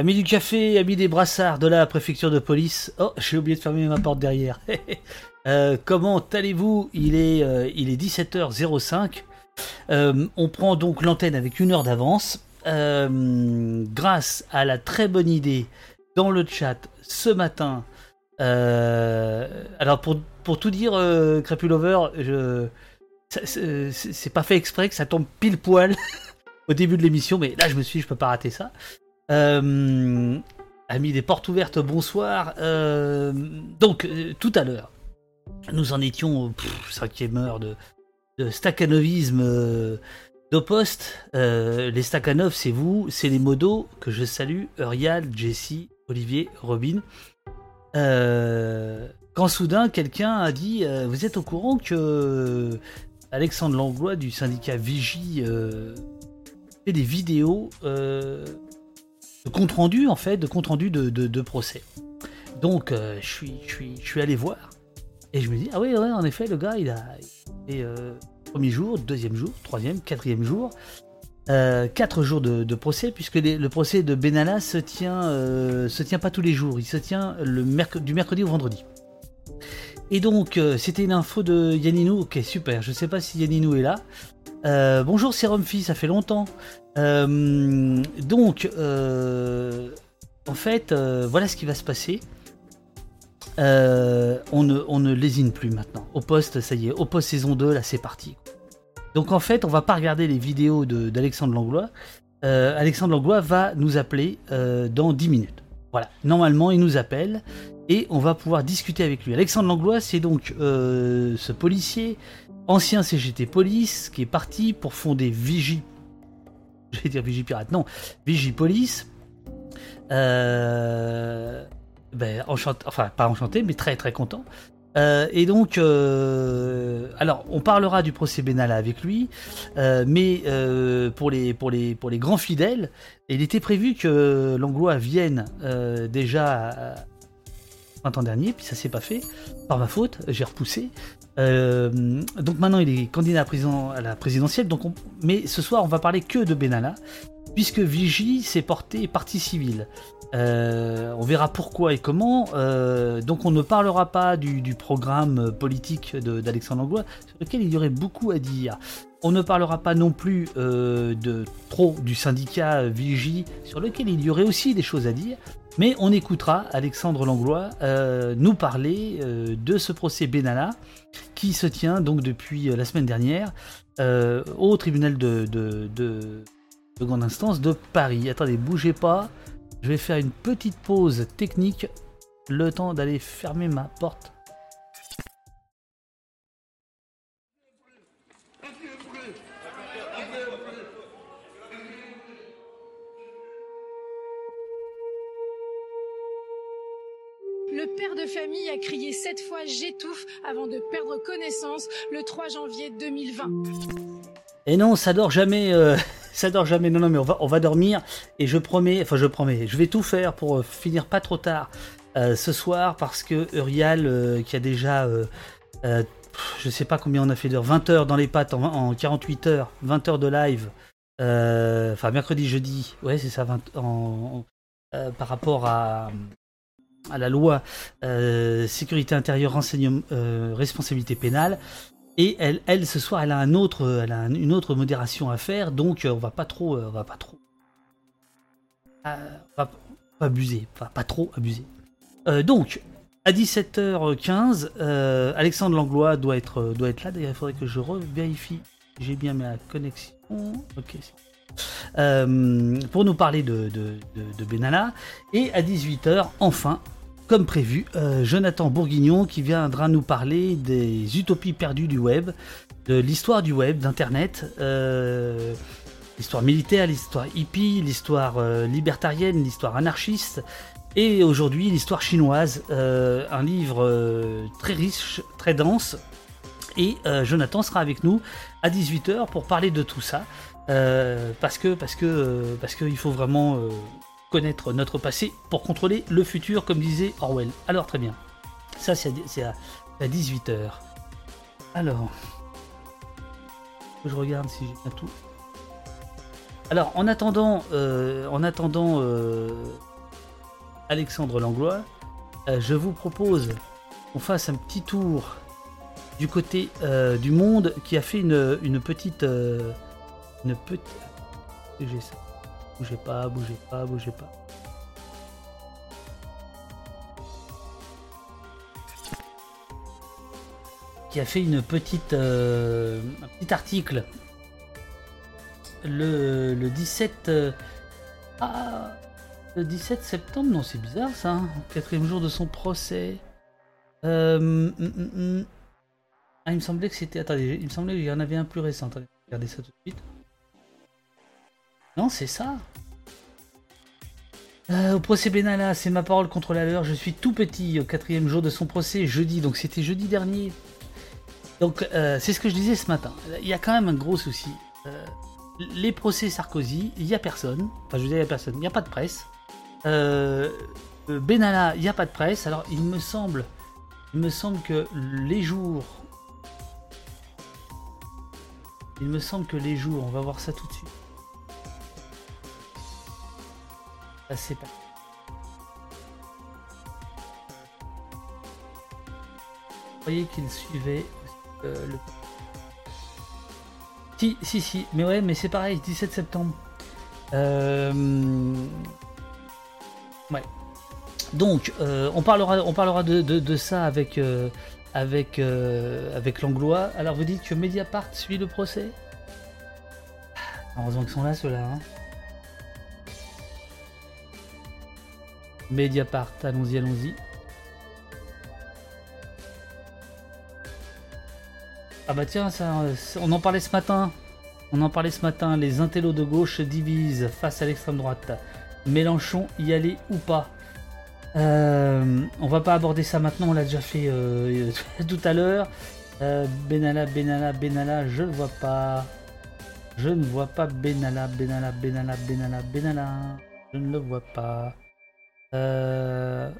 Amis du café, amis des brassards de la préfecture de police. Oh, j'ai oublié de fermer ma porte derrière. Euh, comment allez-vous? Il, est, euh, il est 17h05. Euh, on prend donc l'antenne avec une heure d'avance. grâce à la très bonne idée dans le chat ce matin. alors pour, pour tout dire, Crapulover, c'est pas fait exprès que ça tombe pile poil au début de l'émission, mais là je me suis dit, je peux pas rater ça. Euh, amis des portes ouvertes, bonsoir. Euh, donc, euh, tout à l'heure, nous en étions au cinquième heure de, de staccanovisme euh, d'Opost. les Stakhanov, c'est vous, c'est les modos que je salue, Urial, Jesse, Olivier, Robin. quand soudain, quelqu'un a dit Vous êtes au courant que Alexandre Langlois du syndicat Vigie fait des vidéos de compte rendu en fait, de compte rendu de, de, procès. Donc euh, je suis, je suis, je suis allé voir et je me dis ah oui ouais, en effet le gars il a fait euh, premier jour, deuxième jour, troisième, quatrième jour, euh, quatre jours de, procès puisque le procès de Benalla se tient se tient pas tous les jours, il se tient le du mercredi au vendredi. Et donc, c'était une info de Yanninou. Ok, super. Je sais pas si Yanninou est là. bonjour, Serum ça fait longtemps. Euh, donc, euh, en fait, euh, voilà ce qui va se passer. on, ne, on ne lésine plus maintenant. Au poste, ça y est, au poste saison 2, là c'est parti. Donc en fait, on va pas regarder les vidéos d'Alexandre Langlois. Alexandre Langlois va nous appeler dans 10 minutes. Voilà, normalement il nous appelle et on va pouvoir discuter avec lui. Alexandre Langlois, c'est donc ce policier, ancien CGT Police, qui est parti pour fonder Vigie je vais dire Vigipirate, non, Vigipolice. Euh, ben, enchanté, enfin pas enchanté, mais très très content. Euh, et donc, euh, alors, on parlera du procès Benalla avec lui, euh, mais pour, les, pour, les, pour les grands fidèles, il était prévu que Langlois vienne déjà printemps dernier, puis ça s'est pas fait, par ma faute, j'ai repoussé. Euh, donc maintenant il est candidat à, la présidentielle, donc mais ce soir on va parler que de Benalla, puisque Vigie s'est porté partie civile. Euh, on verra pourquoi et comment. Euh, donc on ne parlera pas du, programme politique d'Alexandre Langlois, sur lequel il y aurait beaucoup à dire. On ne parlera pas non plus de trop du syndicat Vigie, sur lequel il y aurait aussi des choses à dire. Mais on écoutera Alexandre Langlois euh, nous parler euh, de ce procès Benalla qui se tient donc depuis euh, la semaine dernière au tribunal de, de, grande instance de Paris. Attendez, bougez pas, je vais faire une petite pause technique, le temps d'aller fermer ma porte famille a crié sept fois j'étouffe avant de perdre connaissance le 3 janvier 2020. Et non, ça dort jamais. Euh, ça dort jamais. Non, non, mais on va, on va dormir. Et je promets, enfin je promets, je vais tout faire pour euh, finir pas trop tard euh, ce soir parce que Urial, qui a déjà, je sais pas combien on a fait d'heures, 20 heures dans les pattes en, 48 heures, 20 heures de live. Enfin mercredi, jeudi, ouais c'est ça, par rapport à, à la loi euh, sécurité intérieure, renseignement, euh, responsabilité pénale. Et elle, elle, ce soir, elle a un autre, elle a une autre modération à faire, donc euh, on va pas trop, on va pas trop, on va pas abuser, pas trop abuser. donc à 17h15, Alexandre Langlois doit être, doit être là. D'ailleurs, il faudrait que je vérifie j'ai bien ma connexion. Ok. Pour nous parler de, de, Benalla. Et à 18h, enfin, comme prévu, euh, Jonathan Bourguignon qui viendra nous parler des utopies perdues du web, de l'histoire du web, d'Internet, euh, l'histoire militaire, l'histoire hippie, l'histoire euh, libertarienne, l'histoire anarchiste, et aujourd'hui l'histoire chinoise, un livre très riche, très dense. Et Jonathan sera avec nous à 18h pour parler de tout ça. Parce que parce que parce qu'il faut vraiment connaître notre passé pour contrôler le futur, comme disait Orwell. Alors très bien. Ça, c'est à, 18h. Alors. Je regarde si j'ai tout. Alors, en attendant, euh, en attendant euh, Alexandre Langlois, je vous propose qu'on fasse un petit tour du côté du monde qui a fait une, une petite. Une petite. J'ai ça. Bougez pas, bougez pas, bougez pas. Qui a fait une petite, euh, petit article le, le 17 euh, ah, le 17 septembre non c'est bizarre ça hein, quatrième jour de son procès euh, mm, mm, mm. ah il me semblait que c'était attendez il me semblait qu'il y en avait un plus récent attendez regardez ça tout de suite non, c'est ça. Euh, au procès Benalla, c'est ma parole contre la leur. Je suis tout petit au quatrième jour de son procès, jeudi. Donc c'était jeudi dernier. Donc euh, c'est ce que je disais ce matin. Il y a quand même un gros souci. Euh, les procès Sarkozy, il n'y a personne. Enfin, je veux il n'y a personne. Il n'y a pas de presse. Benalla, il n'y a pas de presse. Alors il me semble, il me semble que les jours, il me semble que les jours, on va voir ça tout de suite. C'est pas. Vous voyez qu'il suivait euh, le. Si, si, si, mais ouais, mais c'est pareil, 17 septembre. Euh, ouais. Donc, euh, on parlera, on parlera de, ça avec, avec, avec l'anglois. Alors, vous dites que Mediapart suit le procès? Heureusement qu'ils sont là, ceux-là. Hein. Mediapart, allons-y, allons-y. Ah bah tiens, ça, on en parlait ce matin. On en parlait ce matin. Les intellos de gauche divisent face à l'extrême droite. Mélenchon y aller ou pas euh, On va pas aborder ça maintenant. On l'a déjà fait euh, tout à l'heure. Euh, Benalla, Benalla, Benalla, je ne vois pas. Je ne vois pas Benalla, Benalla, Benalla, Benalla, Benalla. Je ne le vois pas. Euh...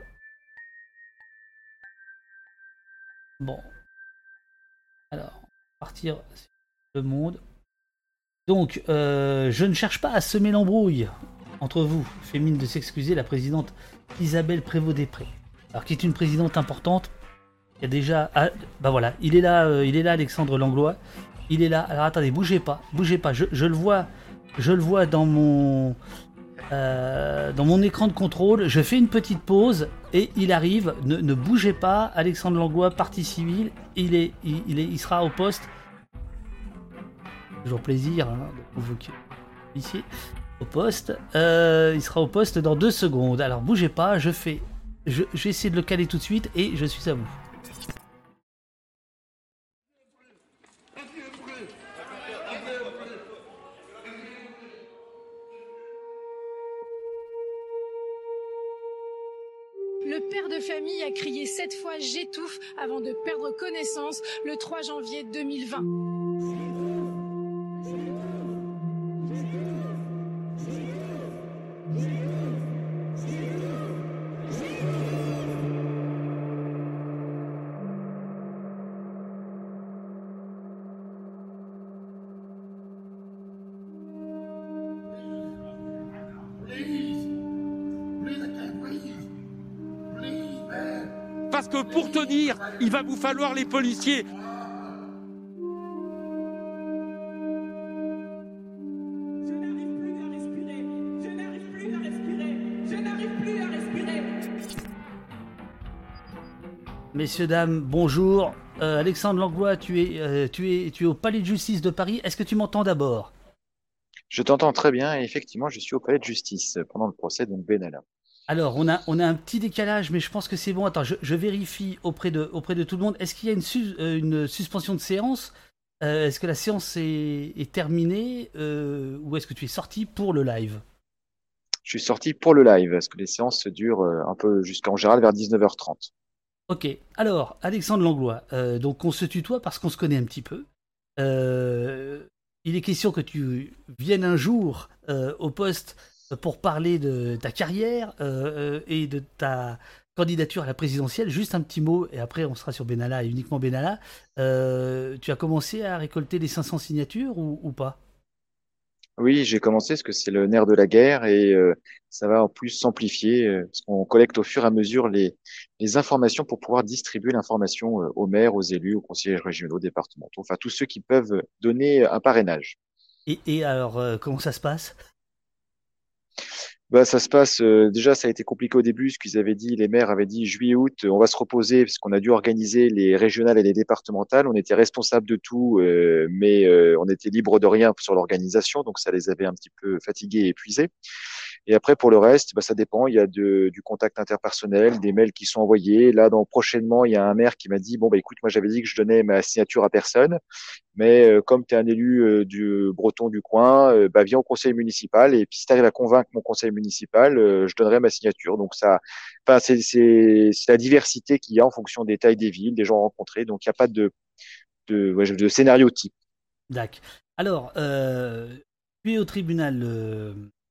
Bon. Alors, partir sur le monde. Donc, euh, je ne cherche pas à semer l'embrouille entre vous, fait mine de s'excuser la présidente Isabelle Prévost-Després. Alors, qui est une présidente importante. Il y a déjà. Ah, bah voilà, il est là, euh, il est là, Alexandre Langlois. Il est là. Alors attendez, bougez pas, bougez pas. Je, je le vois, je le vois dans mon, euh, dans mon écran de contrôle, je fais une petite pause et il arrive. Ne, bougez pas, Alexandre Langlois, partie civile, il est, il, sera au poste. Toujours plaisir hein, ici au poste. Euh, il sera au poste dans deux secondes. Alors bougez pas, je fais, je, je vais essayer de le caler tout de suite et je suis à vous. A crié sept fois j'étouffe avant de perdre connaissance le 3 janvier 2020. Pour tenir, il va vous falloir les policiers. Messieurs, dames, bonjour. Euh, Alexandre Langlois, tu es, euh, tu, es, tu es au Palais de Justice de Paris. Est-ce que tu m'entends d'abord? Je t'entends très bien et effectivement, je suis au Palais de Justice pendant le procès de Benalla. Alors, on a, on a un petit décalage, mais je pense que c'est bon. Attends, je, vérifie auprès de, auprès de tout le monde. Est-ce qu'il y a une, euh, une suspension de séance? Euh, Est-ce que la séance est, terminée euh, ou est-ce que tu es sorti pour le live? Je suis sorti pour le live, parce que les séances durent un peu jusqu'en général vers 19h30. Ok, alors, Alexandre Langlois, donc on se tutoie parce qu'on se connaît un petit peu. il est question que tu viennes un jour au poste pour parler de ta carrière euh, euh, et de ta candidature à la présidentielle. Juste un petit mot, et après on sera sur Benalla et uniquement Benalla. Euh, tu as commencé à récolter les 500 signatures ou, pas? Oui, j'ai commencé parce que c'est le nerf de la guerre et euh, ça va en plus s'amplifier euh, parce qu'on collecte au fur et à mesure les, les informations pour pouvoir distribuer l'information euh, aux maires, aux élus, aux conseillers régionaux, départementaux, enfin tous ceux qui peuvent donner un parrainage. Et, et alors, euh, comment ça se passe? Bah, ça se passe. euh, déjà, ça a été compliqué au début, ce qu'ils avaient dit. Les maires avaient dit juillet-août, on va se reposer parce qu'on a dû organiser les régionales et les départementales. On était responsable de tout, euh, mais euh, on était libre de rien sur l'organisation, donc ça les avait un petit peu fatigués et épuisés. Et après, pour le reste, bah, ça dépend. Il y a du contact interpersonnel, des mails qui sont envoyés. Là, prochainement, il y a un maire qui m'a dit, bon, bah, écoute, moi, j'avais dit que je donnais ma signature à personne, mais euh, comme tu es un élu euh, du breton du coin, euh, bah, viens au conseil municipal. Et puis, si tu arrives à convaincre mon conseil municipal, je donnerai ma signature. Donc, ça, c'est, la diversité qu'il y a en fonction des tailles des villes, des gens rencontrés. Donc, il n'y a pas de, scénario type. D'accord. Alors, tu es au tribunal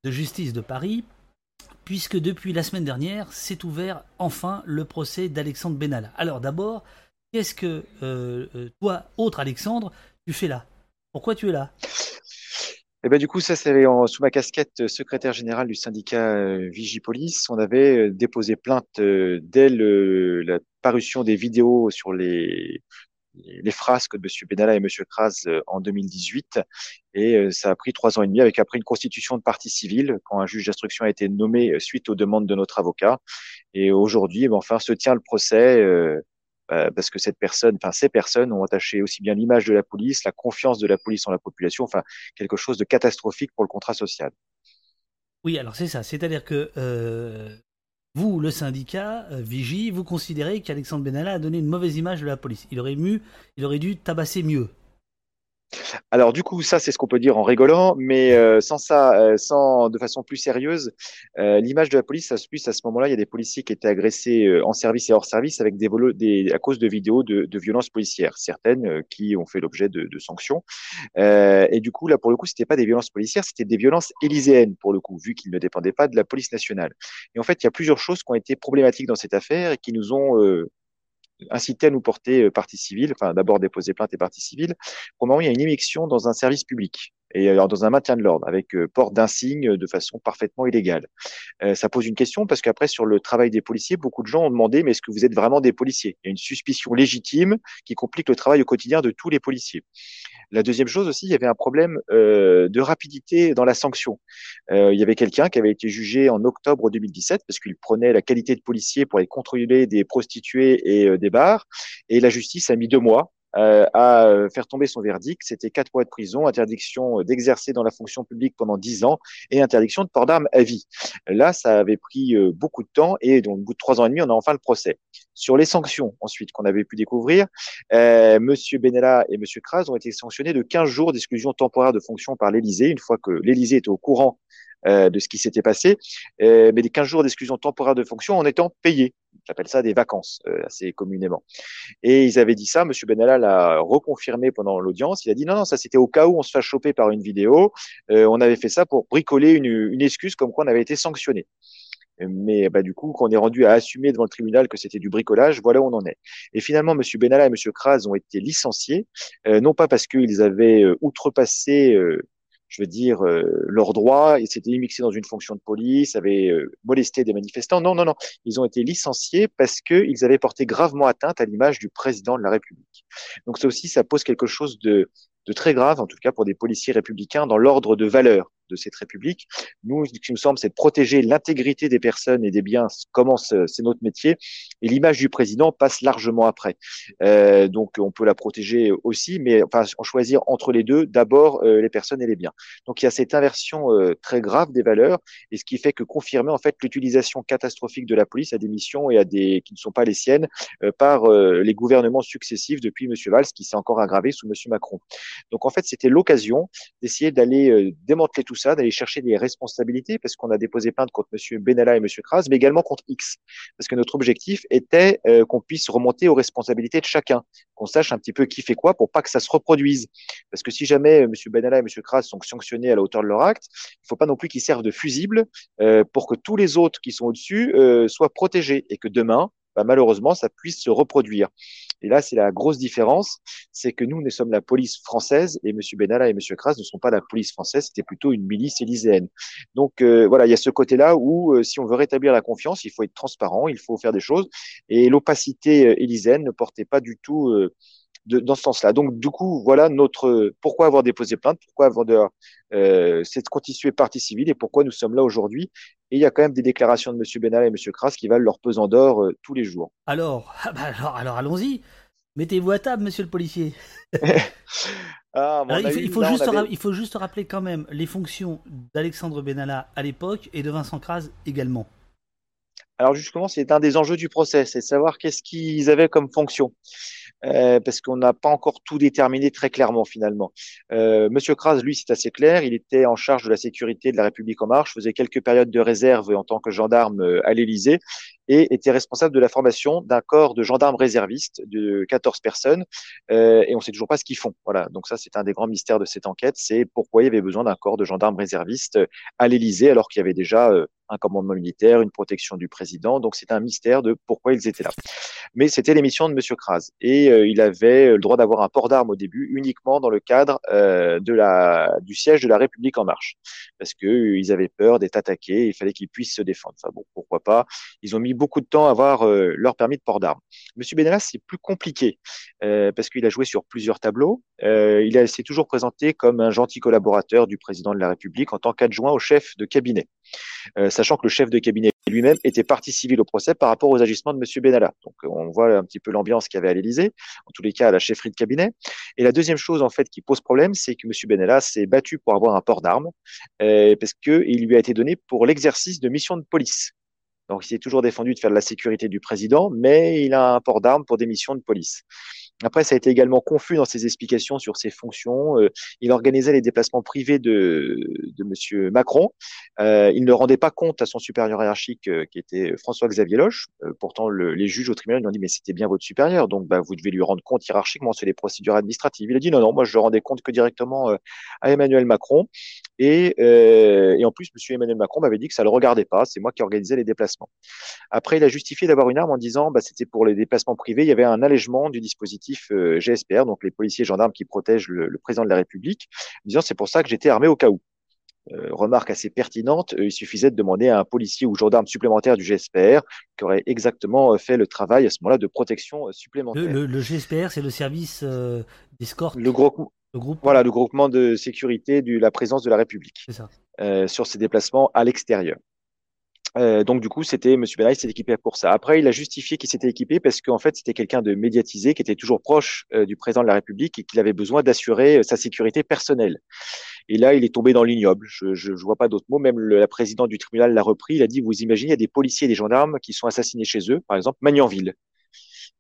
de justice de Paris, puisque depuis la semaine dernière, s'est ouvert enfin le procès d'Alexandre Benalla. Alors d'abord, qu'est-ce que euh, euh, toi, autre Alexandre, tu fais là? Pourquoi tu es là? Et ben du coup, ça c'est sous ma casquette euh, secrétaire général du syndicat Vigipolice. On avait déposé plainte dès la parution des vidéos sur les les frasques de M. Benalla et M. Kras euh, en 2018. Et euh, ça a pris trois ans et demi avec après une constitution de partie civile quand un juge d'instruction a été nommé euh, suite aux demandes de notre avocat. Et aujourd'hui, ben, enfin, se tient le procès euh, parce que cette personne, enfin ces personnes ont attaché aussi bien l'image de la police, la confiance de la police en la population, enfin quelque chose de catastrophique pour le contrat social. Oui, alors c'est ça. C'est-à-dire que euh, vous, le syndicat euh, Vigie, vous considérez qu'Alexandre Benalla a donné une mauvaise image de la police. Il aurait, mu, il aurait dû tabasser mieux. Alors du coup, ça c'est ce qu'on peut dire en rigolant, mais euh, sans ça, euh, sans de façon plus sérieuse, euh, l'image de la police, ça se à ce moment-là, il y a des policiers qui étaient agressés euh, en service et hors service avec des, des à cause de vidéos de, de violences policières, certaines euh, qui ont fait l'objet de, de sanctions. Euh, et du coup, là pour le coup, c'était pas des violences policières, c'était des violences élyséennes pour le coup, vu qu'ils ne dépendaient pas de la police nationale. Et en fait, il y a plusieurs choses qui ont été problématiques dans cette affaire et qui nous ont incité à nous porter euh, partie civile, enfin d'abord déposer plainte et partie civile. Premièrement, il y a une éviction dans un service public et alors dans un maintien de l'ordre avec euh, port d'insignes de façon parfaitement illégale. Euh, ça pose une question parce qu'après sur le travail des policiers, beaucoup de gens ont demandé mais est-ce que vous êtes vraiment des policiers? Il y a une suspicion légitime qui complique le travail au quotidien de tous les policiers. La deuxième chose aussi, il y avait un problème euh, de rapidité dans la sanction. Euh, il y avait quelqu'un qui avait été jugé en octobre 2017 parce qu'il prenait la qualité de policier pour aller contrôler des prostituées et euh, des bars, et la justice a mis deux mois euh, à euh, faire tomber son verdict. C'était quatre mois de prison, interdiction d'exercer dans la fonction publique pendant dix ans et interdiction de port d'armes à vie. Là, ça avait pris euh, beaucoup de temps et donc au bout de trois ans et demi, on a enfin le procès. Sur les sanctions, ensuite, qu'on avait pu découvrir, euh, Monsieur Benella et Monsieur Kras ont été sanctionnés de 15 jours d'exclusion temporaire de fonction par l'Élysée, une fois que l'Élysée était au courant euh, de ce qui s'était passé, euh, mais des 15 jours d'exclusion temporaire de fonction en étant payés. J'appelle ça des vacances, euh, assez communément. Et ils avaient dit ça, Monsieur Benalla l'a reconfirmé pendant l'audience. Il a dit non, non, ça c'était au cas où on se fasse choper par une vidéo. On avait fait ça pour bricoler une, excuse comme quoi on avait été sanctionné. Mais bah, du coup, quand on est rendu à assumer devant le tribunal que c'était du bricolage, voilà où on en est. Et finalement, M. Benalla et M. Kras ont été licenciés, non pas parce qu'ils avaient outrepassé, je veux dire, euh, leurs droits, et s'étaient immixés dans une fonction de police, avaient euh, molesté des manifestants. Non, non, non. Ils ont été licenciés parce qu'ils avaient porté gravement atteinte à l'image du président de la République. Donc ça aussi, ça pose quelque chose de, de très grave, en tout cas pour des policiers républicains, dans l'ordre de valeur de cette République. Nous, ce qui nous semble, c'est de protéger l'intégrité des personnes et des biens, comment c'est notre métier, et l'image du président passe largement après. Euh, donc, on peut la protéger aussi, mais enfin, en choisir entre les deux, d'abord euh, les personnes et les biens. Donc, il y a cette inversion euh, très grave des valeurs, et ce qui fait que confirmer en fait l'utilisation catastrophique de la police à des missions et à des qui ne sont pas les siennes par les gouvernements successifs depuis M. Valls, qui s'est encore aggravé sous M. Macron. Donc, en fait, c'était l'occasion d'essayer d'aller euh, démanteler tout ça, d'aller chercher des responsabilités, parce qu'on a déposé plainte contre M. Benalla et M. Kras, mais également contre X. Parce que notre objectif était euh, qu'on puisse remonter aux responsabilités de chacun, qu'on sache un petit peu qui fait quoi pour pas que ça se reproduise. Parce que si jamais M. Benalla et M. Kras sont sanctionnés à la hauteur de leur acte, il faut pas non plus qu'ils servent de fusible euh, pour que tous les autres qui sont au-dessus euh, soient protégés et que demain, bah, malheureusement, ça puisse se reproduire. Et là, c'est la grosse différence, c'est que nous, nous sommes la police française et M. Benalla et M. Kras ne sont pas la police française, c'était plutôt une milice élyséenne. Donc euh, voilà, il y a ce côté-là où euh, si on veut rétablir la confiance, il faut être transparent, il faut faire des choses. Et l'opacité euh, élyséenne ne portait pas du tout de, dans ce sens-là. Donc, du coup, voilà notre pourquoi avoir déposé plainte, pourquoi avoir euh, cette constituée partie civile et pourquoi nous sommes là aujourd'hui. Et il y a quand même des déclarations de M. Benalla et M. Kras qui valent leur pesant d'or euh, tous les jours. Alors, ah bah alors, alors allons-y. Mettez-vous à table, monsieur le policier. ah, alors, il, faut, il, faut juste avait... il, faut, juste rappeler quand même les fonctions d'Alexandre Benalla à l'époque et de Vincent Kras également. Alors justement, c'est un des enjeux du procès, c'est de savoir qu'est-ce qu'ils avaient comme fonction. Euh, parce qu'on n'a pas encore tout déterminé très clairement finalement. Euh, Monsieur Kras, lui, c'est assez clair. Il était en charge de la sécurité de la République en marche, faisait quelques périodes de réserve en tant que gendarme euh, à l'Élysée et était responsable de la formation d'un corps de gendarmes réservistes de 14 personnes. Euh, et on sait toujours pas ce qu'ils font. Voilà. Donc ça, c'est un des grands mystères de cette enquête, c'est pourquoi il y avait besoin d'un corps de gendarmes réservistes à l'Élysée alors qu'il y avait déjà euh, un commandement militaire, une protection du président. Donc c'est un mystère de pourquoi ils étaient là. Mais c'était l'émission de Monsieur Kras et euh, il avait le droit d'avoir un port d'armes au début uniquement dans le cadre euh, de la du siège de la République en marche parce que euh, ils avaient peur d'être attaqués. Il fallait qu'ils puissent se défendre. Enfin bon, pourquoi pas. Ils ont mis beaucoup de temps à avoir euh, leur permis de port d'armes. Monsieur Benalla, c'est plus compliqué euh, parce qu'il a joué sur plusieurs tableaux. il s'est toujours présenté comme un gentil collaborateur du président de la République en tant qu'adjoint au chef de cabinet. Euh, sachant que le chef de cabinet lui-même était partie civile au procès par rapport aux agissements de M. Benalla. Donc on voit un petit peu l'ambiance qu'il y avait à l'Élysée, en tous les cas à la chefferie de cabinet. Et la deuxième chose en fait qui pose problème, c'est que M. Benalla s'est battu pour avoir un port d'armes euh, parce qu'il lui a été donné pour l'exercice de mission de police. Donc il s'est toujours défendu de faire de la sécurité du président, mais il a un port d'armes pour des missions de police. Après, ça a été également confus dans ses explications sur ses fonctions. Euh, il organisait les déplacements privés de, Monsieur Macron. Euh, il ne rendait pas compte à son supérieur hiérarchique, euh, qui était François-Xavier Loche. Pourtant, le, les juges au tribunal lui ont dit mais c'était bien votre supérieur, donc bah, vous devez lui rendre compte hiérarchiquement sur les procédures administratives. Il a dit non non, moi je le rendais compte que directement à Emmanuel Macron. Et, et en plus, Monsieur Emmanuel Macron m'avait dit que ça le regardait pas. C'est moi qui organisais les déplacements. Après, il a justifié d'avoir une arme en disant bah, c'était pour les déplacements privés. Il y avait un allègement du dispositif euh, GSPR, donc les policiers et gendarmes qui protègent le, le président de la République, disant c'est pour ça que j'étais armé au cas où. Euh, remarque assez pertinente, euh, il suffisait de demander à un policier ou gendarme supplémentaire du GSPR qui aurait exactement fait le travail à ce moment-là de protection supplémentaire. Le, le, le GSPR, c'est le service euh, d'escorte. Le, gros, le groupe. Voilà, le groupement de sécurité de la présence de la République ça. Euh, sur ses déplacements à l'extérieur. Euh, donc du coup, c'était Monsieur Benalla s'était équipé pour ça. Après, il a justifié qu'il s'était équipé parce qu'en fait, c'était quelqu'un de médiatisé, qui était toujours proche euh, du président de la République et qu'il avait besoin d'assurer sa sécurité personnelle. Et là, il est tombé dans l'ignoble. Je, je vois pas d'autre mot. Même le, la présidente du tribunal l'a repris. Il a dit vous imaginez, il y a des policiers et des gendarmes qui sont assassinés chez eux, par exemple Magnanville.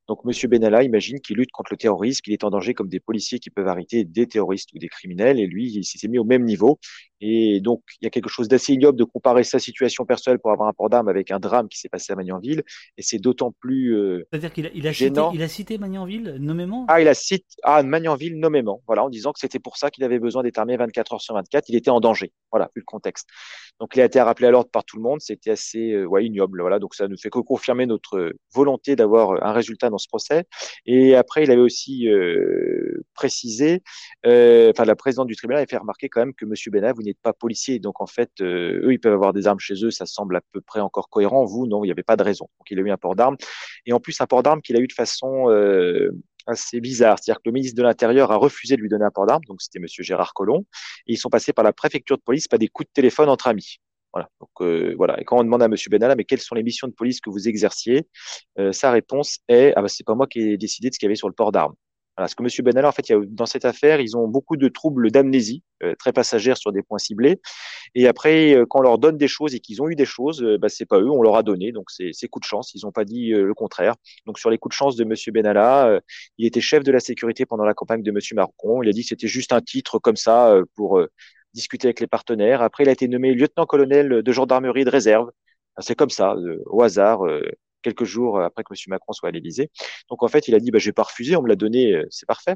Donc, Monsieur Benalla imagine qu'il lutte contre le terrorisme, qu'il est en danger comme des policiers qui peuvent arrêter des terroristes ou des criminels, et lui, il s'est mis au même niveau. Et donc, il y a quelque chose d'assez ignoble de comparer sa situation personnelle pour avoir un port d'armes avec un drame qui s'est passé à Magnanville, et c'est d'autant plus euh, C'est-à-dire qu'il a, il a, cité, il a cité Magnanville nommément? Ah, il a cité ah, Magnanville nommément, voilà, en disant que c'était pour ça qu'il avait besoin d'être armé 24 heures sur 24, il était en danger, voilà, vu le contexte. Donc, il a été rappelé à l'ordre par tout le monde, c'était assez euh, ouais, ignoble, voilà, donc ça ne fait que confirmer notre volonté d'avoir un résultat dans ce procès. Et après, il avait aussi euh, précisé, euh, enfin la présidente du tribunal avait fait remarquer quand même que Monsieur Benalla, vous n'êtes pas policier, donc en fait, euh, eux, ils peuvent avoir des armes chez eux, ça semble à peu près encore cohérent. Vous, non, il n'y avait pas de raison. Donc il a eu un port d'armes, et en plus un port d'armes qu'il a eu de façon euh, assez bizarre. C'est-à-dire que le ministre de l'Intérieur a refusé de lui donner un port d'armes, donc c'était Monsieur Gérard Collomb, et ils sont passés par la préfecture de police, pas des coups de téléphone entre amis. Voilà. Euh. Et quand on demande à Monsieur Benalla, mais quelles sont les missions de police que vous exerciez, sa réponse est ah bah c'est pas moi qui ai décidé de ce qu'il y avait sur le port d'armes. Voilà. Parce que Monsieur Benalla, en fait, il y a, dans cette affaire, ils ont beaucoup de troubles d'amnésie, euh, très passagères sur des points ciblés. Et après, euh, quand on leur donne des choses et qu'ils ont eu des choses, euh, bah, c'est pas eux, on leur a donné. Donc c'est coup de chance. Ils n'ont pas dit le contraire. Donc sur les coups de chance de Monsieur Benalla, il était chef de la sécurité pendant la campagne de Monsieur Macron. Il a dit que c'était juste un titre comme ça pour discuter avec les partenaires. Après, il a été nommé lieutenant-colonel de gendarmerie de réserve. C'est comme ça, au hasard, quelques jours après que M. Macron soit à l'Élysée. Donc en fait, il a dit, bah, je vais pas refuser, on me l'a donné, c'est parfait.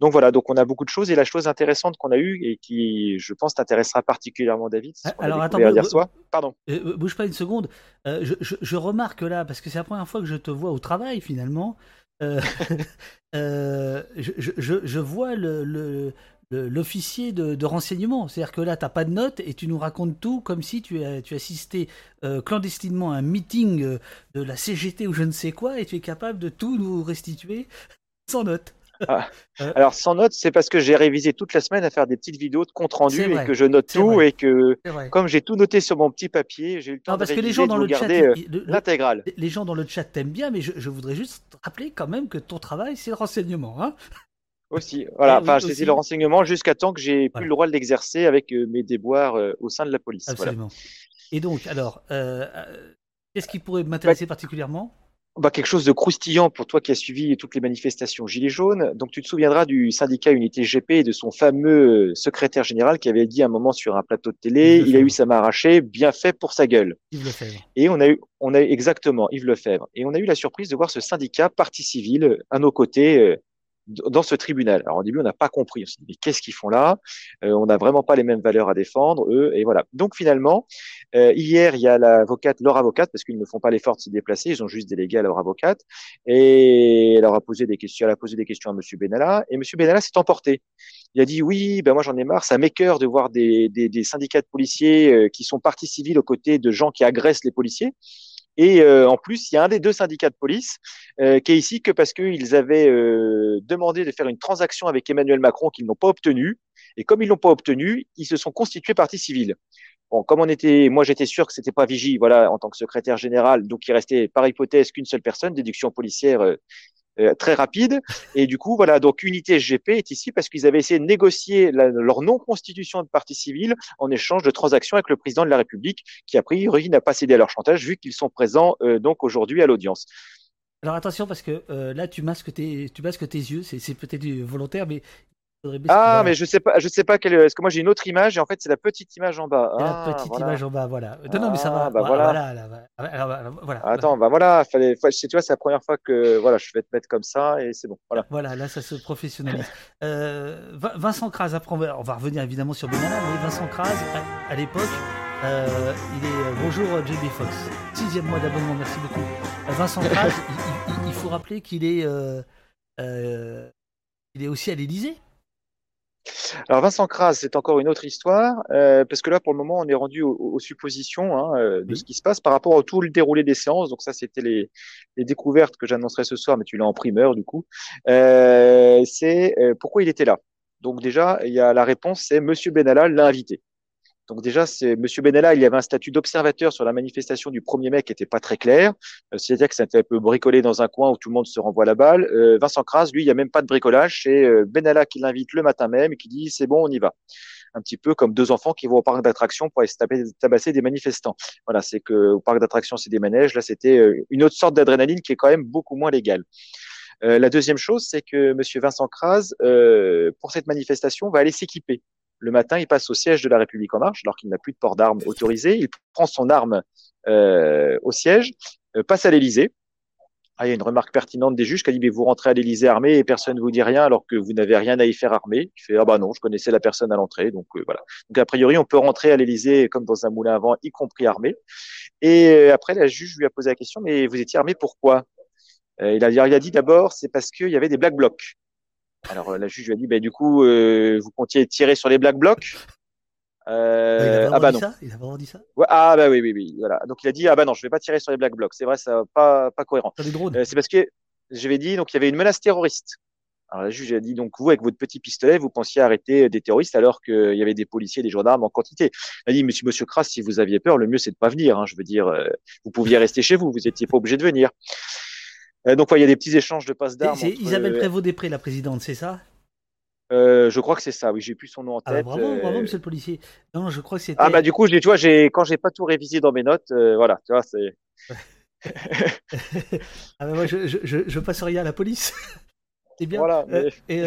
Donc voilà, donc on a beaucoup de choses. Et la chose intéressante qu'on a eue et qui, je pense, t'intéressera particulièrement, David, c'est Alors attends, hier soir. Pardon. Euh, bouge pas une seconde. Euh, je, je, je, remarque là, parce que c'est la première fois que je te vois au travail finalement. je, vois le, l'officier de, renseignement. C'est-à-dire que là, tu n'as pas de notes et tu nous racontes tout comme si tu, as, tu assistais clandestinement à un meeting de la CGT ou je ne sais quoi et tu es capable de tout nous restituer sans notes. Ah. Euh, alors sans notes, c'est parce que j'ai révisé toute la semaine à faire des petites vidéos de compte rendu et que je note tout et que comme j'ai tout noté sur mon petit papier, j'ai eu le temps parce de que les gens dans le chat, euh, l'intégrale. Les gens dans le chat t'aiment bien, mais je, voudrais juste rappeler quand même que ton travail c'est le renseignement, hein aussi, voilà. enfin, je le renseignement jusqu'à temps que j'ai plus le droit de l'exercer avec euh, mes déboires au sein de la police. Absolument. Et donc, alors, qu'est-ce qui pourrait m'intéresser bah, particulièrement? bah, quelque chose de croustillant pour toi qui as suivi toutes les manifestations Gilets jaunes. Donc, tu te souviendras du syndicat Unité GP et de son fameux secrétaire général qui avait dit un moment sur un plateau de télé, il a eu sa main arrachée, bien fait pour sa gueule. Yves Lefebvre. Et on a eu, on a exactement Yves Lefebvre. Et on a eu la surprise de voir ce syndicat parti civile à nos côtés, euh, dans ce tribunal. Alors au début, on n'a pas compris. On s'est dit, mais qu'est-ce qu'ils font là? Euh, On n'a vraiment pas les mêmes valeurs à défendre, eux. Et voilà. Donc finalement, euh, hier, il y a l'avocate, leur avocate, parce qu'ils ne font pas l'effort de se déplacer, ils ont juste délégué à leur avocate, et elle leur a posé des questions. Elle a posé des questions à Monsieur Benalla, et Monsieur Benalla s'est emporté. Il a dit oui, ben moi j'en ai marre, ça m'écœure de voir des, des, des, syndicats de policiers euh, qui sont partis civils aux côtés de gens qui agressent les policiers. Et euh, en plus, il y a un des deux syndicats de police euh, qui est ici que parce qu'ils avaient euh, demandé de faire une transaction avec Emmanuel Macron qu'ils n'ont pas obtenu. Et comme ils l'ont pas obtenu, ils se sont constitués partie civile. Bon, comme on était, moi j'étais sûr que c'était pas Vigie, voilà, en tant que secrétaire général, donc il restait par hypothèse qu'une seule personne, déduction policière euh, très rapide. Et du coup, voilà, donc Unité SGP est ici parce qu'ils avaient essayé de négocier leur non-constitution de partie civile en échange de transactions avec le président de la République, qui a priori n'a pas cédé à leur chantage vu qu'ils sont présents euh, donc aujourd'hui à l'audience. Alors attention parce que euh, là tu masques tes, tu masques tes yeux, c'est peut-être volontaire, mais ah, mais je sais pas, je sais pas quelle. Est-ce que moi j'ai une autre image et en fait c'est la petite image en bas. la ah, petite image en bas, voilà. Non, non, mais ça va. Ah, bah voilà. Voilà, Attends, bah voilà. Fallait, tu vois, c'est la première fois que voilà, je vais te mettre comme ça et c'est bon. Voilà. Voilà, là ça se professionnalise. euh, Vincent Kras, après on va, on va, revenir évidemment sur Benalla, mais Vincent Kras, à, l'époque, euh, il est bonjour JB Fox, sixième mois d'abonnement, merci beaucoup. Vincent Kras, il, il, il, faut rappeler qu'il est, euh, il est aussi à l'Élysée. Alors Vincent Kras, c'est encore une autre histoire, euh, parce que là, pour le moment, on est rendu aux, suppositions hein, euh, de ce qui se passe par rapport à tout le déroulé des séances. Donc ça, c'était les, découvertes que j'annoncerai ce soir, mais tu l'as en primeur du coup. Euh, c'est pourquoi il était là? Donc déjà, il y a la réponse, c'est Monsieur Benalla l'a invité. Donc déjà, c'est Monsieur Benalla, il y avait un statut d'observateur sur la manifestation du 1er mai qui n'était pas très clair. Euh, c'est-à-dire que c'était un peu bricolé dans un coin où tout le monde se renvoie la balle. Euh, Vincent Kras, lui, il n'y a même pas de bricolage. C'est euh, Benalla qui l'invite le matin même et qui dit c'est bon, on y va. Un petit peu comme deux enfants qui vont au parc d'attractions pour aller se tabasser des manifestants. Voilà, c'est que au parc d'attractions, c'est des manèges. Là, c'était une autre sorte d'adrénaline qui est quand même beaucoup moins légale. la deuxième chose, c'est que Monsieur Vincent Kras, pour cette manifestation, va aller s'équiper. Le matin, il passe au siège de la République en marche, alors qu'il n'a plus de port d'armes autorisé. Il prend son arme euh, au siège, euh, passe à l'Élysée. Ah, il y a une remarque pertinente des juges qui a dit mais vous rentrez à l'Élysée armé et personne ne vous dit rien alors que vous n'avez rien à y faire armé. Il fait ah bah non, je connaissais la personne à l'entrée, donc euh, voilà. Donc a priori, on peut rentrer à l'Élysée comme dans un moulin à vent, y compris armé. Et après, la juge lui a posé la question mais vous étiez armé pourquoi? Il a, il a dit d'abord c'est parce qu'il y avait des black blocs. Alors euh, la juge lui a dit, bah, du coup, euh, vous comptiez tirer sur les black blocs euh, ah bah non. Ça? Il a vraiment dit ça? Ah bah oui, oui, oui. Voilà. Donc il a dit, ah bah non, je vais pas tirer sur les black blocs. C'est vrai, ça pas, pas cohérent. Euh, c'est parce que j'avais dit, donc il y avait une menace terroriste. Alors la juge a dit, donc vous, avec votre petit pistolet, vous pensiez arrêter des terroristes alors qu'il y avait des policiers, des gendarmes en quantité. Il a dit, monsieur, monsieur Kras, si vous aviez peur, le mieux c'est de pas venir. Hein. Je veux dire, vous pouviez rester chez vous, vous étiez pas obligé de venir. Euh, donc, il y a des petits échanges de passes d'armes. C'est Isabelle euh, Prévost-Després, la présidente, c'est ça? Euh, je crois que c'est ça, oui, j'ai plus son nom en ah, tête. Ah, bravo, bravo, monsieur le policier. Non, je crois que c'était. Ah, bah, du coup, tu vois, quand j'ai pas tout révisé dans mes notes, voilà, tu vois, c'est. ah, bah, moi, je, je, je, passe rien à la police. c'est bien. Voilà. et,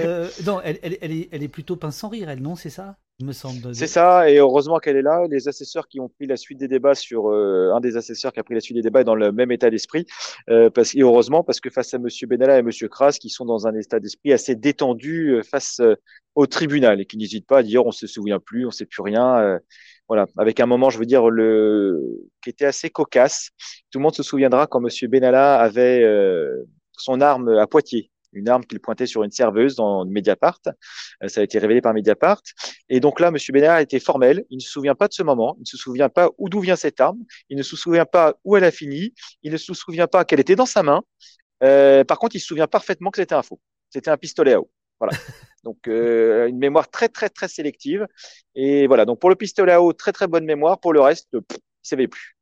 non, elle, elle, elle, est, elle est plutôt pince sans rire, elle, non, c'est ça? C'est ça, et heureusement qu'elle est là. Les assesseurs qui ont pris la suite des débats sur euh, un des assesseurs qui a pris la suite des débats est dans le même état d'esprit, euh, et heureusement parce que face à Monsieur Benalla et Monsieur Kras, qui sont dans un état d'esprit assez détendu euh, face au tribunal et qui n'hésitent pas à dire on se souvient plus, on sait plus rien. voilà, avec un moment, je veux dire le qui était assez cocasse. Tout le monde se souviendra quand Monsieur Benalla avait son arme à Poitiers une arme qu'il pointait sur une serveuse dans Mediapart. Euh, ça a été révélé par Mediapart. Et donc là, M. Benalla a été formel. Il ne se souvient pas de ce moment. Il ne se souvient pas d'où vient cette arme. Il ne se souvient pas où elle a fini. Il ne se souvient pas qu'elle était dans sa main. Euh, par contre, il se souvient parfaitement que c'était un faux. C'était un pistolet à eau. Voilà. Donc euh, une mémoire très très très sélective. Et voilà. Donc pour le pistolet à eau, très très bonne mémoire. Pour le reste, pff, il savait plus.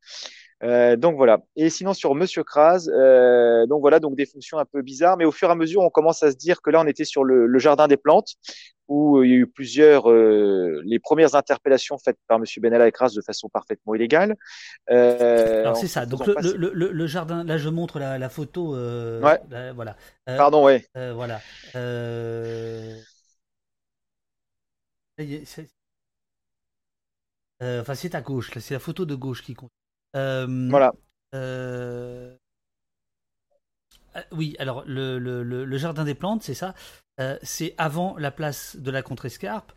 Euh, donc voilà. Et sinon sur Monsieur Kras, euh, donc voilà, donc des fonctions un peu bizarres, mais au fur et à mesure, on commence à se dire que là, on était sur le, le jardin des plantes, où il y a eu plusieurs, euh, les premières interpellations faites par Monsieur Benalla et Kras de façon parfaitement illégale. Euh, Alors c'est ça. Donc le, le, le, le, jardin, là, je montre la, la photo. Euh, ouais. Là, voilà. Pardon, ouais. voilà. Enfin, c'est à gauche. C'est la photo de gauche qui compte. Euh, voilà. Euh, euh, oui, alors le, le, le, jardin des plantes, c'est ça. c'est avant la place de la Contrescarpe,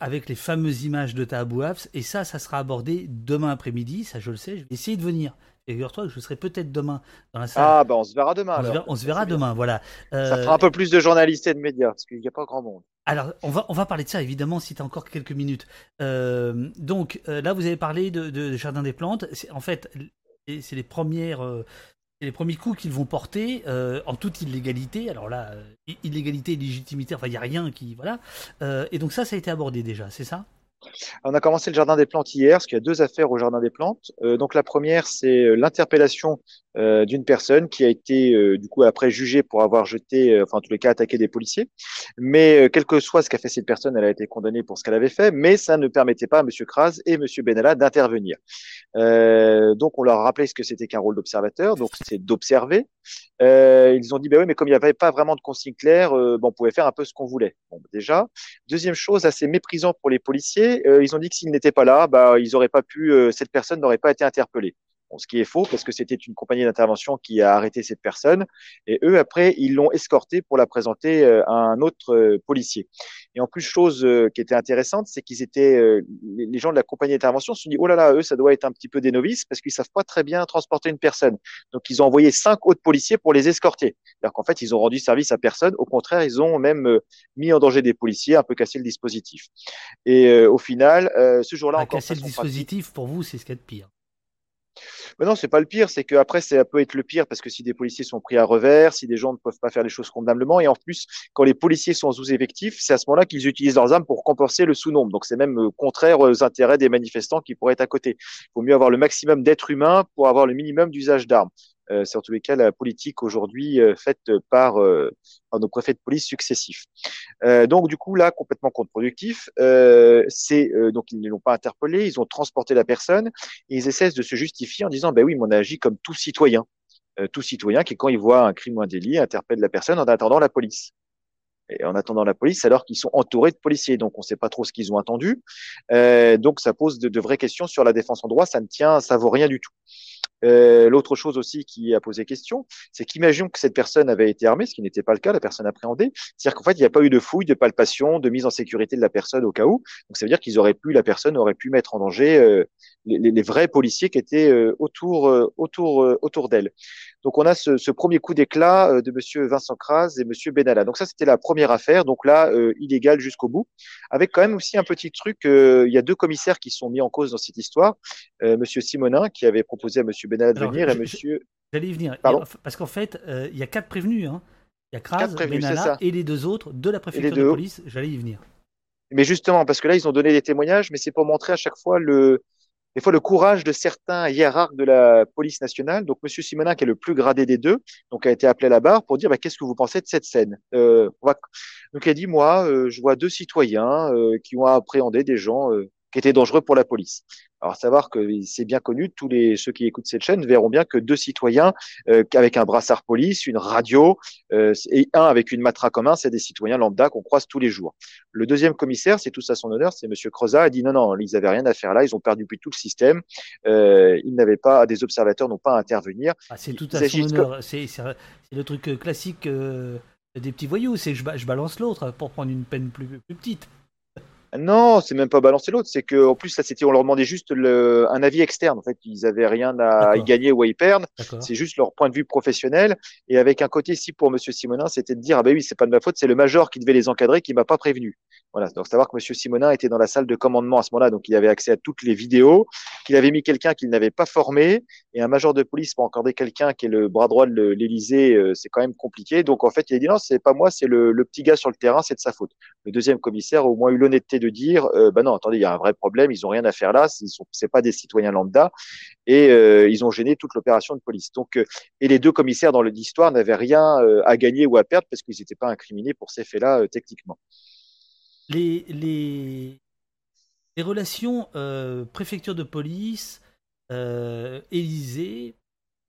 avec les fameuses images de Tahabouafs. Et ça, ça sera abordé demain après-midi. Ça, je le sais. Je vais essayer de venir. Figure-toi que je serai peut-être demain dans la salle. Ah, ben on se verra demain. On, alors. Se, verra, on se verra demain, voilà. Ça fera un peu plus de journalistes et de médias, parce qu'il n'y a pas grand monde. Alors, on va, on va parler de ça, évidemment, si tu as encore quelques minutes. Euh, donc, euh, là, vous avez parlé de, de Jardin des Plantes. En fait, c'est les premières... Euh, les premiers coups qu'ils vont porter en toute illégalité. Alors là, illégalité, légitimité, enfin, il n'y a rien qui. Voilà. et donc, ça, ça a été abordé déjà, c'est ça? On a commencé le jardin des plantes hier, parce qu'il y a deux affaires au jardin des plantes. Donc la première, c'est l'interpellation euh, d'une personne qui a été du coup après jugée pour avoir jeté, enfin en tous les cas attaqué des policiers. Mais quel que soit ce qu'a fait cette personne, elle a été condamnée pour ce qu'elle avait fait, mais ça ne permettait pas à M. Kras et M. Benalla d'intervenir. donc on leur a rappelé ce que c'était qu'un rôle d'observateur, donc c'est d'observer. ils ont dit, bah oui, mais comme il n'y avait pas vraiment de consigne claire, bon, on pouvait faire un peu ce qu'on voulait. Bon, déjà. Deuxième chose, assez méprisant pour les policiers, euh, ils ont dit que s'ils n'étaient pas là, bah, ils auraient pas pu, euh, cette personne n'aurait pas été interpellée. Bon, ce qui est faux parce que c'était une compagnie d'intervention qui a arrêté cette personne et eux après ils l'ont escortée pour la présenter euh, à un autre policier. Et en plus chose qui était intéressante, c'est qu'ils étaient les gens de la compagnie d'intervention se sont dit oh là là eux ça doit être un petit peu des novices parce qu'ils savent pas très bien transporter une personne. Donc ils ont envoyé cinq autres policiers pour les escorter. Alors qu'en fait ils ont rendu service à personne. Au contraire ils ont même mis en danger des policiers, un peu cassé le dispositif. Et au final ce jour-là ah, encore casser le dispositif pour vous c'est ce qu'il y a de pire. Mais non, c'est pas le pire, c'est que après ça peut être le pire parce que si des policiers sont pris à revers, si des gens ne peuvent pas faire les choses convenablement, et en plus quand les policiers sont sous-effectifs, c'est à ce moment-là qu'ils utilisent leurs armes pour compenser le sous-nombre. Donc c'est même euh, contraire aux intérêts des manifestants qui pourraient être à côté. Il vaut mieux avoir le maximum d'êtres humains pour avoir le minimum d'usage d'armes. Euh, c'est en tous les cas la politique aujourd'hui euh, faite par, euh, par, nos préfets de police successifs. Euh, donc du coup là complètement contre-productif. c'est donc ils ne l'ont pas interpellé, ils ont transporté la personne et ils essaient de se justifier en disant ben oui, mais on a agi comme tout citoyen, tout citoyen qui quand il voit un crime ou un délit interpelle la personne en attendant la police et en attendant la police, alors qu'ils sont entourés de policiers. Donc, on ne sait pas trop ce qu'ils ont attendu. Euh, donc, ça pose de, de, vraies questions sur la défense en droit. Ça ne tient, ça vaut rien du tout. Euh, L'autre chose aussi qui a posé question, c'est qu'imaginons que cette personne avait été armée, ce qui n'était pas le cas, la personne appréhendée. C'est-à-dire qu'en fait, il n'y a pas eu de fouille, de palpation, de mise en sécurité de la personne au cas où. Donc, ça veut dire qu'ils auraient pu, la personne aurait pu mettre en danger euh, les, vrais policiers qui étaient euh, autour, autour, autour d'elle. Donc, on a ce, ce premier coup d'éclat de Monsieur Vincent Kras et Monsieur Benalla. Donc, ça, c'était la première affaire. Donc là, illégal jusqu'au bout. Avec quand même aussi un petit truc. il y a deux commissaires qui sont mis en cause dans cette histoire. Monsieur Simonin, qui avait proposé à Monsieur Benalla de Alors, venir, je, et Monsieur. J'allais y venir. Pardon parce qu'en fait, il y a quatre prévenus. Hein. Il y a Kras, prévenus, Benalla et les deux autres de la préfecture de police. J'allais y venir. Mais justement, parce que là, ils ont donné des témoignages, mais c'est pour montrer à chaque fois le, des fois le courage de certains hiérarques de la police nationale. Donc, Monsieur Simonin, qui est le plus gradé des deux, donc a été appelé à la barre pour dire bah, qu'est-ce que vous pensez de cette scène? Euh. Donc, il a dit moi, euh, je vois deux citoyens euh, qui ont appréhendé des gens euh, qui étaient dangereux pour la police. Alors, savoir que c'est bien connu, tous les ceux qui écoutent cette chaîne verront bien que deux citoyens euh, avec un brassard police, une radio euh, et un avec une matraque en main, c'est des citoyens lambda qu'on croise tous les jours. Le deuxième commissaire, c'est tout à son honneur, c'est Monsieur Crozat, a dit non, non, ils avaient rien à faire là, ils ont perdu tout le système, euh, ils n'avaient pas, des observateurs n'ont pas à intervenir. Ah, c'est tout à son honneur. C'est le truc classique des petits voyous. C'est je, ba- je balance l'autre pour prendre une peine plus, plus petite. Non, c'est même pas balancer l'autre. C'est que en plus, ça c'était, on leur demandait juste le, un avis externe. En fait, ils avaient rien à y gagner ou à y perdre. C'est juste leur point de vue professionnel. Et avec un côté ici pour Monsieur Simonin, c'était de dire ah ben oui, c'est pas de ma faute, c'est le major qui devait les encadrer qui m'a pas prévenu. Voilà. Donc savoir que Monsieur Simonin était dans la salle de commandement à ce moment-là, donc il avait accès à toutes les vidéos, qu'il avait mis quelqu'un qu'il n'avait pas formé et un major de police pour encader quelqu'un qui est le bras droit de l'Élysée, euh, c'est quand même compliqué. Donc en fait, il a dit non, c'est pas moi, c'est le, le petit gars sur le terrain, c'est de sa faute. Le deuxième commissaire a au moins eu l'honnêteté de dire, euh, bah non, attendez, il y a un vrai problème, ils ont rien à faire là, ce c'est pas des citoyens lambda, et euh, ils ont gêné toute l'opération de police. Donc, euh, et les deux commissaires dans l'histoire n'avaient rien euh, à gagner ou à perdre parce qu'ils n'étaient pas incriminés pour ces faits-là techniquement. Les, les, les relations préfecture de police, Élysée,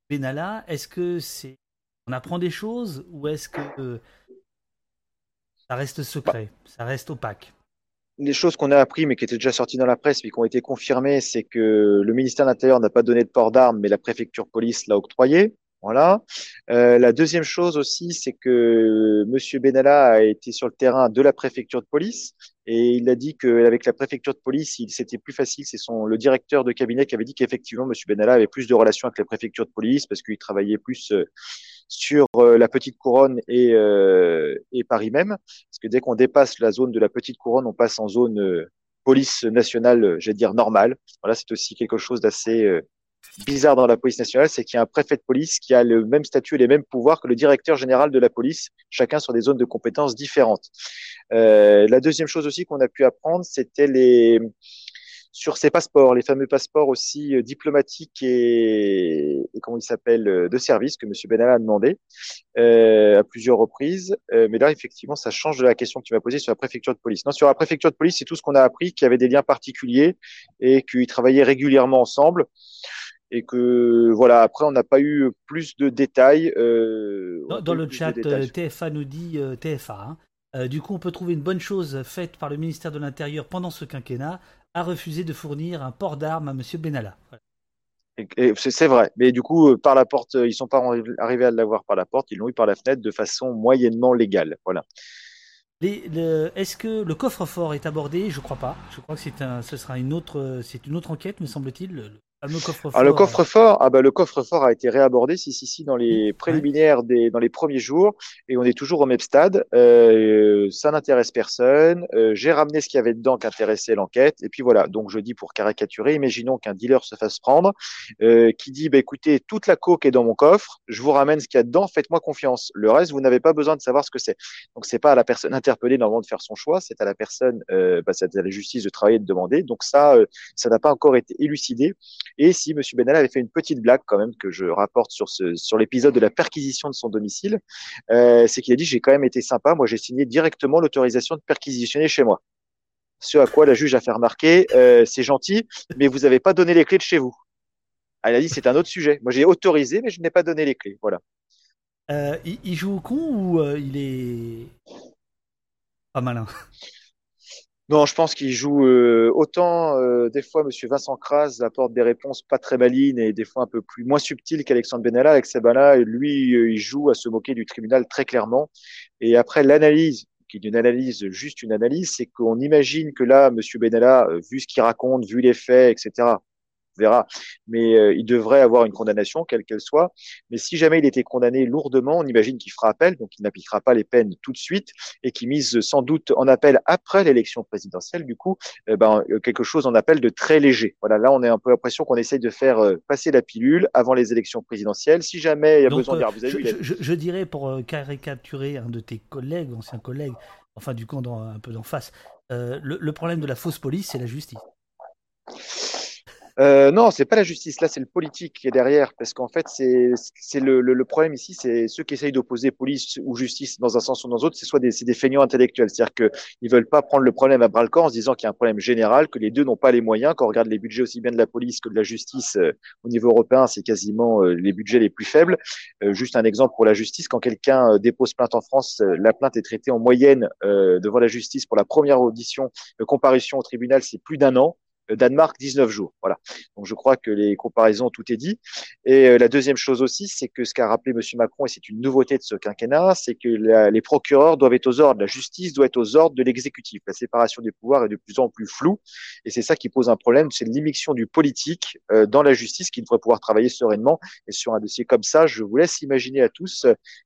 Benalla, est-ce que c'est on apprend des choses ou est-ce que ça reste secret, ça reste opaque? Les choses qu'on a appris, mais qui étaient déjà sorties dans la presse, mais qui ont été confirmées, c'est que le ministère de l'Intérieur n'a pas donné de port d'armes, mais la préfecture police l'a octroyé. Voilà. Euh, la deuxième chose aussi, c'est que Monsieur Benalla a été sur le terrain de la préfecture de police et il a dit qu'avec la préfecture de police, c'était plus facile. C'est son le directeur de cabinet qui avait dit qu'effectivement Monsieur Benalla avait plus de relations avec la préfecture de police parce qu'il travaillait plus euh, sur euh, la petite couronne et, euh, et Paris même. Parce que dès qu'on dépasse la zone de la petite couronne, on passe en zone euh, police nationale, j'allais dire normale. Voilà, c'est aussi quelque chose d'assez bizarre dans la police nationale, c'est qu'il y a un préfet de police qui a le même statut et les mêmes pouvoirs que le directeur général de la police, chacun sur des zones de compétences différentes. Euh, la deuxième chose aussi qu'on a pu apprendre, c'était les sur ces passeports, les fameux passeports aussi euh, diplomatiques et, et comment ils s'appellent euh, de service que M. Benalla a demandé euh, à plusieurs reprises. Euh, mais là, effectivement, ça change de la question que tu m'as posée sur la préfecture de police. Non, sur la préfecture de police, c'est tout ce qu'on a appris, qu'il y avait des liens particuliers et qu'ils travaillaient régulièrement ensemble. Et que voilà, après, on n'a pas eu plus de détails. Euh, dans, dans le chat, TFA nous dit TFA. Hein. du coup, on peut trouver une bonne chose faite par le ministère de l'Intérieur pendant ce quinquennat a refusé de fournir un port d'armes à M. Benalla. C'est vrai, mais du coup, euh, par la porte, euh, ils sont pas arrivés à l'avoir par la porte, ils l'ont eu par la fenêtre de façon moyennement légale. Voilà. Est-ce que le coffre-fort est abordé? Je crois pas. Je crois que c'est un, ce sera une autre, c'est une autre enquête, me semble-t-il. Ah, le coffre-fort, ah bah le coffre-fort a été réabordé si si si dans les préliminaires des dans les premiers jours et on est toujours au même stade. Euh, ça n'intéresse personne. Euh, J'ai ramené ce qu'il y avait dedans qui intéressait l'enquête et puis voilà. Donc je dis pour caricaturer, imaginons qu'un dealer se fasse prendre, euh, qui dit bah écoutez toute la coke est dans mon coffre, je vous ramène ce qu'il y a dedans, faites-moi confiance. Le reste vous n'avez pas besoin de savoir ce que c'est. Donc c'est pas à la personne interpellée normalement de faire son choix, c'est à la personne, euh, bah, c'est à la justice de travailler et de demander. Donc ça euh, ça n'a pas encore été élucidé. Et si M. Benalla avait fait une petite blague quand même que je rapporte sur sur l'épisode de la perquisition de son domicile, euh, c'est qu'il a dit j'ai quand même été sympa, moi j'ai signé directement l'autorisation de perquisitionner chez moi. Ce à quoi la juge a fait remarquer, euh, c'est gentil, mais vous n'avez pas donné les clés de chez vous. Elle a dit c'est un autre sujet. Moi j'ai autorisé, mais je n'ai pas donné les clés. Voilà. Euh, il, joue au con ou il est pas malin? Non, je pense qu'il joue euh, autant euh, des fois Monsieur Vincent Kras apporte des réponses pas très malines et des fois un peu plus moins subtiles qu'Alexandre Benalla. Avec Sebala, lui, euh, il joue à se moquer du tribunal très clairement. Et après l'analyse, qui est une analyse juste une analyse, c'est qu'on imagine que là, Monsieur Benalla, vu ce qu'il raconte, vu les faits, etc verra. Mais euh, il devrait avoir une condamnation, quelle qu'elle soit. Mais si jamais il était condamné lourdement, on imagine qu'il fera appel, donc il n'appliquera pas les peines tout de suite et qu'il mise sans doute en appel après l'élection présidentielle. Du coup, euh, ben, euh, quelque chose en appel de très léger. Voilà, là, on a un peu l'impression qu'on essaye de faire passer la pilule avant les élections présidentielles. Si jamais il y a besoin de je, je, je, dirais pour caricaturer un de tes collègues, anciens collègues, enfin du coup un peu d'en face, le, le problème de la fausse police, c'est la justice. Euh, non, c'est pas la justice. Là, c'est le politique qui est derrière, parce qu'en fait, c'est le, problème ici, c'est ceux qui essayent d'opposer police ou justice dans un sens ou dans l'autre, c'est soit des, des feignants intellectuels, c'est-à-dire que ils veulent pas prendre le problème à bras le corps en se disant qu'il y a un problème général, que les deux n'ont pas les moyens. Quand on regarde les budgets aussi bien de la police que de la justice euh, au niveau européen, c'est quasiment euh, les budgets les plus faibles. Euh, juste un exemple pour la justice, quand quelqu'un dépose plainte en France, la plainte est traitée en moyenne devant la justice pour la première audition, comparution au tribunal, c'est plus d'un an Danemark 19 jours. Voilà. Donc je crois que les comparaisons, tout est dit. Et la deuxième chose aussi, c'est que ce qu'a rappelé M. Macron, et c'est une nouveauté de ce quinquennat, c'est que les procureurs doivent être aux ordres, la justice doit être aux ordres de l'exécutif. La séparation des pouvoirs est de plus en plus floue, et c'est ça qui pose un problème, c'est l'immixtion du politique dans la justice qui devrait pouvoir travailler sereinement. Et sur un dossier comme ça, je vous laisse imaginer à tous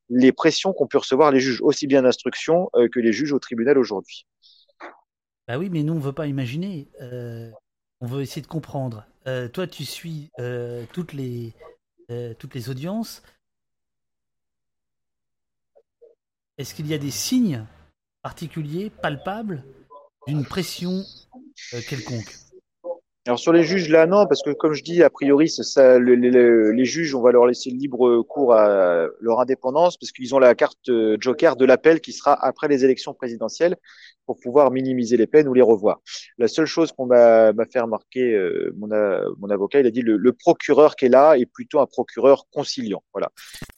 les pressions qu'ont pu recevoir les juges, aussi bien d'instruction que les juges au tribunal aujourd'hui. Bah oui, mais nous, on veut pas imaginer. Euh, on veut essayer de comprendre. Euh, toi, tu suis euh, toutes, les, toutes les audiences. Est-ce qu'il y a des signes particuliers, palpables, d'une pression quelconque? Alors sur les juges là non parce que comme je dis a priori ça, les juges on va leur laisser libre cours à leur indépendance parce qu'ils ont la carte joker de l'appel qui sera après les élections présidentielles pour pouvoir minimiser les peines ou les revoir. La seule chose qu'on m'a fait remarquer euh, mon, avocat il a dit le, le procureur qui est là est plutôt un procureur conciliant voilà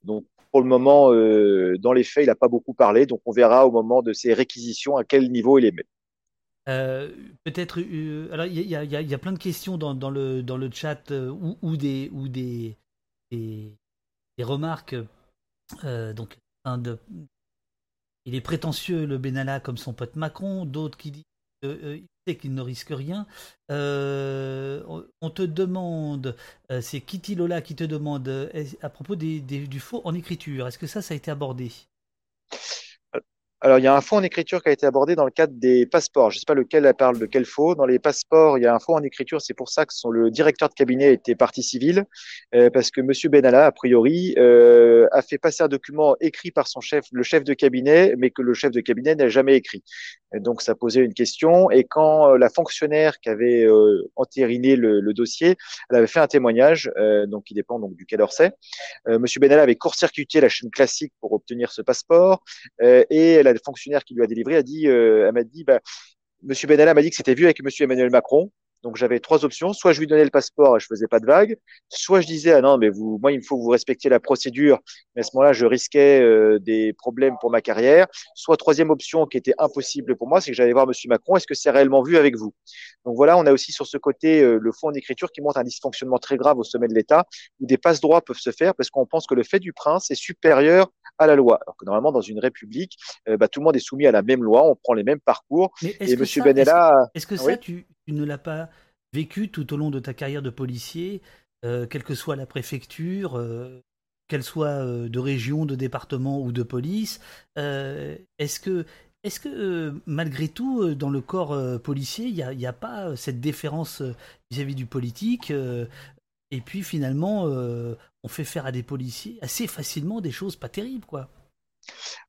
donc pour le moment, euh, dans les faits, il n'a pas beaucoup parlé, donc on verra au moment de ses réquisitions à quel niveau il est met. Euh, peut-être. Euh, alors, il y, a, plein de questions dans, le, dans le chat euh, ou, des, ou des, des, remarques. donc, un de, il est prétentieux, le Benalla, comme son pote Macron. D'autres qui disent qu'il qu'il ne risque rien. on te demande, c'est Kitty Lola qui te demande à propos des, du faux en écriture. Est-ce que ça, ça a été abordé? Alors, il y a un faux en écriture qui a été abordé dans le cadre des passeports. Je ne sais pas lequel elle parle de quel faux. Dans les passeports, il y a un faux en écriture. C'est pour ça que le directeur de cabinet était partie civile, euh, parce que Monsieur Benalla, a priori, euh, a fait passer un document écrit par son chef, le chef de cabinet, mais que le chef de cabinet n'a jamais écrit. Donc, ça posait une question. Et quand euh, la fonctionnaire qui avait euh, entériné le, le, dossier, elle avait fait un témoignage, euh, donc qui dépend donc du Quai d'Orsay. Monsieur Benalla avait court-circuité la chaîne classique pour obtenir ce passeport, et elle le fonctionnaire qui lui a délivré a dit, euh, elle m'a dit, bah, Monsieur Benalla m'a dit que c'était vu avec Monsieur Emmanuel Macron. Donc j'avais trois options. Soit je lui donnais le passeport et je faisais pas de vague. Soit je disais ah non mais vous, moi il faut que vous respectiez la procédure. Mais à ce moment-là je risquais euh, des problèmes pour ma carrière. Soit troisième option qui était impossible pour moi, c'est que j'allais voir Monsieur Macron. Est-ce que c'est réellement vu avec vous? Donc voilà, on a aussi sur ce côté euh, le fond en écriture qui montre un dysfonctionnement très grave au sommet de l'État où des passe droits peuvent se faire parce qu'on pense que le fait du prince est supérieur à la loi. Alors que normalement dans une république, euh, bah, tout le monde est soumis à la même loi, on prend les mêmes parcours. et Monsieur Benella, est-ce que, ça tu tu ne l'as pas vécu tout au long de ta carrière de policier, euh, quelle que soit la préfecture, euh, qu'elle soit euh, de région, de département ou de police. est-ce que, est-ce que malgré tout, dans le corps policier, il n'y a, a, pas cette déférence vis-à-vis du politique Et puis finalement, on fait faire à des policiers assez facilement des choses pas terribles, quoi.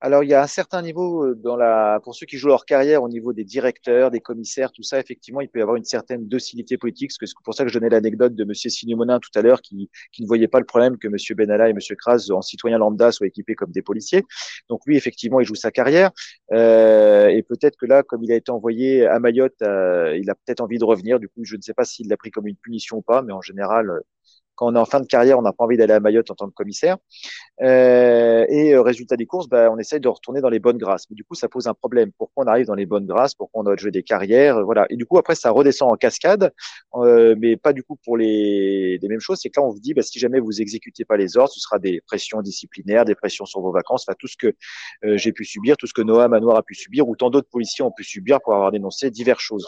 Alors, il y a un certain niveau euh, dans la, pour ceux qui jouent leur carrière au niveau des directeurs, des commissaires, tout ça, effectivement, il peut y avoir une certaine docilité politique. C'est pour ça que je donnais l'anecdote de Monsieur Signomonin tout à l'heure, qui, qui ne voyait pas le problème que Monsieur Benalla et Monsieur Kras, en citoyen lambda, soient équipés comme des policiers. Donc lui, effectivement, il joue sa carrière. Euh, et peut-être que là, comme il a été envoyé à Mayotte, euh, il a peut-être envie de revenir. Du coup, je ne sais pas s'il l'a pris comme une punition ou pas, mais en général, on est en fin de carrière, on n'a pas envie d'aller à Mayotte en tant que commissaire. Euh, et euh, résultat des courses, bah, on essaye de retourner dans les bonnes grâces. Mais du coup, ça pose un problème. Pourquoi on arrive dans les bonnes grâces? Pourquoi on doit jouer des carrières? Euh, Voilà. Et du coup, après, ça redescend en cascade, euh, mais pas du coup pour les, les mêmes choses. C'est que là, on vous dit, bah, si jamais vous exécutez pas les ordres, ce sera des pressions disciplinaires, des pressions sur vos vacances, tout ce que j'ai pu subir, tout ce que Noah Manoir a pu subir, ou tant d'autres policiers ont pu subir pour avoir dénoncé diverses choses.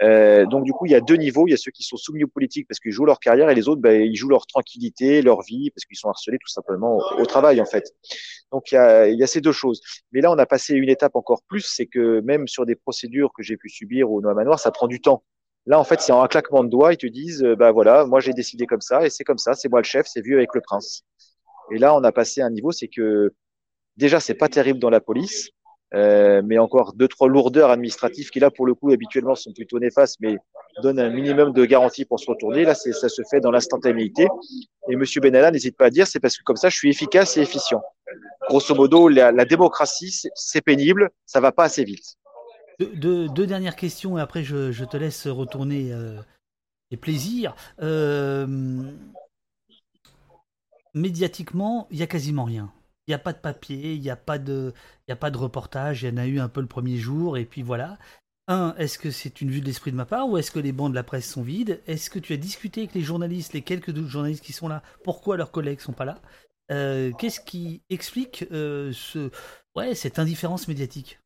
donc du coup, il y a deux niveaux. Il y a ceux qui sont soumis aux politiques parce qu'ils jouent leur carrière, et les autres, bah, ils jouent leur tranquillité, leur vie, parce qu'ils sont harcelés tout simplement au, travail en fait. Donc il y a, ces deux choses. Mais là, on a passé une étape encore plus, c'est que même sur des procédures que j'ai pu subir au Noir Manoir, ça prend du temps. Là, en fait, c'est en un claquement de doigts, ils te disent, bah voilà, moi j'ai décidé comme ça, et c'est comme ça, c'est moi le chef, c'est vu avec le prince. Et là, on a passé un niveau, c'est que déjà, c'est pas terrible dans la police, euh, mais encore deux trois lourdeurs administratives qui là pour le coup habituellement sont plutôt néfastes mais donnent un minimum de garantie pour se retourner. Là ça se fait dans l'instantanéité. Et monsieur Benalla n'hésite pas à dire c'est parce que comme ça je suis efficace et efficient. Grosso modo la, démocratie c'est pénible ça va pas assez vite. Deux, dernières questions et après je, te laisse retourner euh, les plaisirs. Euh, médiatiquement il y a quasiment rien. Il n'y a pas de papier, il n'y a, pas de, a pas de reportage. Il y en a eu un peu le premier jour, et puis voilà. Un, est-ce que c'est une vue de l'esprit de ma part ou est-ce que les bancs de la presse sont vides? Est-ce que tu as discuté avec les journalistes, les quelques journalistes qui sont là Pourquoi leurs collègues sont pas là? Qu'est-ce qui explique ce, ouais, cette indifférence médiatique?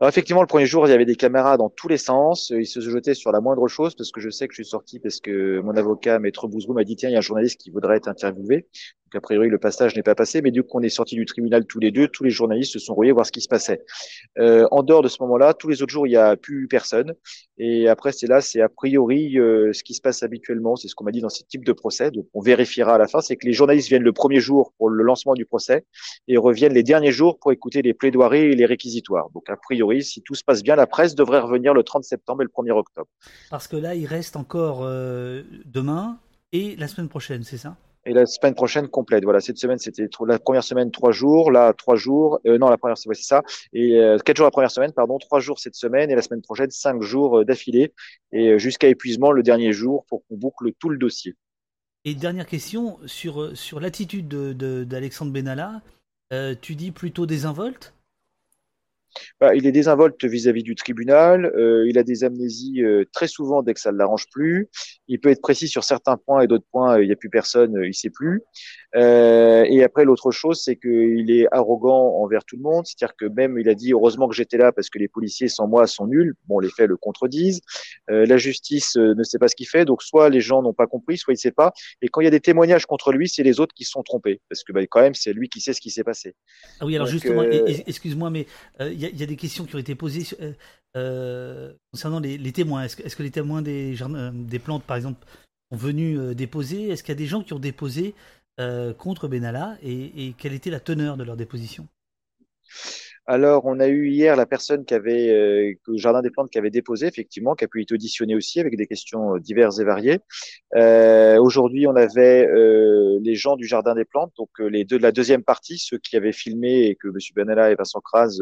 Alors effectivement, le premier jour, il y avait des caméras dans tous les sens. Ils se jetaient sur la moindre chose parce que je sais que je suis sorti parce que mon avocat, Maître Bouzrou, m'a dit tiens, il y a un journaliste qui voudrait être interviewé. Donc a priori, le passage n'est pas passé. Mais du coup, on est sorti du tribunal tous les deux. Tous les journalistes se sont rouillés voir ce qui se passait. Euh, en dehors de ce moment-là, tous les autres jours, il n'y a plus personne. Et après, c'est là, c'est a priori euh, ce qui se passe habituellement. C'est ce qu'on m'a dit dans ce type de procès. Donc on vérifiera à la fin. C'est que les journalistes viennent le premier jour pour le lancement du procès et reviennent les derniers jours pour écouter les plaidoiries et les réquisitoires. Donc a priori, si tout se passe bien, la presse devrait revenir le 30 septembre et le 1er octobre. Parce que là, il reste encore euh, demain et la semaine prochaine, c'est ça? Et la semaine prochaine complète. Voilà, cette semaine c'était la première semaine trois jours, là trois jours, euh, non la première c'est ça, et euh, quatre jours la première semaine, pardon, trois jours cette semaine et la semaine prochaine cinq jours d'affilée et jusqu'à épuisement le dernier jour pour qu'on boucle tout le dossier. Et dernière question sur sur l'attitude d'Alexandre de, Benalla, tu dis plutôt désinvolte? Bah, il est désinvolte vis-à-vis du tribunal. Euh, il a des amnésies euh, très souvent dès que ça ne l'arrange plus. Il peut être précis sur certains points et d'autres points, euh, il n'y a plus personne, il sait plus. et après, l'autre chose, c'est qu'il est arrogant envers tout le monde. C'est-à-dire que même, il a dit heureusement que j'étais là parce que les policiers sans moi sont nuls. Bon, les faits le contredisent. la justice ne sait pas ce qu'il fait. Donc, soit les gens n'ont pas compris, soit il ne sait pas. Et quand il y a des témoignages contre lui, c'est les autres qui se sont trompés. Parce que bah, quand même, c'est lui qui sait ce qui s'est passé. Ah oui, alors justement, excuse-moi, mais y, y, a des questions qui ont été posées euh, euh, concernant les, témoins. Est-ce que, les témoins des, euh, des plantes, par exemple, sont venus déposer? Est-ce qu'il y a des gens qui ont déposé contre Benalla? Et, et, quelle était la teneur de leur déposition? Alors, on a eu hier la personne qui avait, euh, le Jardin des Plantes qui avait déposé, effectivement, qui a pu être auditionné aussi avec des questions euh, diverses et variées. Euh, Aujourd'hui, on avait euh, les gens du Jardin des Plantes, donc les deux de la deuxième partie, ceux qui avaient filmé et que M. Benalla et Vincent Kras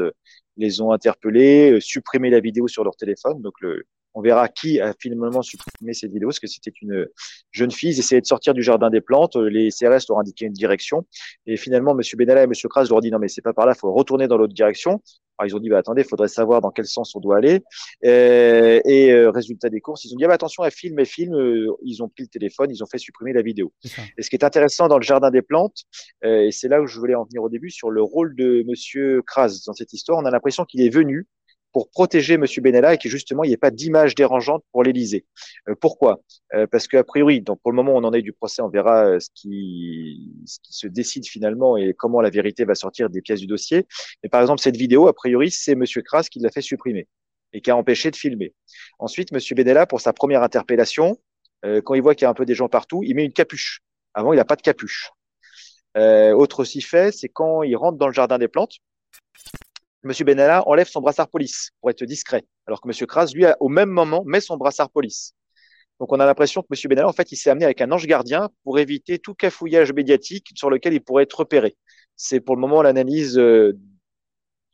les ont interpellés, supprimé la vidéo sur leur téléphone. Donc, le, on verra qui a finalement supprimé cette vidéo, parce que c'était une jeune fille. Ils essayaient de sortir du jardin des plantes. Les CRS leur indiqué une direction. Et finalement, M. Benalla et M. Kras leur ont dit non, mais c'est pas par là, il faut retourner dans l'autre direction. Alors, ils ont dit, bah, attendez, il faudrait savoir dans quel sens on doit aller. Et, et euh, résultat des courses, ils ont dit, ah, bah, attention, elle filme, elle filme. Euh, ils ont pris le téléphone, ils ont fait supprimer la vidéo. Et ce qui est intéressant dans le jardin des plantes, euh, et c'est là où je voulais en venir au début, sur le rôle de M. Kras dans cette histoire, on a l'impression qu'il est venu pour protéger M. Benalla et que justement il n'y ait pas d'image dérangeante pour l'Élysée. Euh, pourquoi? Euh, Parce qu'a priori, donc pour le moment on en est du procès, on verra euh, ce qui, se décide finalement et comment la vérité va sortir des pièces du dossier. Mais par exemple cette vidéo, a priori c'est M. Kras qui l'a fait supprimer et qui a empêché de filmer. Ensuite, M. Benalla, pour sa première interpellation, quand il voit qu'il y a un peu des gens partout, il met une capuche. Avant, il n'a pas de capuche. autre aussi fait, c'est quand il rentre dans le jardin des plantes, M. Benalla enlève son brassard police pour être discret, alors que M. Kras, lui, au même moment, met son brassard police. Donc on a l'impression que M. Benalla, en fait, il s'est amené avec un ange gardien pour éviter tout cafouillage médiatique sur lequel il pourrait être repéré. C'est pour le moment l'analyse euh,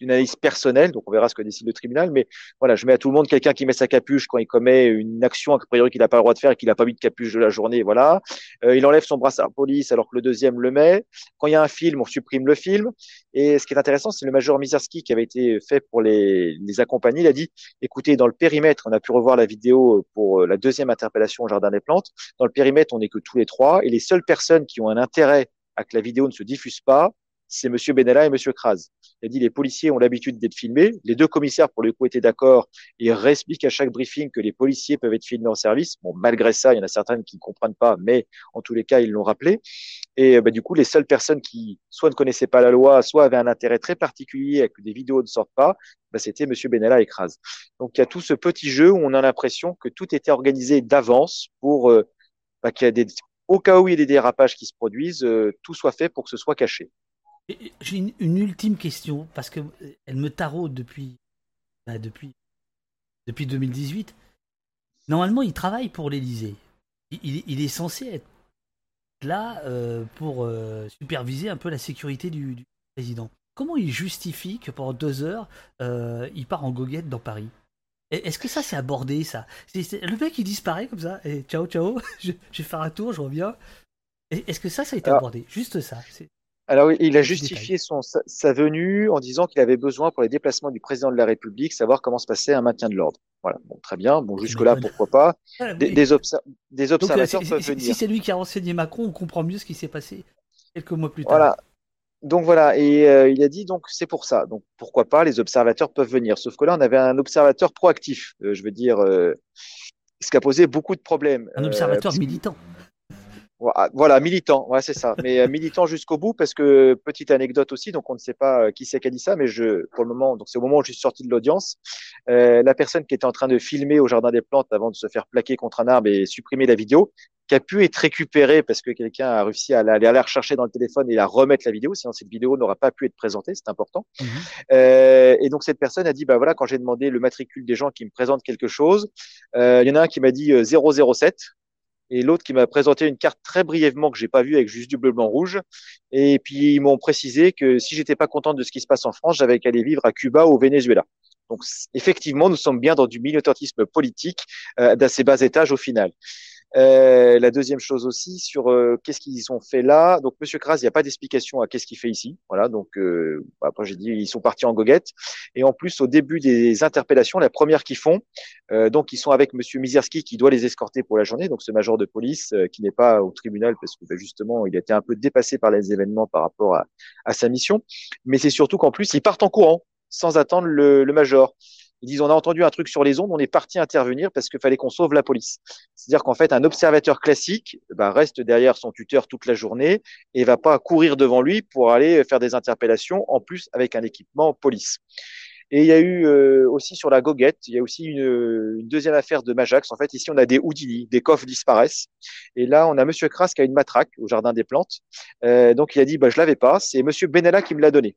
d'une analyse personnelle, donc on verra ce que décide le tribunal, mais voilà, je mets à tout le monde quelqu'un qui met sa capuche quand il commet une action a priori qu'il n'a pas le droit de faire et qu'il n'a pas mis de capuche de la journée, voilà. Euh, il enlève son brassard police alors que le deuxième le met. Quand il y a un film, on supprime le film. Et ce qui est intéressant, c'est le major Mizarski qui avait été fait pour les, les accompagner. Il a dit, écoutez, dans le périmètre, on a pu revoir la vidéo pour la deuxième interpellation au Jardin des Plantes. Dans le périmètre, on n'est que tous les trois et les seules personnes qui ont un intérêt à que la vidéo ne se diffuse pas, c'est Monsieur Benalla et Monsieur Kras. Il a dit les policiers ont l'habitude d'être filmés. Les deux commissaires, pour le coup, étaient d'accord et réexpliquent à chaque briefing que les policiers peuvent être filmés en service. Bon, malgré ça, il y en a certaines qui ne comprennent pas, mais en tous les cas, ils l'ont rappelé. Et bah, du coup, les seules personnes qui soit ne connaissaient pas la loi, soit avaient un intérêt très particulier à que des vidéos ne sortent pas, bah, c'était Monsieur Benalla et Kras. Donc il y a tout ce petit jeu où on a l'impression que tout était organisé d'avance pour euh, bah, qu'il y des au cas où il y a des dérapages qui se produisent, euh, tout soit fait pour que ce soit caché. J'ai une, ultime question, parce que elle me taraude depuis, bah, depuis, depuis 2018. Normalement, il travaille pour l'Elysée. Il, est censé être là euh, pour euh, superviser un peu la sécurité du, président. Comment il justifie que pendant deux heures, euh, il part en goguette dans Paris? Est-ce que ça, c'est abordé, ça? Le mec, il disparaît comme ça, et ciao, ciao, je, vais faire un tour, je reviens. Est-ce que ça, ça a été abordé? Juste ça. Alors, il a justifié son, sa, venue en disant qu'il avait besoin pour les déplacements du président de la République, savoir comment se passait un maintien de l'ordre. Voilà, bon, très bien. Bon, jusque-là, pourquoi pas. Des, oui. des, obser- des Donc, euh, observateurs peuvent venir. si c'est lui qui a renseigné Macron, on comprend mieux ce qui s'est passé quelques mois plus tard. Voilà. Donc voilà, et euh, il a dit donc c'est pour ça. Donc pourquoi pas, les observateurs peuvent venir. Sauf que là, on avait un observateur proactif. Euh, je veux dire, euh, ce qui a posé beaucoup de problèmes. Un observateur que- militant. Voilà, Voilà, militant, ouais, c'est ça. Mais euh, militant jusqu'au bout, parce que petite anecdote aussi, donc on ne sait pas euh, qui c'est qui a dit ça, mais je, pour le moment, donc c'est au moment où je suis sorti de l'audience, euh, la personne qui était en train de filmer au jardin des plantes avant de se faire plaquer contre un arbre et supprimer la vidéo, qui a pu être récupérée parce que quelqu'un a réussi à aller la rechercher dans le téléphone et la remettre la vidéo, sinon cette vidéo n'aura pas pu être présentée, c'est important. Mhm. Euh, et donc cette personne a dit, bah voilà, quand j'ai demandé le matricule des gens qui me présentent quelque chose, euh, il y en a un qui m'a dit euh, 007 et l'autre qui m'a présenté une carte très brièvement que j'ai pas vue avec juste du bleu, blanc, rouge. Et puis ils m'ont précisé que si j'étais pas content de ce qui se passe en France, j'avais qu'à aller vivre à Cuba ou au Venezuela. Donc effectivement, nous sommes bien dans du militantisme politique euh, d'assez bas étage au final. Euh, la deuxième chose aussi sur euh, qu'est-ce qu'ils ont fait là. Donc Monsieur Kras, il n'y a pas d'explication à qu'est-ce qu'il fait ici. Voilà. Donc euh, après j'ai dit ils sont partis en goguette. Et en plus au début des interpellations, la première qu'ils font, euh, donc ils sont avec Monsieur Mizerski qui doit les escorter pour la journée. Donc ce major de police euh, qui n'est pas au tribunal parce que bah, justement il a été un peu dépassé par les événements par rapport à, à sa mission. Mais c'est surtout qu'en plus ils partent en courant sans attendre le, le major. Ils disent on a entendu un truc sur les ondes, on est parti intervenir parce qu'il fallait qu'on sauve la police. C'est-à-dire qu'en fait, un observateur classique bah, reste derrière son tuteur toute la journée et va pas courir devant lui pour aller faire des interpellations, en plus avec un équipement police. Et il y a eu euh, aussi sur la goguette, il y a aussi une, une deuxième affaire de Majax. En fait, ici, on a des Houdini, des coffres disparaissent. Et là, on a Monsieur Kras qui a une matraque au jardin des plantes. Euh, donc, il a dit, bah, je l'avais pas. C'est Monsieur Benalla qui me l'a donné.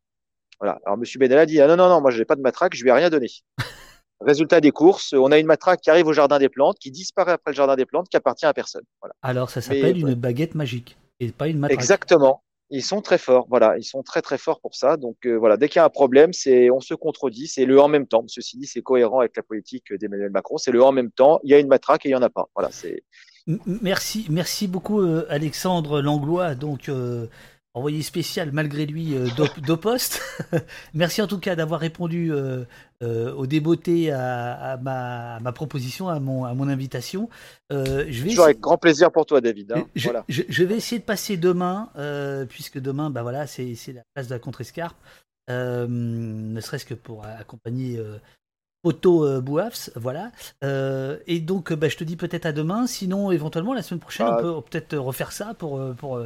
Voilà. Alors, Monsieur Benalla dit, ah non, non, non, moi, je n'ai pas de matraque, je lui ai rien donné. Résultat des courses, on a une matraque qui arrive au jardin des plantes, qui disparaît après le jardin des plantes, qui appartient à personne. Voilà. Alors ça s'appelle ouais. une baguette magique et pas une matraque. Exactement. Ils sont très forts, voilà, ils sont très très forts pour ça. Donc euh, voilà, dès qu'il y a un problème, c'est on se contredit, c'est le en même temps. Ceci dit, c'est cohérent avec la politique d'Emmanuel Macron. C'est le en même temps. Il y a une matraque et il y en a pas. Voilà, c'est Merci, merci beaucoup euh, Alexandre Langlois, donc euh, envoyé spécial malgré lui euh, d'O- d'Opost. merci en tout cas d'avoir répondu euh, euh, au débeauté à, à ma, à ma proposition, à mon, à mon invitation. Euh, je vais toujours essayer- avec grand plaisir pour toi, David. hein. je, Voilà. je- je vais essayer de passer demain, euh, puisque demain, bah voilà, c'est la place de la contre-escarpe, euh, ne serait-ce que pour accompagner Otto euh, Bouafs, voilà. Euh, et donc, bah, je te dis peut-être à demain. Sinon, éventuellement, la semaine prochaine, Ah. on peut peut-être refaire ça pour pour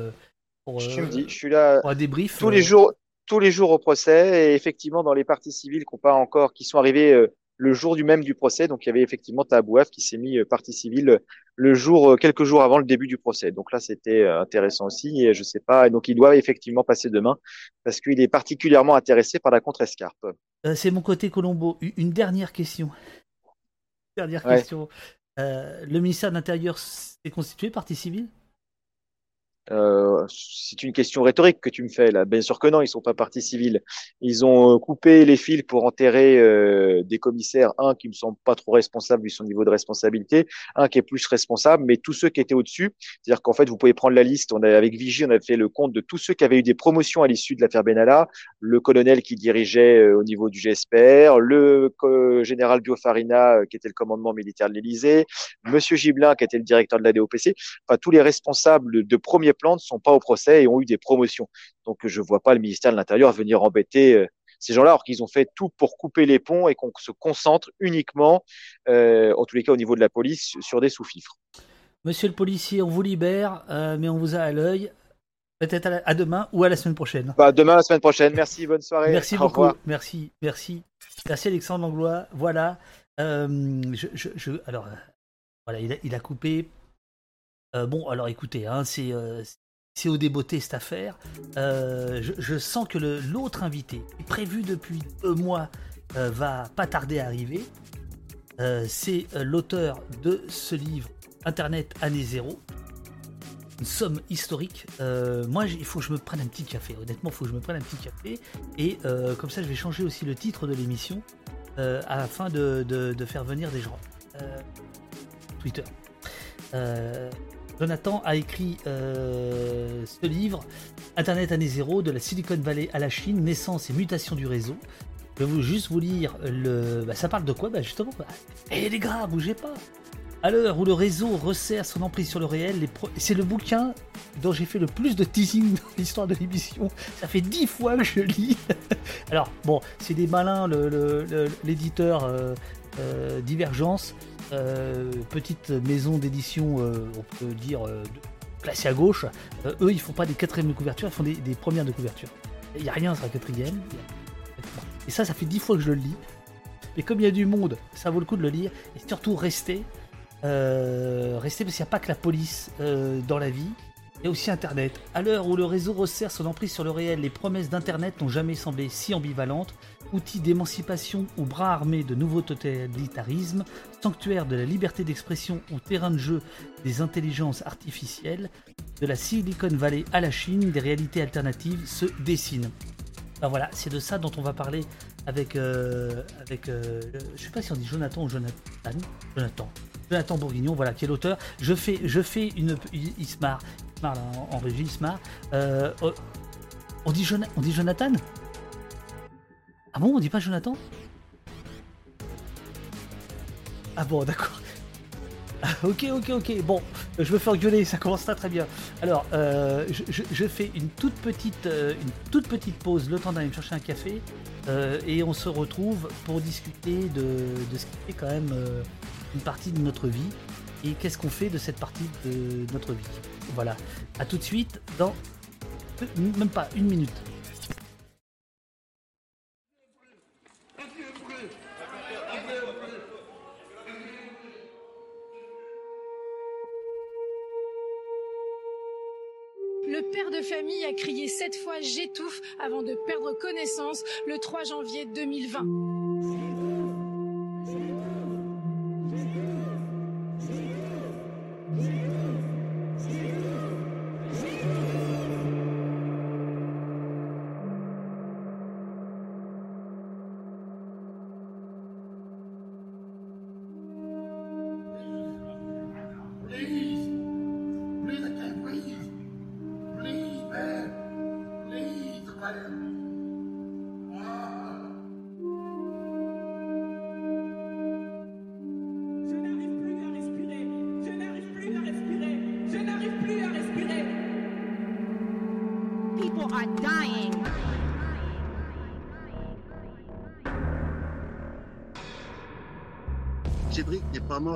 pour, Tu euh, me dis, je suis là pour un débrief. tous euh, les jours, tous les jours au procès et effectivement dans les parties civiles qui n'ont pas encore, qui sont arrivées euh, le jour du même du procès. Donc il y avait effectivement Tabouaf qui s'est mis partie civile le jour, quelques jours avant le début du procès. Donc là c'était intéressant aussi et je sais pas. Donc il doit effectivement passer demain parce qu'il est particulièrement intéressé par la contre-escarpe. c'est mon côté Colombo. Une dernière question. Dernière Ouais. question. Euh, le ministère de l'Intérieur s'est constitué partie civile? Euh, c'est une question rhétorique que tu me fais là. Bien sûr que non, ils sont pas partie civile. Ils ont euh, coupé les fils pour enterrer euh, des commissaires, un qui me semble pas trop responsable vu son niveau de responsabilité, un qui est plus responsable, mais tous ceux qui étaient au-dessus, c'est-à-dire qu'en fait vous pouvez prendre la liste. On a avec Vigie, on a fait le compte de tous ceux qui avaient eu des promotions à l'issue de l'affaire Benalla, le colonel qui dirigeait euh, au niveau du GSPR, le général Biofarina qui était le commandement militaire de l'Élysée, Monsieur Gibelin qui était le directeur de la DOPC enfin, tous les responsables de premier plan ne sont pas au procès et ont eu des promotions. Donc, je vois pas le ministère de l'Intérieur venir embêter euh, ces gens-là, alors qu'ils ont fait tout pour couper les ponts et qu'on se concentre uniquement, euh, en tous les cas au niveau de la police, sur des sous-fifres. Monsieur le policier, on vous libère, euh, mais on vous a à l'œil. Peut-être à, demain ou à la semaine prochaine. Bah, demain, la semaine prochaine. Merci, bonne soirée. Merci Au beaucoup. revoir. Merci, merci. Merci Alexandre Langlois. Voilà. Euh, je, je, je- alors, voilà, il a, il a coupé. Euh, bon, alors écoutez, hein, c'est euh, c'est au débeauté cette affaire. Euh, je, sens que l'autre invité, prévu depuis deux mois, va pas tarder à arriver. C'est l'auteur de ce livre Internet année zéro. Une somme historique. Moi, il faut que je me prenne un petit café. Honnêtement, il faut que je me prenne un petit café. Et comme ça, je vais changer aussi le titre de l'émission afin de, de- faire venir des gens. Twitter. Jonathan a écrit euh, ce livre Internet année zéro, de la Silicon Valley à la Chine, naissance et mutation du réseau. Je vais juste vous lire le. Bah, ça parle de quoi? Bah justement. Bah... Eh les gars, bougez pas À l'heure où le réseau resserre son emprise sur le réel, c'est le bouquin dont j'ai fait le plus de teasing dans l'histoire de l'émission. Ça fait dix fois que je lis. Alors, bon, c'est des malins, l'éditeur euh, euh, Divergence, euh, petite maison d'édition, on peut dire, placée à gauche. eux, ils font pas des quatrièmes de couverture, ils font des, premières de couverture. Il n'y a rien sur la quatrième. Et ça, ça fait dix fois que je le lis. Mais comme il y a du monde, ça vaut le coup de le lire. Et surtout, restez. Euh, restez parce qu'il n'y a pas que la police euh, dans la vie. A aussi Internet. À l'heure où le réseau resserre son emprise sur le réel, les promesses d'Internet n'ont jamais semblé si ambivalentes. Outil d'émancipation ou bras armés de nouveaux totalitarismes, sanctuaire de la liberté d'expression ou terrain de jeu des intelligences artificielles, de la Silicon Valley à la Chine, des réalités alternatives se dessinent. Ben voilà, c'est de ça dont on va parler avec, euh, avec euh, je sais pas si on dit Jonathan ou Jonathan, Jonathan, Jonathan Bourguignon, voilà, qui est l'auteur. Je fais, une, il, se marre, en, régie. Euh, oh, on dit on dit Jonathan? Ah bon, on dit pas Jonathan? Ah bon, d'accord. ok, ok, ok. Bon, je me fais engueuler, ça commence pas très bien. Alors, euh, je, fais une toute petite, euh, une toute petite pause, le temps d'aller me chercher un café, euh, et on se retrouve pour discuter de, ce qui fait quand même une partie de notre vie et qu'est-ce qu'on fait de cette partie de notre vie. Voilà. À tout de suite dans même pas une minute. Famille a crié sept fois j'étouffe avant de perdre connaissance le 3 janvier 2020.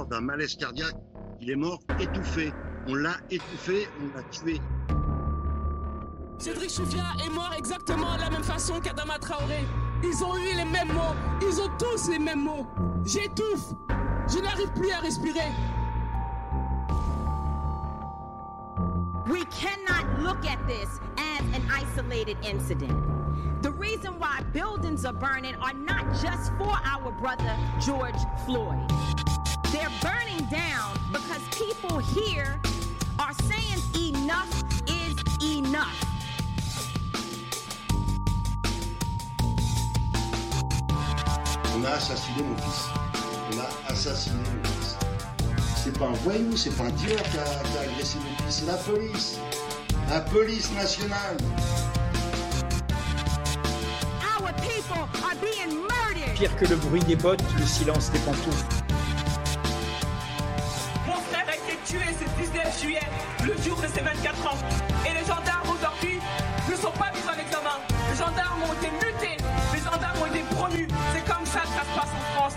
D'un malaise cardiaque, il est mort étouffé. On l'a étouffé, on l'a tué. Cédric Choufia est mort exactement de la même façon qu'Adama Traoré. Ils ont eu les mêmes mots. Ils ont tous les mêmes mots. J'étouffe. Je n'arrive plus à respirer. We cannot look at this as an isolated incident. The reason why buildings are burning are not just for our brother George Floyd. They're burning down because people here are saying enough is enough. On a assassiné mon fils. On a assassiné mon fils. C'est pas un voyou, c'est pas un a, qui a agressé mon fils, c'est la police. La police nationale. Our people are being murdered. Pire que le bruit des bottes, le silence des pantoufles. Le jour de ses 24 ans. Et les gendarmes aujourd'hui ne sont pas mis en examen. Les gendarmes ont été mutés, les gendarmes ont été promus. C'est comme ça que ça se passe en France.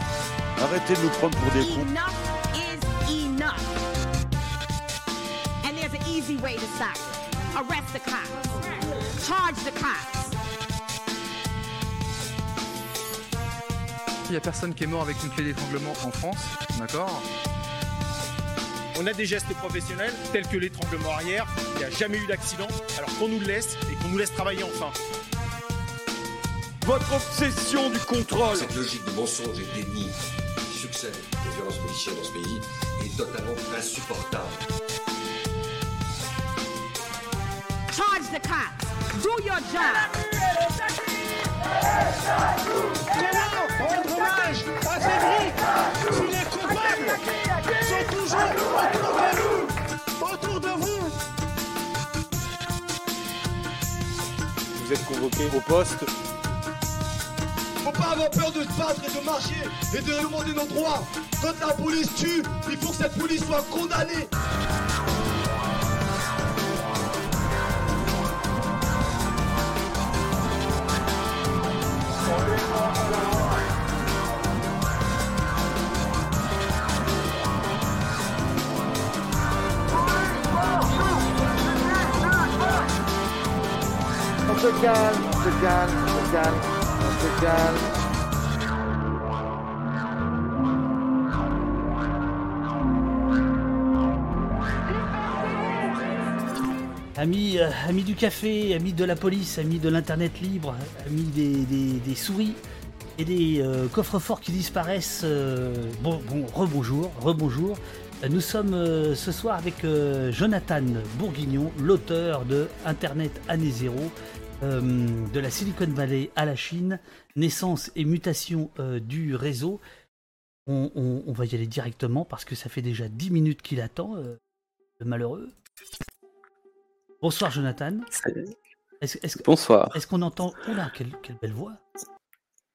Arrêtez de nous prendre pour des cons. Enough is enough. And there's an easy way to stop it. Arrest the cops. Charge the cops. Il n'y a personne qui est mort avec une clé d'étranglement en France, d'accord on a des gestes professionnels tels que l'étranglement arrière. Il n'y a jamais eu d'accident. Alors qu'on nous le laisse et qu'on nous laisse travailler enfin. Votre obsession du contrôle. Cette logique de mensonge et de déni qui succède aux violences policières dans ce pays est totalement insupportable. Charge the cops. Do your job. rendre hommage à Cédric s'il est coupable vous êtes convoqué au poste. Faut pas avoir peur de se battre et de marcher et de demander nos droits. Quand la police tue, il faut que cette police soit condamnée. Se se calme. Amis, euh, du café, amis de la police, amis de l'internet libre, amis des, souris et des euh, coffres-forts qui disparaissent. euh, bon, bon, rebonjour, rebonjour. Euh, Nous sommes euh, ce soir avec euh, Jonathan Bourguignon, l'auteur de Internet année zéro, euh, de la Silicon Valley à la Chine, naissance et mutation euh, du réseau. On, on- on va y aller directement parce que ça fait déjà 10 minutes qu'il attend, euh, le malheureux. Bonsoir Jonathan. Est-ce- Bonsoir. Est-ce qu'on entend... Oula, quelle, quelle belle voix.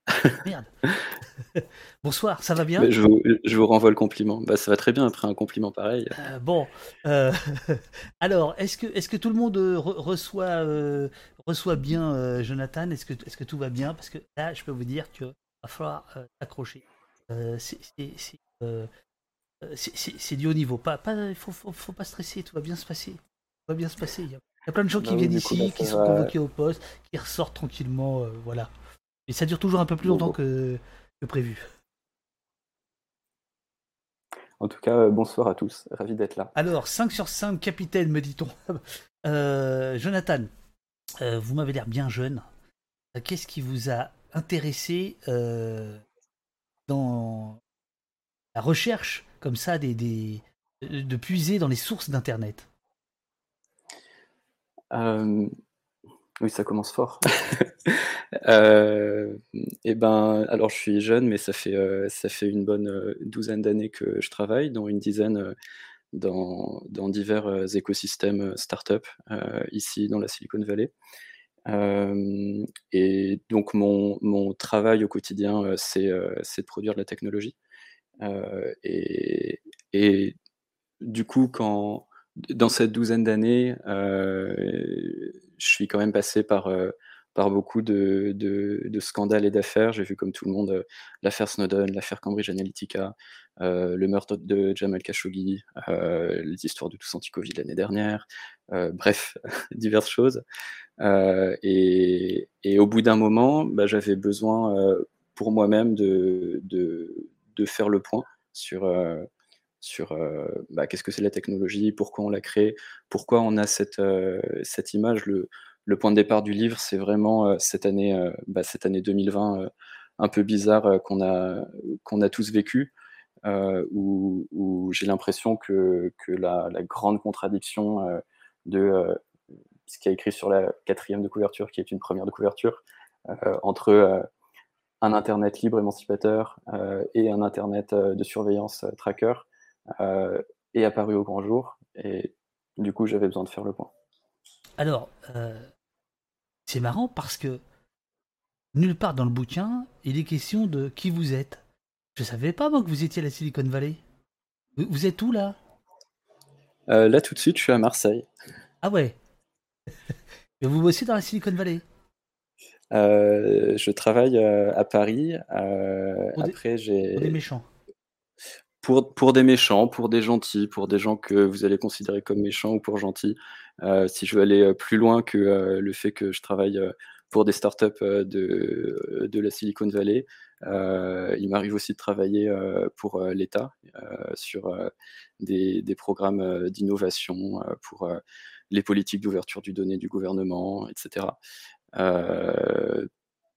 Merde. Bonsoir, ça va bien? Je, vous, je vous renvoie le compliment. Bah, ça va très bien après un compliment pareil. Euh, Bon, euh, alors, est-ce que, est que tout le monde re- reçoit, euh, reçoit bien euh, Jonathan Est-ce que, est que tout va bien? Parce que là, je peux vous dire qu'il va falloir euh, s'accrocher. Euh, c'est- euh, euh, du haut niveau. Pas, pas, il faut, faut, faut pas stresser, tout va bien se passer. Tout va bien se passer. Il y a, il y a plein de gens qui Bah oui, viennent coup, ici, là, qui sont va. convoqués au poste, qui ressortent tranquillement, euh, voilà. Et ça dure toujours un peu plus longtemps que, que prévu. En tout cas, euh, bonsoir à tous. Ravi d'être là. Alors, 5 sur 5, capitaine, me dit-on. Euh, Jonathan, euh, vous m'avez l'air bien jeune. Euh, Qu'est-ce qui vous a intéressé euh, dans la recherche, comme ça, des, de puiser dans les sources d'Internet? Oui, ça commence fort. Euh, et ben, alors je suis jeune, mais ça fait, ça fait une bonne douzaine d'années que je travaille, dont une dizaine dans, divers euh, écosystèmes euh, startup euh, ici dans la Silicon Valley. Et donc mon, mon travail au quotidien, euh, c'est de produire de la technologie. Et, et du coup, quand, dans cette douzaine d'années, je suis quand même passé par, par beaucoup de, scandales et d'affaires. J'ai vu comme tout le monde euh, l'affaire Snowden, l'affaire Cambridge Analytica, euh, le meurtre de Jamal Khashoggi, euh, les histoires de tous anti-Covid l'année dernière, bref, diverses choses. Et, au bout d'un moment, bah, j'avais besoin pour moi-même de, faire le point sur, bah, qu'est-ce que c'est la technologie, pourquoi on l'a créée, pourquoi on a cette, cette image. Le, le point de départ du livre, c'est vraiment euh, cette, année, euh, bah, cette année 2020 euh, un peu bizarre qu'on a, qu'on a tous vécu, où, j'ai l'impression que, que la, grande contradiction de ce qui est écrit sur la quatrième de couverture, qui est une première de couverture, entre un Internet libre émancipateur et un Internet de surveillance tracker, est apparu au grand jour. Et du coup, j'avais besoin de faire le point. Alors, c'est marrant parce que nulle part dans le bouquin, il est question de qui vous êtes. Je savais pas, moi, que vous étiez à la Silicon Valley. Vous, êtes où, là? Euh, là, tout de suite, je suis à Marseille. Ah ouais Et vous bossez dans la Silicon Valley? Euh, je travaille euh, à Paris. euh, après, j'ai Pour des méchants. Pour, des méchants, pour des gentils, pour des gens que vous allez considérer comme méchants ou pour gentils. Euh, si je veux aller euh, plus loin que euh, le fait que je travaille pour des startups de, la Silicon Valley, il m'arrive aussi de travailler pour l'État sur des, des programmes d'innovation pour les politiques d'ouverture du données du gouvernement, etc.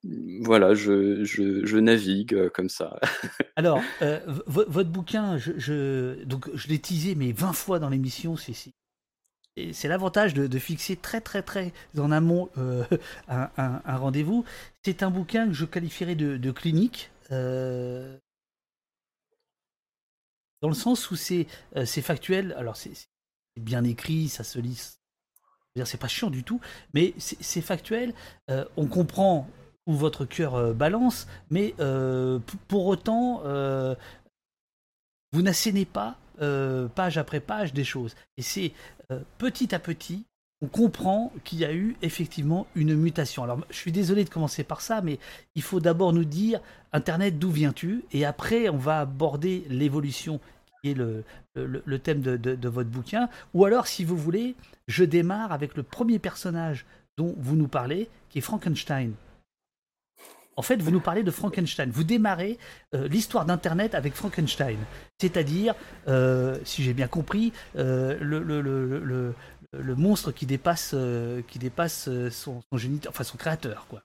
Voilà, je, je, navigue euh, comme ça. Alors, euh, vo- votre bouquin, je, donc, je l'ai teasé, mais 20 fois dans l'émission, c'est c'est- l'avantage de, fixer très très très en amont euh, un, rendez-vous. C'est un bouquin que je qualifierais de, clinique, dans le sens où c'est factuel. Alors c'est bien écrit, ça se lit, C'est pas chiant du tout, mais c'est factuel. On comprend où votre cœur euh, balance, mais euh, pour autant, vous n'assénez pas page après page des choses. Et c'est petit à petit, on comprend qu'il y a eu effectivement une mutation. Alors, je suis désolé de commencer par ça, mais il faut d'abord nous dire Internet, d'où viens-tu? Et après, on va aborder l'évolution qui est le, thème de, votre bouquin. Ou alors, si vous voulez, je démarre avec le premier personnage dont vous nous parlez, qui est Frankenstein. En fait, vous nous parlez de Frankenstein. Vous démarrez euh, l'histoire d'Internet avec Frankenstein. C'est-à-dire, euh, si j'ai bien compris, euh, le, le, le, le, monstre qui dépasse, qui dépasse son, son géniteur, enfin son créateur, quoi.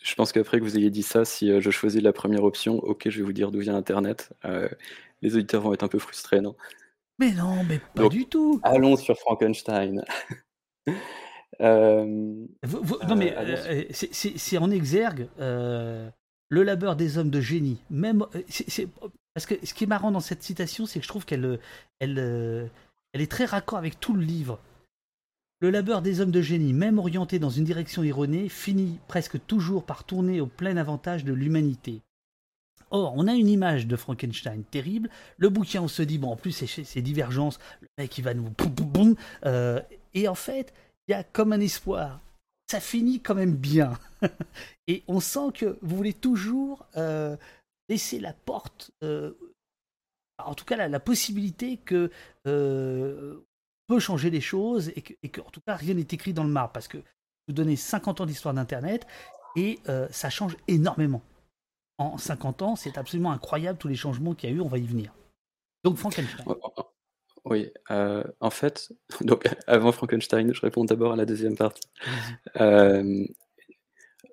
Je pense qu'après que vous ayez dit ça, si je choisis la première option, ok, je vais vous dire d'où vient Internet. les auditeurs vont être un peu frustrés, non? Mais non, mais pas du tout. Allons sur Frankenstein. Euh, non, mais euh, euh, c'est en exergue le labeur des hommes de génie. Même, parce que ce qui est marrant dans cette citation, c'est que je trouve qu'elle elle, elle est très raccord avec tout le livre. Le labeur des hommes de génie, même orienté dans une direction erronée, finit presque toujours par tourner au plein avantage de l'humanité. Or, on a une image de Frankenstein terrible. Le bouquin, on se dit, bon, en plus, c'est divergences. Le mec, il va nous. et en fait, il y a comme un espoir. Ça finit quand même bien. et on sent que vous voulez toujours euh, laisser la porte, euh, en tout cas la, possibilité que euh, peut changer les choses et que, en tout cas rien n'est écrit dans le marbre parce que vous donnez 50 ans d'histoire d'Internet et ça change énormément. En 50 ans, c'est absolument incroyable tous les changements qu'il y a eu, on va y venir. Donc Frankenstein. Oui, euh, en fait, donc avant Frankenstein, je réponds d'abord à la deuxième partie. Euh,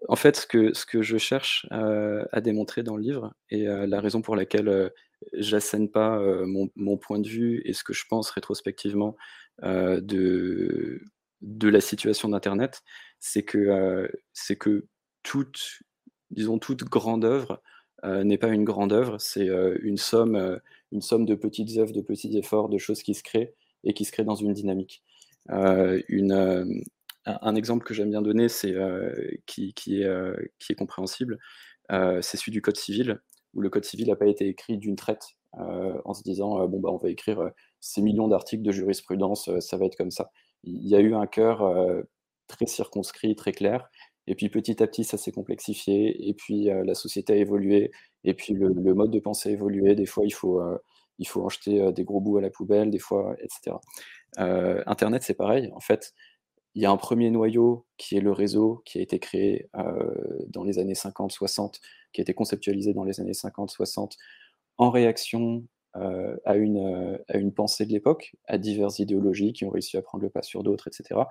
en fait, ce que, ce que je cherche euh, à démontrer dans le livre, et la raison pour laquelle j'assène pas mon, mon point de vue et ce que je pense rétrospectivement de, de la situation d'Internet, c'est que, c'est que toute, disons, toute grande œuvre n'est pas une grande œuvre, c'est une somme une somme de petites œuvres, de petits efforts, de choses qui se créent et qui se créent dans une dynamique. Euh, euh, un exemple que j'aime bien donner, c'est euh, qui, qui, est, qui est compréhensible, c'est celui du Code civil, où le Code civil n'a pas été écrit d'une traite en se disant bon bah on va écrire ces millions d'articles de jurisprudence, ça va être comme ça. Il y a eu un cœur très circonscrit, très clair, et puis petit à petit, ça s'est complexifié. Et puis la société a évolué. Et puis le, mode de pensée a évolué. Des fois, il faut, il faut jeter des gros bouts à la poubelle, des fois, etc. Internet, c'est pareil. En fait, il y a un premier noyau qui est le réseau, qui a été créé dans les années 50-60, qui a été conceptualisé dans les années 50-60 en réaction à, une, à une pensée de l'époque, à diverses idéologies qui ont réussi à prendre le pas sur d'autres, etc.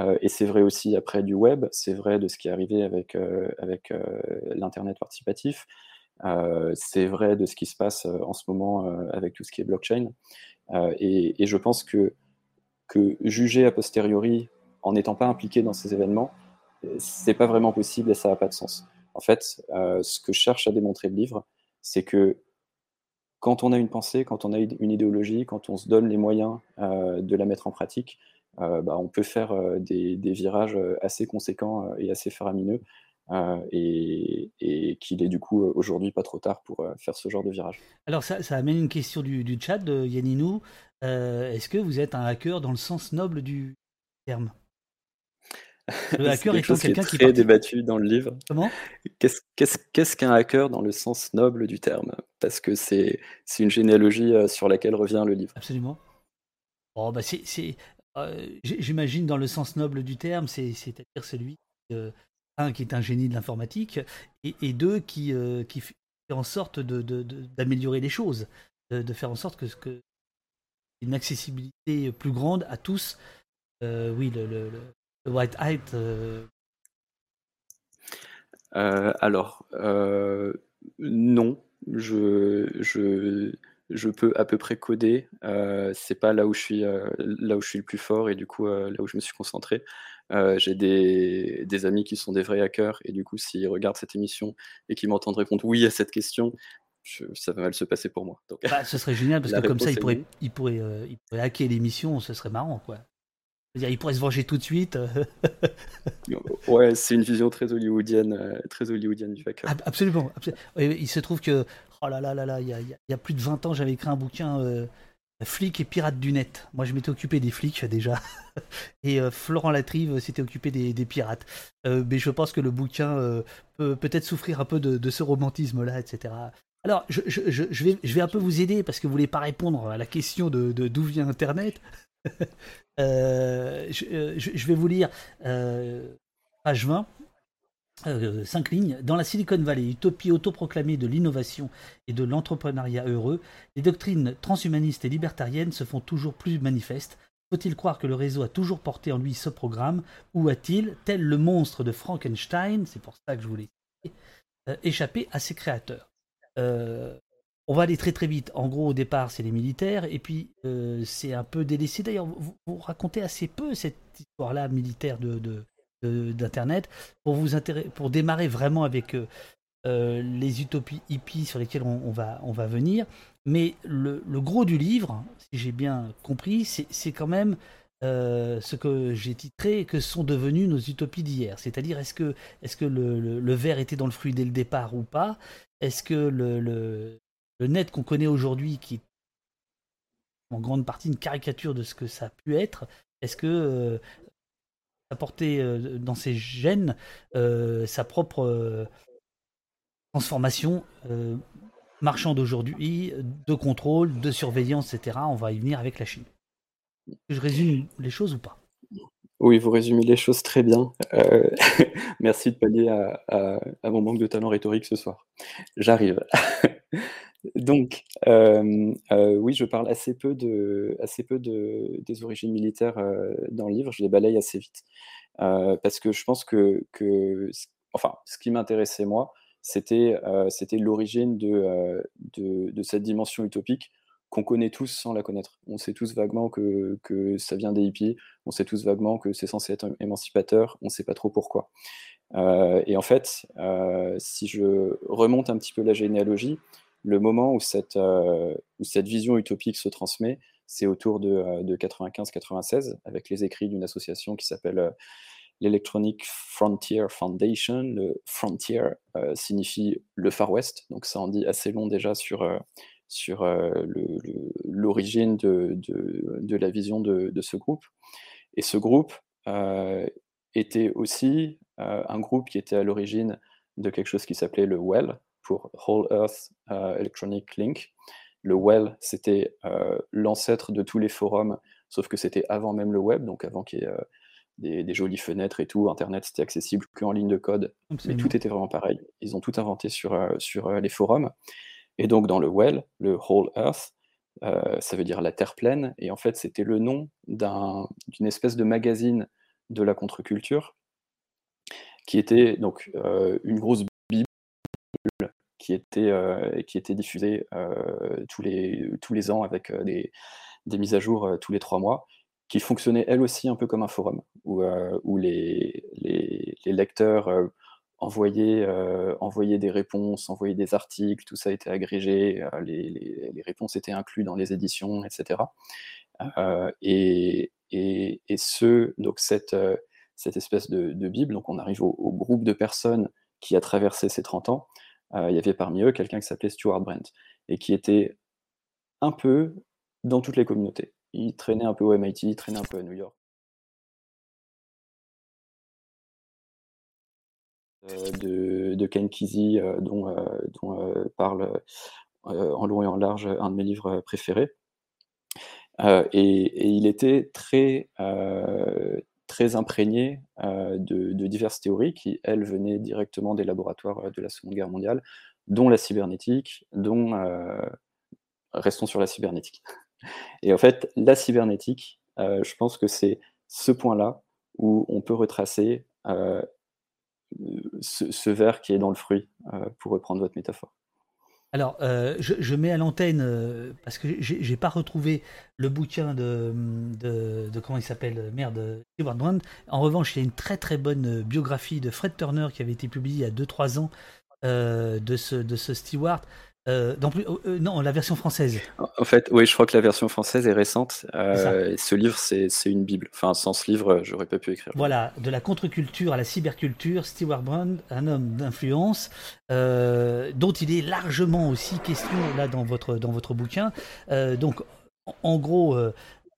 Euh, et c'est vrai aussi après du web, c'est vrai de ce qui est arrivé avec, euh, avec euh, l'Internet participatif, c'est vrai de ce qui se passe en ce moment avec tout ce qui est blockchain. Et, je pense que, juger a posteriori en n'étant pas impliqué dans ces événements, c'est pas vraiment possible et ça n'a pas de sens. En fait, ce que cherche à démontrer le livre, c'est que quand on a une pensée, quand on a une idéologie, quand on se donne les moyens de la mettre en pratique, euh, bah, on peut faire euh, des, virages euh, assez conséquents et assez faramineux. Et, qu'il est du coup aujourd'hui pas trop tard pour faire ce genre de virage. Alors ça, amène une question du, chat de Yanninou. Est-ce que vous êtes un hacker dans le sens noble du terme? Le hacker est quelqu'un qui, est très débattu dans le livre. Comment? Qu'est-ce qu'un hacker dans le sens noble du terme? Parce que c'est une généalogie sur laquelle revient le livre. Absolument. Oh, bah c'est euh, j'imagine dans le sens noble du terme, c'est-à-dire celui euh, un qui est un génie de l'informatique et, deux qui, euh, qui fait en sorte d'améliorer les choses, de, faire en sorte que, que une accessibilité plus grande à tous. oui, le, white height. alors non, je, peux à peu près coder. Euh, c'est pas là où je suis euh, là où je suis le plus fort et du coup euh, là où je me suis concentré. J'ai des, des, amis qui sont des vrais hackers et du coup s'ils regardent cette émission et qu'ils m'entendent répondre oui à cette question, ça va mal se passer pour moi. Donc, bah, ce serait génial parce que comme ça ils pourraient, ils pourraient, ils pourraient hacker l'émission, ce serait marrant quoi. il pourrait se venger tout de suite. ouais, c'est une vision très hollywoodienne, très hollywoodienne du vainqueur. Absolument. Il se trouve que, oh là là là là, il y a, plus de 20 ans, j'avais écrit un bouquin Flics et pirates du net. Moi, je m'étais occupé des flics déjà. Et Florent Latrive s'était occupé des, pirates. mais je pense que le bouquin peut peut-être souffrir un peu de, ce romantisme-là, etc. Alors, je, vais, je vais un peu vous aider parce que vous voulez pas répondre à la question de d'où vient Internet. je, vais vous lire page 20 euh, cinq lignes. Dans la Silicon Valley, utopie autoproclamée de l'innovation et de l'entrepreneuriat heureux, les doctrines transhumanistes et libertariennes se font toujours plus manifestes. Faut-il croire que le réseau a toujours porté en lui ce programme? Ou a-t-il, tel le monstre de Frankenstein, c'est pour ça que je voulais euh, échappé à ses créateurs? Euh, On va aller très très vite. En gros, au départ, c'est les militaires, et puis c'est un peu délaissé. D'ailleurs, vous, racontez assez peu cette histoire-là militaire de d'internet pour vous pour démarrer vraiment avec euh, euh, les utopies hippies sur lesquelles on, va on va venir. Mais le, gros du livre, si j'ai bien compris, c'est quand même euh, ce que j'ai titré que sont devenues nos utopies d'hier? C'est-à-dire, est-ce que, est que le, le, verre était dans le fruit dès le départ ou pas? Est-ce que le, le, net qu'on connaît aujourd'hui, qui est en grande partie une caricature de ce que ça a pu être, est-ce que apporter euh, dans ses gènes euh, sa propre euh, transformation marchand d'aujourd'hui, de contrôle, de surveillance, etc. On va y venir avec la Chine. Je résume les choses ou pas? Oui, vous résumez les choses très bien. merci de pallier à, mon manque de talent rhétorique ce soir. J'arrive. Donc, oui, je parle assez peu, de, assez peu de, des origines militaires dans le livre. Je les balaye assez vite. parce que je pense que, que enfin, ce qui m'intéressait moi, c'était l'origine de, de, cette dimension utopique qu'on connaît tous sans la connaître. On sait tous vaguement que, que ça vient des hippies, on sait tous vaguement que c'est censé être émancipateur, on ne sait pas trop pourquoi. et en fait, si je remonte un petit peu la généalogie, le moment où cette, où cette vision utopique se transmet, c'est autour de, de 95-96, avec les écrits d'une association qui s'appelle l'Electronic Frontier Foundation. Le frontier euh, signifie le Far West, donc ça en dit assez long déjà sur, euh, euh, l'origine de, la vision de, ce groupe. Et ce groupe était aussi un groupe qui était à l'origine de quelque chose qui s'appelait le WELL, pour Whole Earth Electronic Link. Le WELL, c'était l'ancêtre de tous les forums, sauf que c'était avant même le web, donc avant qu'il y ait des, jolies fenêtres et tout. Internet, c'était accessible qu'en ligne de code, mais tout était vraiment pareil. Ils ont tout inventé sur, euh, sur euh, les forums. Et donc, dans le Well, le Whole Earth, euh, ça veut dire la Terre pleine. Et en fait, c'était le nom d'une espèce de magazine de la contre-culture qui était donc une grosse qui était, qui était diffusée tous, les, tous les ans avec des, des mises à jour tous les trois mois qui fonctionnait elle aussi un peu comme un forum, où, euh, où les, les, lecteurs euh, envoyaient, euh, envoyaient, des réponses, envoyaient des articles, tout ça était agrégé, les, les, réponses étaient incluses dans les éditions, etc. Et, et, et, ce, donc cette, cette espèce de, Bible, donc on arrive au, groupe de personnes qui a traversé ces 30 ans, il y avait parmi eux quelqu'un qui s'appelait Stuart Brent, et qui était un peu dans toutes les communautés il traînait un peu au MIT, il traînait un peu à New York. Euh, de, Ken Kesey, euh, dont, euh, parle en long et en large un de mes livres préférés. Et, il était très, très imprégné de, de, diverses théories qui, elles, venaient directement des laboratoires de la Seconde Guerre mondiale, dont la cybernétique, dont... restons sur la cybernétique. Et en fait, la cybernétique, euh, je pense que c'est ce point-là où on peut retracer euh, ce, verre qui est dans le fruit, euh, pour reprendre votre métaphore. Alors, je, mets à l'antenne, parce que j'ai pas retrouvé le bouquin de, de, comment il s'appelle, merde, Stewart Brand. En revanche, il y a une très très bonne biographie de Fred Turner qui avait été publiée il y a 2-3 ans de, ce, de ce Stewart. Euh, plus- euh, non, la version française. En fait, oui, je crois que la version française est récente. Euh, ce livre, c'est une bible. Enfin, sans ce livre, j'aurais pas pu écrire. Voilà, de la contre-culture à la cyberculture, Stewart Brand, un homme d'influence, euh, dont il est largement aussi question là dans votre, dans votre bouquin. Euh, donc, en, gros, euh,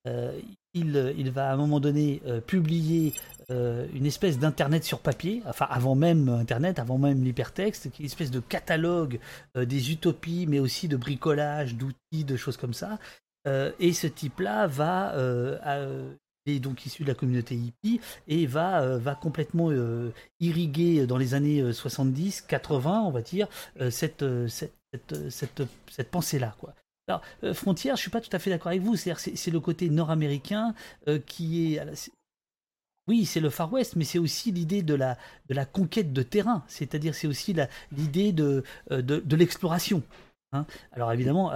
euh, il, il va à un moment donné euh, publier euh, une espèce d'internet sur papier, enfin avant même internet, avant même l'hypertexte, une espèce de catalogue euh, des utopies, mais aussi de bricolage, d'outils, de choses comme ça. Euh, et ce type-là va euh, à- est donc issu de la communauté hippie et va, euh, va complètement euh, irriguer dans les années euh, 70, 80, on va dire, euh, cette, euh, cette, cette, euh, cette, cette pensée-là. Quoi. Alors, euh, Frontière, je suis pas tout à fait d'accord avec vous, c'est, le côté nord-américain euh, qui est... à la- Oui, c'est le Far West, mais c'est aussi l'idée de la, conquête de terrain, c'est-à-dire c'est aussi l'idée de, euh, l'exploration. hein. Alors évidemment,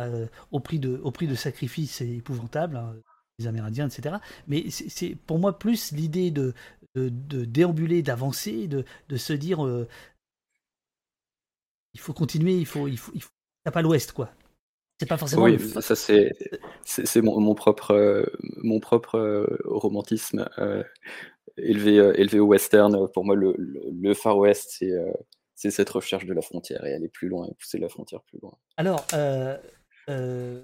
au, prix de, au prix sacrifices épouvantables, hein, les Amérindiens, etc. Mais c'est pour moi plus l'idée de, déambuler, d'avancer, de, se dire il faut continuer, il faut, il faut, il faut l'ouest, quoi. C'est pas forcément Oui, le ça c'est c'est mon, mon propre euh, mon propre euh, romantisme euh, élevé élevé au western. Pour moi, le, le, le Far West, c'est c'est cette recherche de la frontière et aller plus loin et pousser la frontière plus loin. Alors, euh, euh,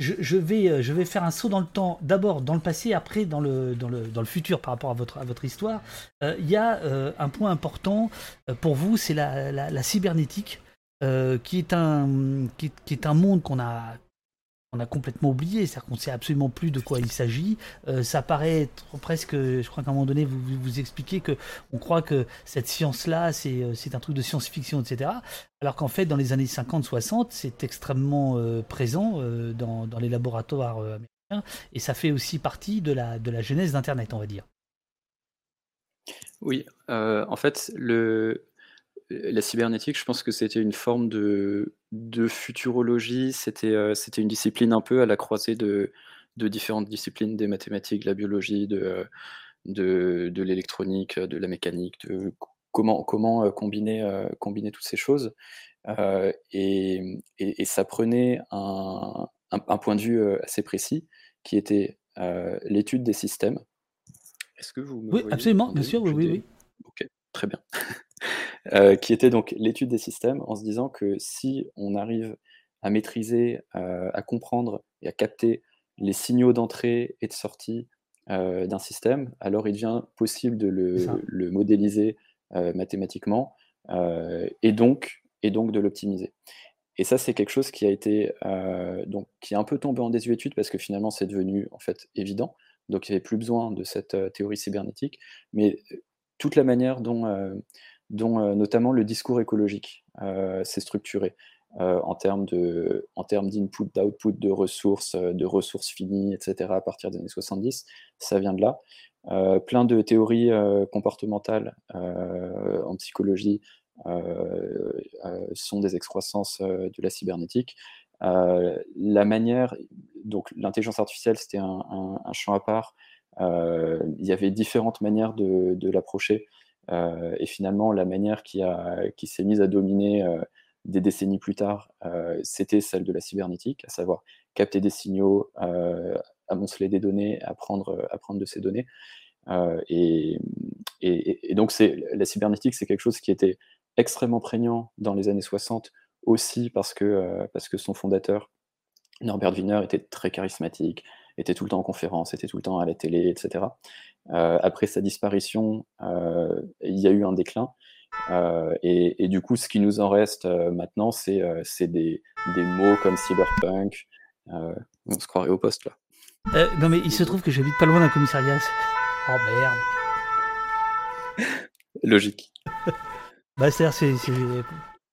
je, je vais, je vais faire un saut dans le temps, d'abord dans le passé, après dans le, dans le, dans le futur par rapport à votre, à votre histoire. Il y a un point important pour vous, c'est la, la, la cybernétique, euh, qui, est un, qui, est- un monde qu'on a, qu'on a complètement oublié, c'est-à-dire qu'on ne sait absolument plus de quoi il s'agit. Euh, ça paraît être presque, je crois qu'à un moment donné, vous vous, vous expliquez que on croit que cette science-là, c'est euh, un truc de science-fiction, etc. Alors qu'en fait, dans les années 50-60, c'est extrêmement présent dans, dans les laboratoires américains, et ça fait aussi partie de la, de la genèse d'Internet, on va dire. Oui, en fait, le, la cybernétique, je pense que c'était une forme de, de futurologie. C'était euh, c'était une discipline un peu à la croisée de, de différentes disciplines, des mathématiques, de la biologie, de, de, de l'électronique, de la mécanique, de comment, comment euh, combiner, euh, combiner toutes ces choses. Euh, et, et- et ça prenait un, un- un point de vue assez précis qui était euh, l'étude des systèmes. Est-ce que vous me Oui, voyez, absolument, bien sûr, oui, oui. Ok, très bien. Euh, qui était donc l'étude des systèmes en se disant que si on arrive à maîtriser, euh, à comprendre et à capter les signaux d'entrée et de sortie euh, d'un système, alors il devient possible de le, modéliser mathématiquement et, donc, et donc de l'optimiser. Et ça, c'est quelque chose qui a été donc qui est un peu tombé en désuétude parce que finalement, c'est devenu en fait évident. Donc, il n'y avait plus besoin de cette théorie cybernétique, mais toute la manière dont, dont euh, notamment le discours écologique euh, s'est structuré euh, en termes de, en termes d'input, d'output, de ressources, de ressources finies, etc. À partir des années 70, ça vient de là. Plein de théories comportementales en psychologie sont des excroissances de la cybernétique. La manière, donc l'intelligence artificielle, c'était un, champ à part. Il y avait différentes manières de l'approcher. Euh, et finalement, la manière qui, qui s'est mise à dominer euh, des décennies plus tard, euh, c'était celle de la cybernétique, à savoir capter des signaux, amonceler des données, apprendre, apprendre de ces données. Et, donc, c'est, la cybernétique, c'est quelque chose qui était extrêmement prégnant dans les années 60, aussi parce que, parce que son fondateur, Norbert Wiener, était très charismatique, était tout le temps en conférence, était tout le temps à la télé, etc. Euh, après sa disparition, euh, il y a eu un déclin. Euh, et, et du coup, ce qui nous en reste maintenant, c'est des, des mots comme cyberpunk. On se croirait au poste là. Non, mais il se trouve que j'habite pas loin d'un commissariat. Oh merde. Logique. Bah, c'est-à-dire, c'est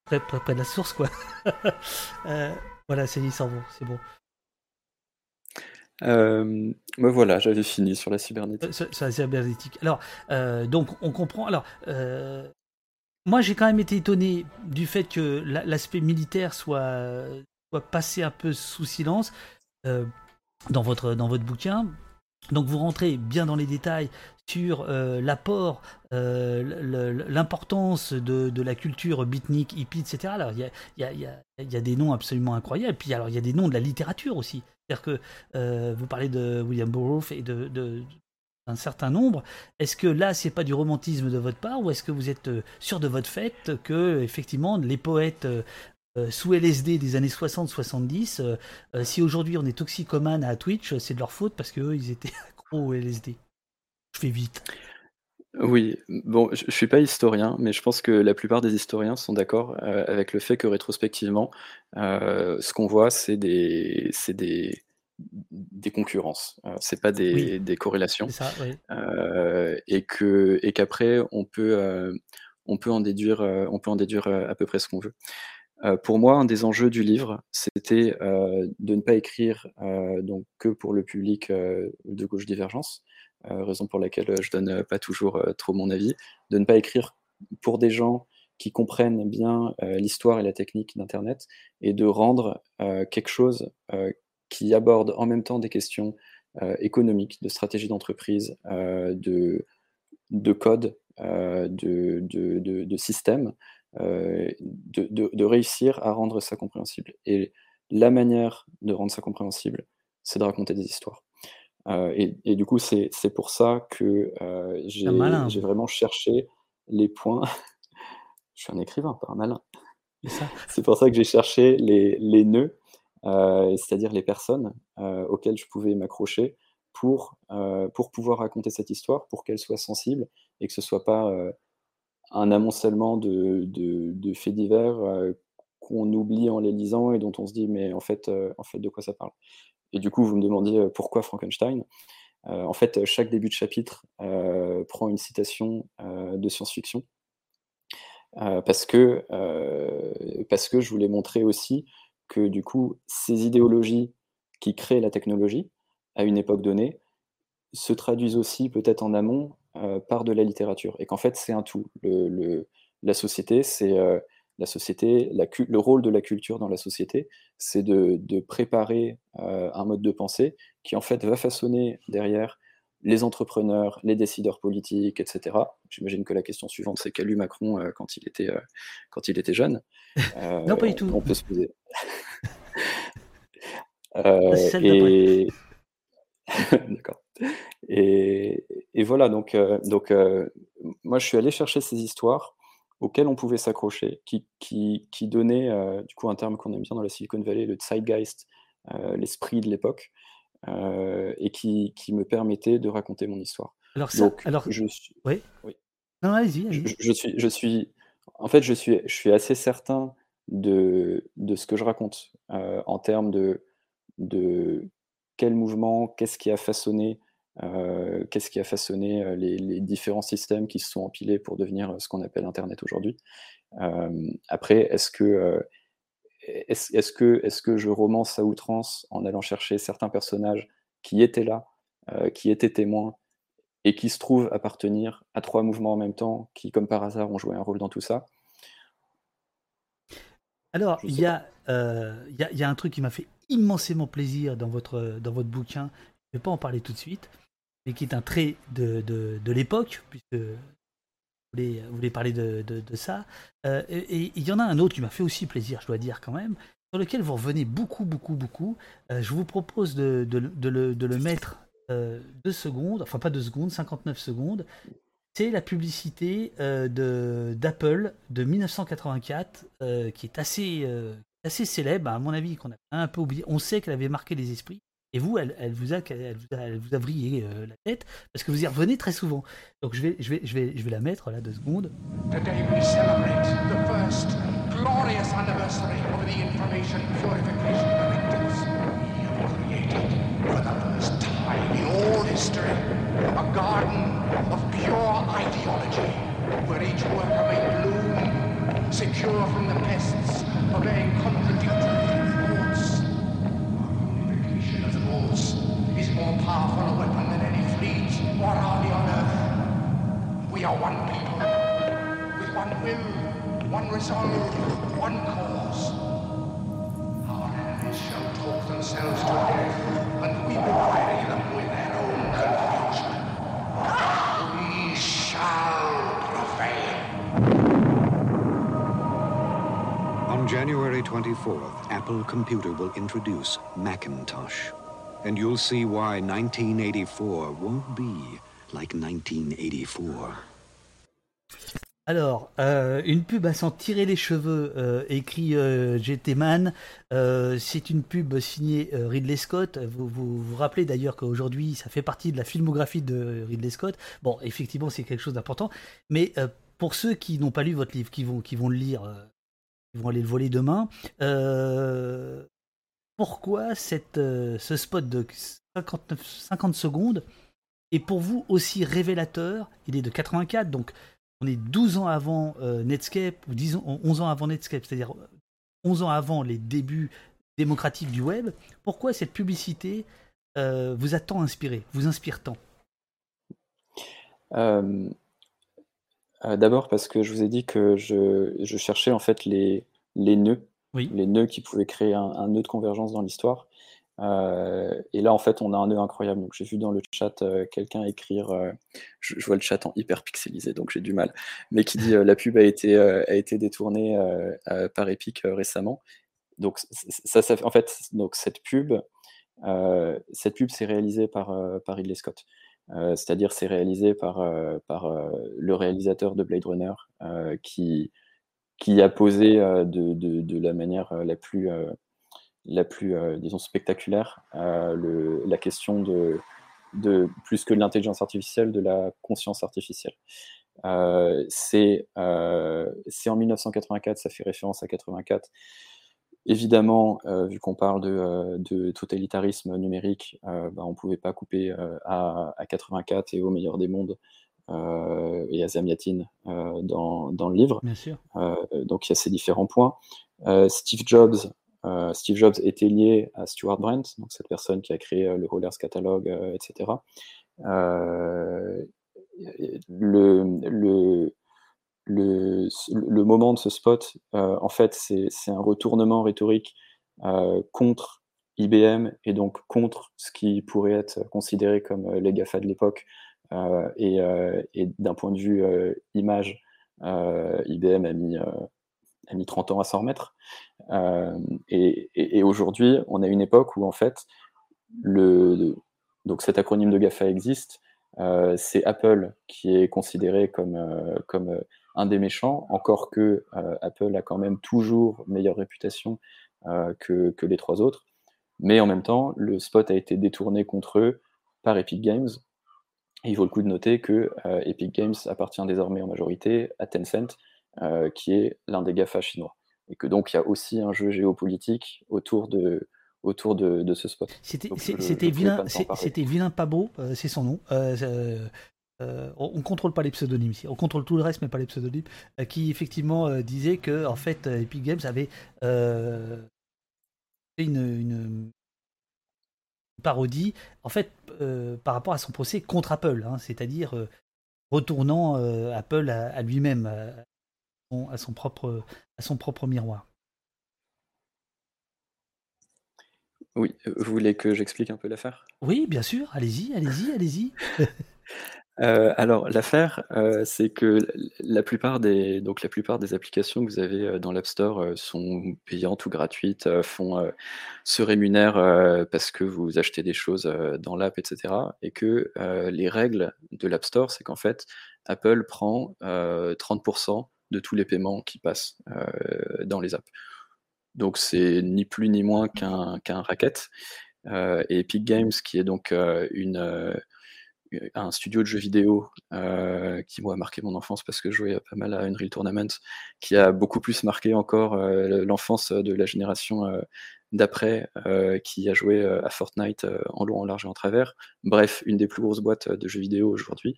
près, près, près de la source, quoi. Euh, voilà, c'est vont, c'est bon. Euh, me voilà, j'avais fini sur la cybernétique. Sur, la cybernétique. Alors, euh, donc, on comprend. Alors, euh, moi, j'ai quand même été étonné du fait que la- l'aspect militaire soit, soit passé un peu sous silence euh, dans, votre, dans votre bouquin. donc vous rentrez bien dans les détails sur l'apport, l'importance de, la culture beatnik, hippie, etc. Alors il y a, y, a, y a, des noms absolument incroyables. Puis alors il y a des noms de la littérature aussi. C'est-à-dire que euh, vous parlez de William Burroughs et de, d'un certain nombre. Est-ce que là, c'est pas du romantisme de votre part, ou est-ce que vous êtes sûr de votre fait que effectivement les poètes sous LSD des années 60-70, si aujourd'hui on est toxicomane à Twitch, c'est de leur faute parce qu'eux, ils étaient accros au LSD. Je fais vite. Oui, bon, je, ne suis pas historien, mais je pense que la plupart des historiens sont d'accord euh, avec le fait que rétrospectivement, euh, ce qu'on voit, c'est des, c'est des, des concurrences. Euh, c'est pas des, des corrélations. ça, oui. et que, et qu'après, on peut, on peut en déduire, on peut en déduire à peu près ce qu'on veut. pour moi, un des enjeux du livre, c'était de ne pas écrire donc que pour le public de gauche divergence, euh, raison pour laquelle euh, je donne euh, pas toujours trop mon avis, de ne pas écrire pour des gens qui comprennent bien l'histoire et la technique d'Internet et de rendre quelque chose qui aborde en même temps des questions économiques, de stratégie d'entreprise, de, de code, de, de, de, système, de, réussir à rendre ça compréhensible. Et la manière de rendre ça compréhensible, c'est de raconter des histoires. Euh, et, du coup, c'est pour ça que euh, j'ai vraiment cherché les points. je suis un écrivain, pas un malin. C'est pour ça que j'ai cherché les, les nœuds, euh, c'est-à-dire les personnes auxquelles je pouvais m'accrocher pour, pour pouvoir raconter cette histoire, pour qu'elle soit sensible et que ce soit pas un amoncellement de, de, de faits divers qu'on oublie en les lisant et dont on se dit mais en fait, en fait de quoi ça parle? Et du coup, vous me demandiez euh, pourquoi Frankenstein? Euh, en fait, chaque début de chapitre euh, prend une citation de science-fiction. parce, que, parce que je voulais montrer aussi que du coup, ces idéologies qui créent la technologie à une époque donnée se traduisent aussi peut-être en amont par de la littérature. Et qu'en fait, c'est un tout. La société, c'est la société, le rôle de la culture dans la société, c'est de, préparer euh, un mode de pensée qui en fait va façonner derrière les entrepreneurs, les décideurs politiques, etc. J'imagine que la question suivante, c'est qu'a lu Macron euh, quand, il était, euh, quand il était jeune Non, pas du tout. On peut se poser. et... D'accord. Et, et, voilà, donc, donc moi je suis allé chercher ces histoires auquel on pouvait s'accrocher, qui, qui, qui donnait euh, du coup un terme qu'on aime bien dans la Silicon Valley, le zeitgeist, euh, l'esprit de l'époque, euh, et qui, qui, me permettait de raconter mon histoire. Alors, ça, alors je suis, oui. Non, allez-y. je, suis, je suis, en fait, je suis, je suis assez certain de, de ce que je raconte en termes de, de quel mouvement, qu'est-ce qui a façonné euh, qu'est-ce qui a façonné euh, les, différents systèmes qui se sont empilés pour devenir euh, ce qu'on appelle Internet aujourd'hui? après, est-ce que, est-ce, que, est-ce que je romance à outrance en allant chercher certains personnages qui étaient là, qui étaient témoins, et qui se trouvent appartenir à trois mouvements en même temps, qui, comme par hasard, ont joué un rôle dans tout ça? Alors, il y, a, y, y, a un truc qui m'a fait immensément plaisir dans votre, dans votre bouquin, je ne vais pas en parler tout de suite, mais qui est un trait de, de, l'époque, puisque vous voulez, parler de, ça. Euh, et il y en a un autre qui m'a fait aussi plaisir, je dois dire quand même, sur lequel vous revenez beaucoup, beaucoup, beaucoup. Euh, je vous propose de, le, le, mettre euh, deux secondes, enfin pas deux secondes, 59 secondes. C'est la publicité de d'Apple de 1984, qui est assez, assez célèbre, à mon avis, qu'on a un peu oublié. On sait qu'elle avait marqué les esprits. Et vous, elle, elle, vous, a, elle, vous, a, elle vous a vrillé euh, la tête parce que vous y revenez très souvent. Donc je vais, je vais, je vais, je vais la mettre là deux secondes. Today we celebrate the first glorious anniversary of the information purification directives. We have created for the first time in all history a garden of pure ideology where each worker may bloom, secure from the pests, obeying contradictory more powerful a weapon than any fleet or army on earth. We are one people, with one will, one resolve, one cause. Our enemies shall talk themselves to death, and we will bury them with their own confusion. We shall prevail. On January 24th, Apple Computer will introduce Macintosh. And you'll see why 1984 won't be like 1984. Alors, euh, une pub à s'en tirer les cheveux, euh, écrit euh, GT Man. Euh, c'est une pub signée Ridley Scott. Vous vous, rappelez d'ailleurs qu'aujourd'hui, ça fait partie de la filmographie de Ridley Scott. Bon, effectivement, c'est quelque chose d'important. Mais pour ceux qui n'ont pas lu votre livre, qui vont, qui vont le lire, qui vont aller le voler demain, pourquoi cette, euh, ce spot de 59, 50 secondes est pour vous aussi révélateur? Il est de 84, donc on est 12 ans avant euh, Netscape, ou 10 ans, 11 ans avant Netscape, c'est-à-dire euh, 11 ans avant les débuts démocratiques du web. Pourquoi cette publicité euh, vous a tant inspiré, vous inspire tant? Euh, euh, D'abord parce que je vous ai dit que je, je cherchais en fait les, les nœuds, les nœuds qui pouvaient créer un, nœud de convergence dans l'histoire. Euh, et là, en fait, on a un nœud incroyable. Donc, j'ai vu dans le chat euh, quelqu'un écrire, euh, je, vois le chat en hyper pixelisé, donc j'ai du mal, mais qui dit la pub a été, a été détournée par Epic récemment. Donc, ça, ça, en fait, donc cette pub, cette pub, c'est réalisé par, par Ridley Scott. C'est-à-dire, c'est réalisé par, par le réalisateur de Blade Runner qui, qui a posé euh, de, la manière euh, la plus, euh, disons, spectaculaire la question de, plus que de l'intelligence artificielle, de la conscience artificielle. C'est en 1984, ça fait référence à 84. Évidemment, vu qu'on parle de, totalitarisme numérique, bah, on ne pouvait pas couper à, à 84 et au meilleur des mondes et à Zamiatin euh, dans, dans le livre. Bien sûr. Euh, donc il y a ces différents points. Euh, Steve Jobs, euh, Steve Jobs était lié à Stuart Brent, donc cette personne qui a créé euh, le Rollers Catalog, euh, etc. Euh, le, le, le, le moment de ce spot, euh, en fait, c'est c'est un retournement rhétorique euh, contre IBM et donc contre ce qui pourrait être considéré comme euh, les GAFA de l'époque. Euh, et euh, et d'un point de vue euh, image, IBM a mis, a mis 30 ans à s'en remettre. Et aujourd'hui, on a une époque où en fait, le, donc cet acronyme de GAFA existe. C'est Apple qui est considéré comme, comme un des méchants, encore que Apple a quand même toujours meilleure réputation que, que les trois autres. Mais en même temps, le spot a été détourné contre eux par Epic Games. Et il vaut le coup de noter que euh, Epic Games appartient désormais en majorité à Tencent, euh, qui est l'un des GAFA chinois. Et que donc il y a aussi un jeu géopolitique autour de, autour de, de ce spot. C'était vilain, c'était vilain pas beau, euh, c'est son nom. Euh, on, on contrôle pas les pseudonymes ici, on contrôle tout le reste mais pas les pseudonymes. euh, qui effectivement euh, disait que en fait Epic Games avait fait une, une parodie en fait euh, par rapport à son procès contre Apple, hein, c'est-à-dire euh, retournant euh, Apple à, à lui-même, à, son- à son propre à son propre miroir. Oui, vous voulez que j'explique un peu l'affaire? Oui, bien sûr, allez-y, allez-y, allez-y. Euh, alors l'affaire, euh, c'est que la plupart des donc la plupart des applications que vous avez, heu, dans l'App Store, sont payantes ou gratuites, font, se rémunèrent, parce que vous achetez des choses, dans l'app et cetera et que, les règles de l'App Store, c'est qu'en fait, Apple prend, heu, 30 de tous les paiements qui passent, dans les apps. Donc c'est ni plus ni moins qu'un qu'un racket, et Epic Games qui est donc, une, un studio de jeux vidéo, heu, qui moi a marqué mon enfance parce que je jouais pas mal à Unreal Tournament, qui a beaucoup plus marqué encore, heu, l'enfance de la génération, heu, d'après, qui a joué, à Fortnite, en long, en large et en travers. Bref, une des plus grosses boîtes de jeux vidéo aujourd'hui,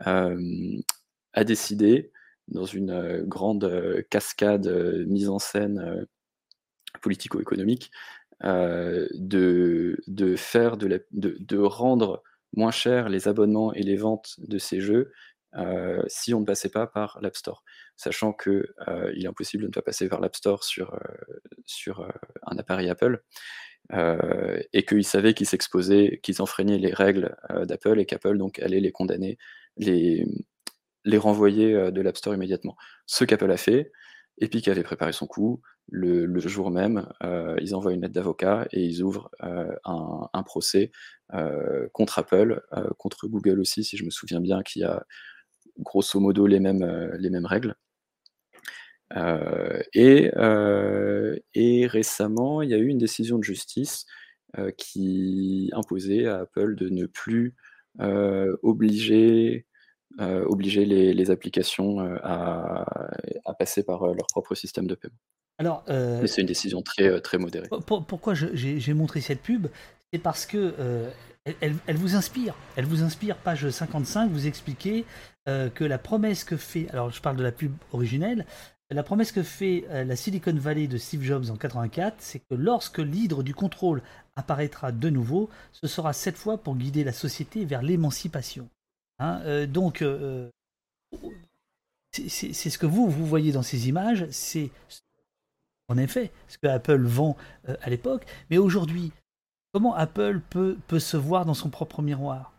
a décidé dans une, grande, cascade, mise en scène, politico-économique, de de faire de la de de rendre moins cher les abonnements et les ventes de ces jeux, heu, si on ne passait pas par l'App Store. Sachant que, heu, il est impossible de ne pas passer par l'App Store sur, heu, sur, heu, un appareil Apple, et qu'ils savaient qu'ils s'exposaient, qu'ils enfreignaient les règles, d'Apple et qu'Apple donc allait les condamner, les les renvoyer, de l'App Store immédiatement. Ce qu'Apple a fait, Epic avait préparé son coup. Le, jour même, euh, ils envoient une lettre d'avocat et ils ouvrent euh, un, procès euh, contre Apple, contre Google aussi, si je me souviens bien, qui a grosso modo les mêmes, les mêmes règles. Et, et, récemment, il y a eu une décision de justice qui imposait à Apple de ne plus obliger euh, obliger les, les applications euh, à, à, passer par euh, leur propre système de paiement. Alors, Mais c'est une décision très, très modérée. Pour, pourquoi j'ai montré cette pub? C'est parce que elle, elle, vous inspire. Elle vous inspire, page 55, vous expliquez que la promesse que fait, alors je parle de la pub originelle, la promesse que fait la Silicon Valley de Steve Jobs en 84, c'est que lorsque l'hydre du contrôle apparaîtra de nouveau, ce sera cette fois pour guider la société vers l'émancipation. Hein, euh, donc, euh, c'est ce que vous, vous voyez dans ces images, c'est en effet ce que Apple vend euh, à l'époque. Mais aujourd'hui, comment Apple peut, se voir dans son propre miroir?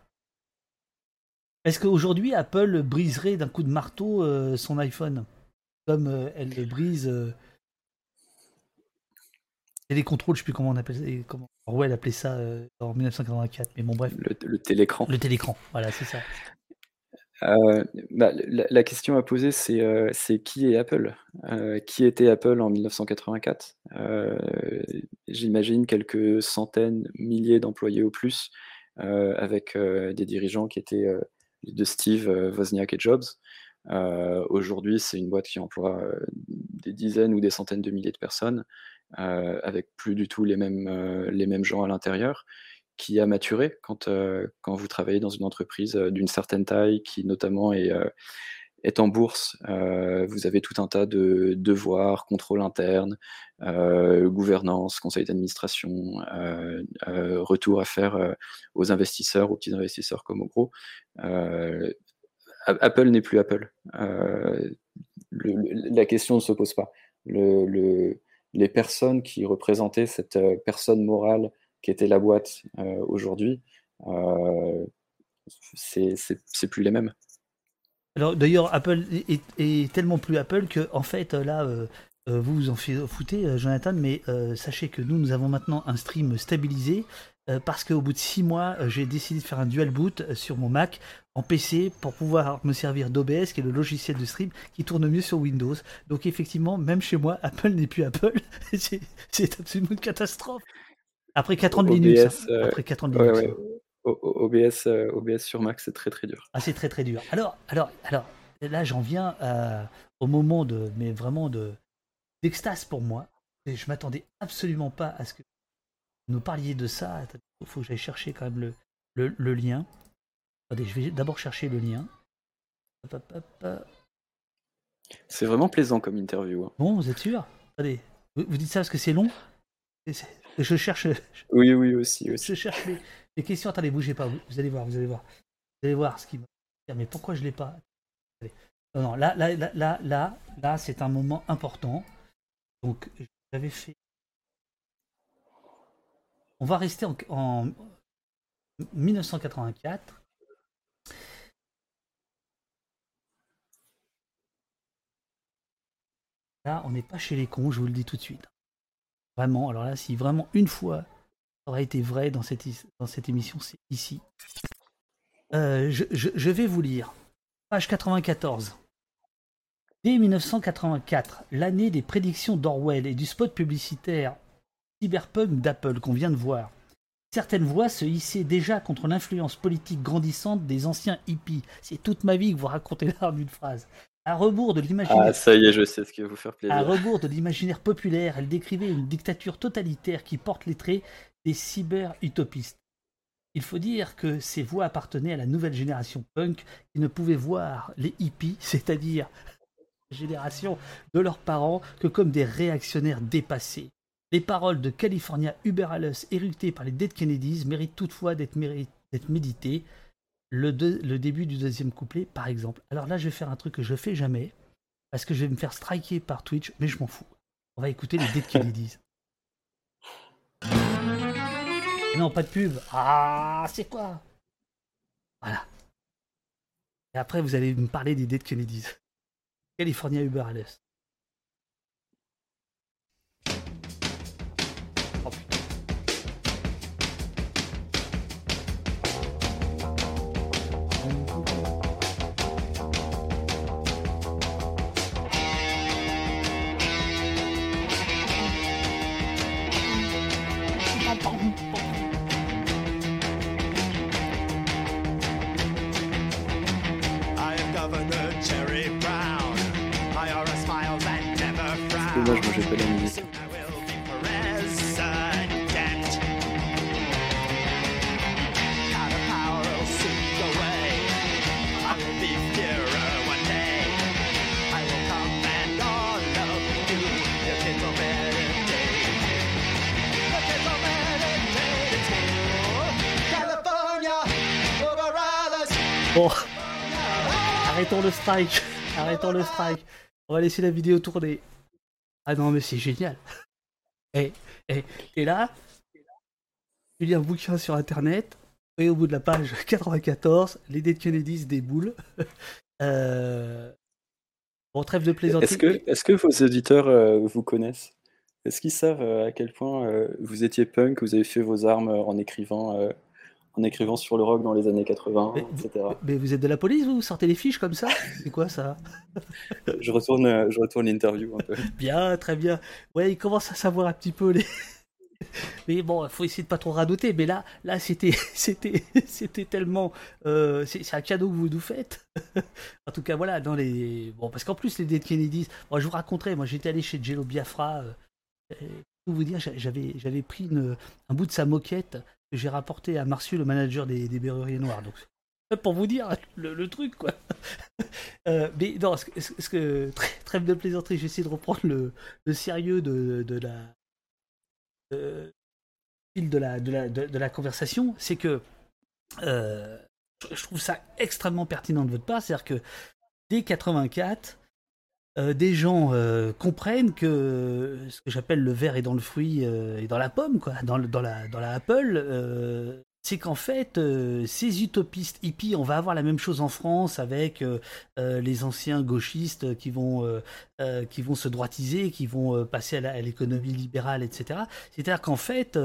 Est-ce qu'aujourd'hui, Apple briserait d'un coup de marteau son iPhone Comme elle le brise. Et les contrôles, je sais plus comment on appelle comment Orwell appelait ça en 1984, mais bon bref. Le, le télécran. Le télécran, voilà, c'est ça. Euh, bah, la, la, question à poser, c'est euh, qui est Apple? Euh, Qui était Apple en 1984 J'imagine quelques centaines, milliers d'employés au plus, avec des dirigeants qui étaient de Steve, Wozniak et Jobs. Aujourd'hui, c'est une boîte qui emploie des dizaines ou des centaines de milliers de personnes, avec plus du tout les mêmes, les mêmes gens à l'intérieur qui a maturé quand, euh, quand vous travaillez dans une entreprise euh, d'une certaine taille qui notamment est, euh, est en bourse. vous avez tout un tas de devoirs, contrôle interne, gouvernance, conseil d'administration, retour à faire aux investisseurs, aux petits investisseurs comme aux gros. Apple n'est plus Apple. Le, la question ne se pose pas. Le, les personnes qui représentaient cette personne morale qui était la boîte euh, aujourd'hui, euh, c'est plus les mêmes. Alors d'ailleurs, Apple est, tellement plus Apple que en fait là, euh, vous vous en foutez, Jonathan, mais sachez que nous, nous avons maintenant un stream stabilisé parce qu'au bout de six mois, j'ai décidé de faire un dual boot sur mon Mac en PC pour pouvoir me servir d'OBS, qui est le logiciel de stream qui tourne mieux sur Windows. Donc effectivement, même chez moi, Apple n'est plus Apple. c'est absolument une catastrophe. Après 4 ans de Linux. Hein. Euh, Après 4 ans de Linux. Ouais, ouais. OBS, euh, OBS sur Mac, c'est très très dur. Ah, c'est très très dur. Alors, alors, alors là, j'en viens à, au moment de, mais vraiment de d'extase pour moi. Et je m'attendais absolument pas à ce que vous nous parliez de ça. Il faut que j'aille chercher quand même le, le, le lien. Attendez, je vais d'abord chercher le lien. C'est vraiment plaisant comme interview. Hein. Bon, vous êtes sûr? Attendez, vous, vous, dites ça parce que c'est long? Je cherche. Oui, oui, aussi. aussi. Je cherche les, les, questions. Attendez, bougez pas. Vous, allez voir, vous allez voir. Vous allez voir ce qui me. Mais pourquoi je l'ai pas? Allez. Non, non, là, là, là, là, là, là c'est un moment important. Donc, j'avais fait. On va rester en, en 1984. On n'est pas chez les cons, je vous le dis tout de suite. Vraiment, alors là, si vraiment une fois ça aurait été vrai dans cette, émission, c'est ici. Euh, je, vais vous lire. Page 94. Dès 1984, l'année des prédictions d'Orwell et du spot publicitaire cyberpunk d'Apple qu'on vient de voir, certaines voix se hissaient déjà contre l'influence politique grandissante des anciens hippies. C'est toute ma vie que vous racontez là en une phrase. À rebours de l'imaginaire. Ah, ça y est, je sais ce qui va vous faire plaisir. À rebours de l'imaginaire populaire, elle décrivait une dictature totalitaire qui porte les traits des cyber-utopistes. Il faut dire que ces voix appartenaient à la nouvelle génération punk qui ne pouvait voir les hippies, c'est-à-dire la génération de leurs parents, que comme des réactionnaires dépassés. Les paroles de California Uberalus éructées par les Dead Kennedys méritent toutefois d'être méditées le, le, début du deuxième couplet, par exemple. Alors là, je vais faire un truc que je fais jamais, parce que je vais me faire striker par Twitch, mais je m'en fous. On va écouter les Dead Kennedys. Non, pas de pub. Ah, c'est quoi? Voilà. Et après, vous allez me parler des Dead Kennedys. California Uber Alice. Pas la. Bon, arrêtons le strike, arrêtons le strike. On va laisser la vidéo tourner. Ah non, mais c'est génial. Et, et, et là, tu lis un bouquin sur internet, et au bout de la page 94, les Dead Kennedys déboulent. Euh... Bon, trêve de plaisanterie. Est-ce que, vos auditeurs euh, vous connaissent? Est-ce qu'ils savent euh, à quel point euh, vous étiez punk, vous avez fait vos armes en écrivant, en écrivant sur le rock dans les années 80, etc. Mais vous êtes de la police, vous Vous sortez les fiches comme ça? C'est quoi ça? Je retourne, je retourne l'interview un peu. Bien, très bien. Ouais, il commence à savoir un petit peu les. Mais bon, faut essayer de pas trop radoter. Mais là, là, c'était, c'était, c'était tellement, euh, c'est, un cadeau que vous nous faites. en tout cas, voilà, dans les, bon, parce qu'en plus les Dead Kennedys, moi, je vous raconterai. Moi, j'étais allé chez Jello Biafra. Euh, pour vous dire, j'a- j'avais, j'avais pris une- un bout de sa moquette que j'ai rapporté à Marciu, le manager des, des Berruriers Noirs. Donc, pour vous dire le, truc, quoi. Euh, mais non, ce, ce que trê- trêve de plaisanterie, j'essaie de reprendre le, le sérieux de, de la euh, de la, de la, conversation, c'est que euh, je trouve ça extrêmement pertinent de votre part, c'est-à-dire que dès 84, euh, des gens euh, comprennent que ce que j'appelle le verre est dans le fruit euh, et dans la pomme, quoi, dans, dans, la, dans la Apple, euh, c'est qu'en fait, euh, ces utopistes hippies, on va avoir la même chose en France avec euh, euh, les anciens gauchistes qui vont, qui vont se droitiser, qui vont passer à l'économie libérale, etc. C'est-à-dire qu'en fait,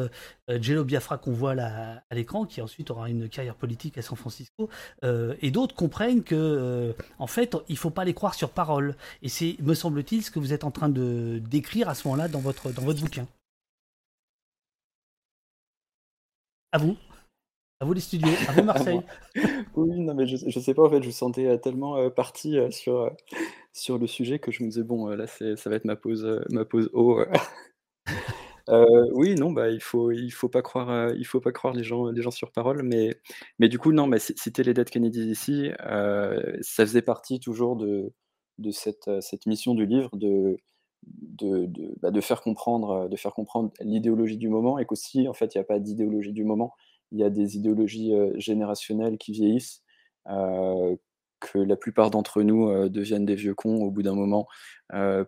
Jello Biafra qu'on voit là à l'écran, qui ensuite aura une carrière politique à San Francisco, et d'autres comprennent que, en fait, il faut pas les croire sur parole. Et c'est, me semble-t-il, ce que vous êtes en train de d'écrire à ce moment-là dans votre dans votre bouquin. À vous, à vous les studios, à vous Marseille. oui, non, mais je, je sais pas, en fait, je vous sentais euh, tellement euh, parti euh, sur, euh, sur le sujet que je me disais, bon, là, ça va être ma pause, ma pause haut. oui, non, bah, il faut, il faut pas croire, il faut pas croire les gens, les gens sur parole, mais, mais du coup, non, mais citer les Dead Kennedys ici, ça faisait partie toujours de, de cette, cette mission du livre de, de, de, bah, de faire comprendre, de faire comprendre l'idéologie du moment et qu'aussi, en fait, il n'y a pas d'idéologie du moment, il y a des idéologies générationnelles qui vieillissent, que la plupart d'entre nous deviennent des vieux cons au bout d'un moment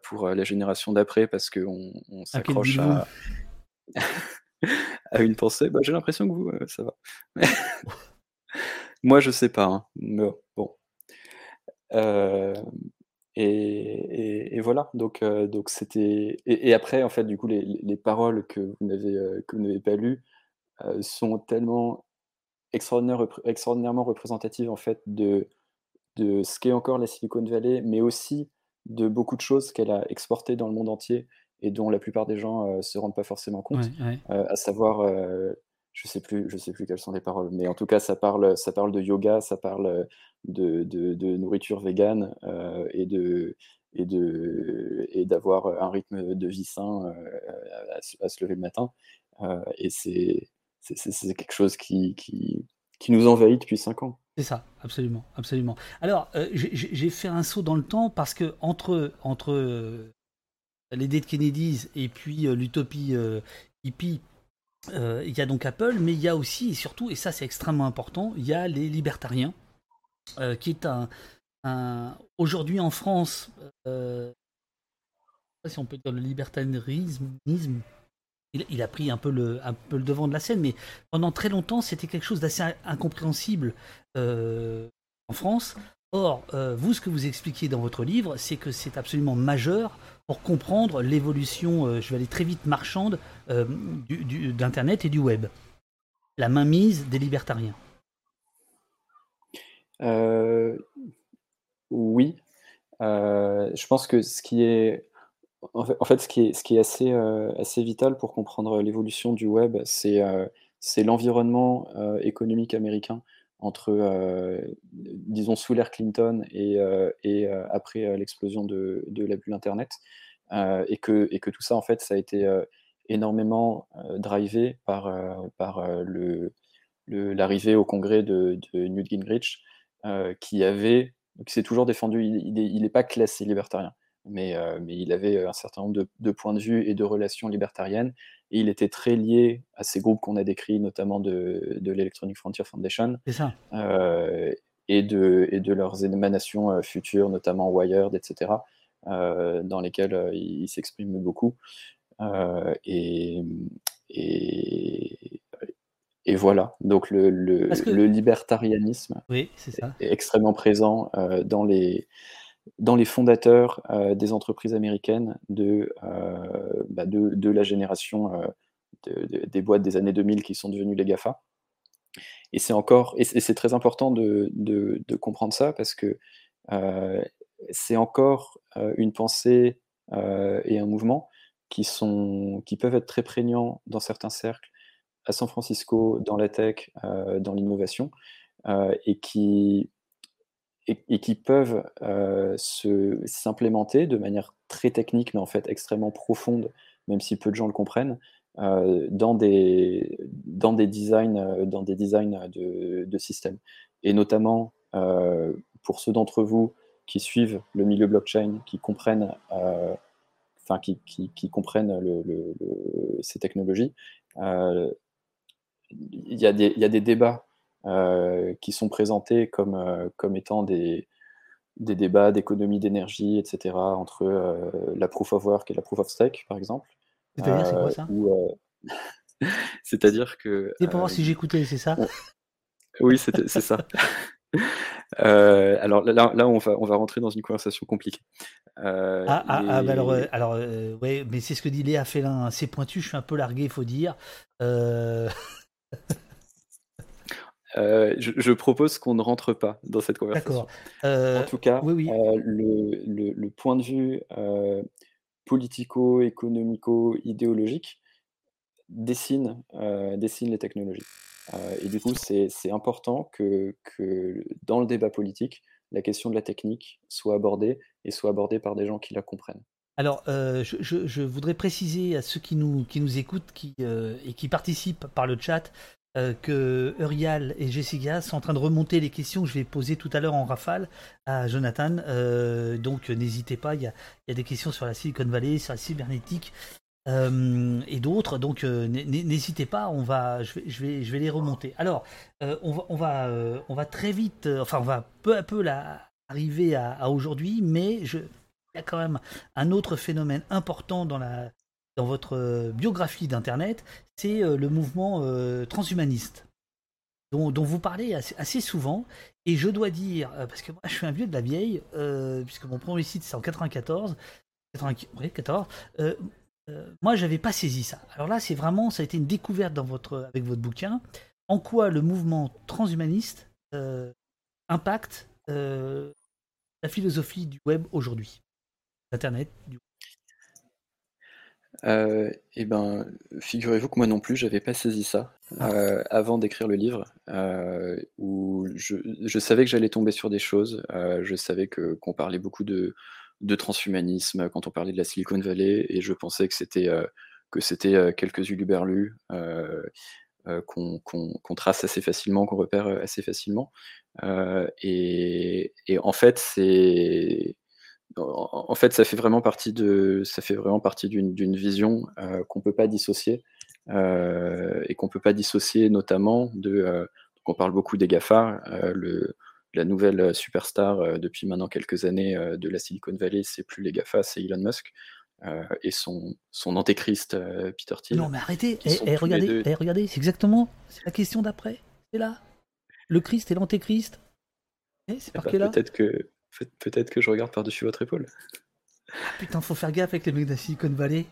pour la génération d'après parce qu'on on s'accroche à, à une pensée. Bah, j'ai l'impression que vous, ça va. Moi, je sais pas, hein, mais bon. Euh, et, et- et voilà, donc euh, donc c'était et, et après en fait du coup les, les- les paroles que vous n'avez euh, que vous n'avez pas lues sont tellement extraordinaire, extraordinairement représentatives en fait de de ce qu'est encore la Silicon Valley, mais aussi de beaucoup de choses qu'elle a exportées dans le monde entier et dont la plupart des gens euh, se rendent pas forcément compte, Ouais, ouais. Euh, à savoir, euh, je sais plus, je sais plus quelles sont les paroles, mais en tout cas ça parle, ça parle de yoga, ça parle de, de, de nourriture végane euh, et de et de et d'avoir un rythme de vie sain euh, à, se- à se lever le matin. Euh, et c'est c'est quelque chose qui, qui nous envahit depuis cinq ans. C'est ça, absolument, absolument. Alors, euh, j'ai- fait un saut dans le temps parce que entre, entre euh, les Dead Kennedys et puis euh, l'utopie hippie, il y a donc Apple, mais il y a aussi et surtout, et ça c'est extrêmement important, il y a les libertariens, qui est un, aujourd'hui en France, je sais pas si on peut dire le libertarisme, il, a pris un peu, le, devant de la scène, mais pendant très longtemps, c'était quelque chose d'assez incompréhensible euh, en France. Or, euh, vous, ce que vous expliquez dans votre livre, c'est que c'est absolument majeur pour comprendre l'évolution, euh, je vais aller très vite, marchande d'Internet et du web. La mainmise des libertariens. Oui, je pense que ce qui est en fait, ce qui est, euh, assez vital pour comprendre l'évolution du web, c'est euh, l'environnement euh, économique américain entre, disons, sous l'ère Clinton et, après l'explosion de, de la Internet. et, que, tout ça, en fait, ça a été énormément drivé par, l'arrivée au congrès de, Newt Gingrich, qui avait, qui s'est toujours défendu, il n'est pas classé libertarien, mais, mais il avait un certain nombre de, de, points de vue et de relations libertariennes, et il était très lié à ces groupes qu'on a décrits, notamment de, de l'Electronic Frontier Foundation, ça. et, de, et de leurs émanations futures, notamment Wired, etc., dans lesquelles il, s'exprime beaucoup. et, et, et voilà, donc le, le, le libertarianisme oui, ça. est extrêmement présent euh, dans, les, dans les fondateurs euh, des entreprises américaines de, euh, bah de, la génération de, des boîtes des années 2000 qui sont devenues les GAFA. Et c'est encore, et c'est très important de, comprendre ça parce que c'est encore une pensée et un mouvement qui, sont, qui peuvent être très prégnants dans certains cercles à San Francisco, dans la tech, euh, dans l'innovation, euh, et, qui, et, qui peuvent euh, s'implémenter de manière très technique, mais en fait extrêmement profonde, même si peu de gens le comprennent, dans, des, dans des designs, dans des designs de, de systèmes. Et notamment, pour ceux d'entre vous qui suivent le milieu blockchain, qui comprennent, qui, qui, qui, comprennent ces technologies, il y, des, il y a des débats euh, qui sont présentés comme, euh, comme étant des, des débats d'économie d'énergie, etc., entre euh, la proof of work et la proof of stake, par exemple. C'est-à-dire, c'est quoi ça? C'est-à-dire que. C'est pour voir si j'écoutais, c'est ça? Oui, c'est ça. Euh, alors là, là, on, va, on va rentrer dans une conversation compliquée. Euh, ah, ah, ah bah alors, alors ouais, mais c'est ce que dit Léa Félin. Hein. C'est pointu, je suis un peu largué, il faut dire. Euh, je, propose qu'on ne rentre pas dans cette conversation. Euh, en tout cas, oui, euh, le, le, point de vue politico-économico-idéologique dessine, dessine les technologies. et du coup, c'est important que, que, dans le débat politique, la question de la technique soit abordée et soit abordée par des gens qui la comprennent. Alors, je, je, voudrais préciser à ceux qui nous, qui nous écoutent qui, et qui participent par le chat euh, que Urial et Jessica sont en train de remonter les questions que je vais poser tout à l'heure en rafale à Jonathan. Euh, donc n'hésitez pas, il y, a, des questions sur la Silicon Valley, sur la cybernétique euh, et d'autres. Donc n'hésitez pas, on va, je, vais, je, vais, les remonter. Alors, on, va, on, va, on va très vite, enfin on va peu à peu là, arriver à, à aujourd'hui, mais je, il y a quand même un autre phénomène important dans la dans votre euh, biographie d'Internet, c'est euh, le mouvement euh, transhumaniste, dont, vous parlez assez, souvent. Et je dois dire, parce que moi je suis un vieux de la vieille, puisque mon premier site c'est en 94, 94 moi j'avais pas saisi ça. Alors là c'est vraiment, ça a été une découverte dans votre, avec votre bouquin, en quoi le mouvement transhumaniste impacte la philosophie du web aujourd'hui, d'Internet, euh, eh ben, figurez-vous que moi non plus, j'avais pas saisi ça ah. euh, avant d'écrire le livre, euh, où je, savais que j'allais tomber sur des choses. je savais que qu'on parlait beaucoup de, de transhumanisme quand on parlait de la Silicon Valley, et je pensais que c'était que c'était quelques uluberlus qu'on trace assez facilement, qu'on repère assez facilement. et, et en fait, c'est en fait, ça fait vraiment partie de, ça fait vraiment partie d'une vision euh, qu'on peut pas dissocier euh, et qu'on peut pas dissocier notamment de. Euh, on parle beaucoup des Gafa, le, la nouvelle superstar depuis maintenant quelques années de la Silicon Valley, c'est plus les Gafa, c'est Elon Musk. et son, son antéchrist Peter Thiel. Non mais arrêtez, eh, eh, regardez, eh, regardez, c'est exactement, la question d'après, c'est là. Le Christ et l'antéchrist. c'est bah, là Peut-être que Peut-être que je regarde par-dessus votre épaule. Ah, putain, faut faire gaffe avec les mecs de Silicon Valley.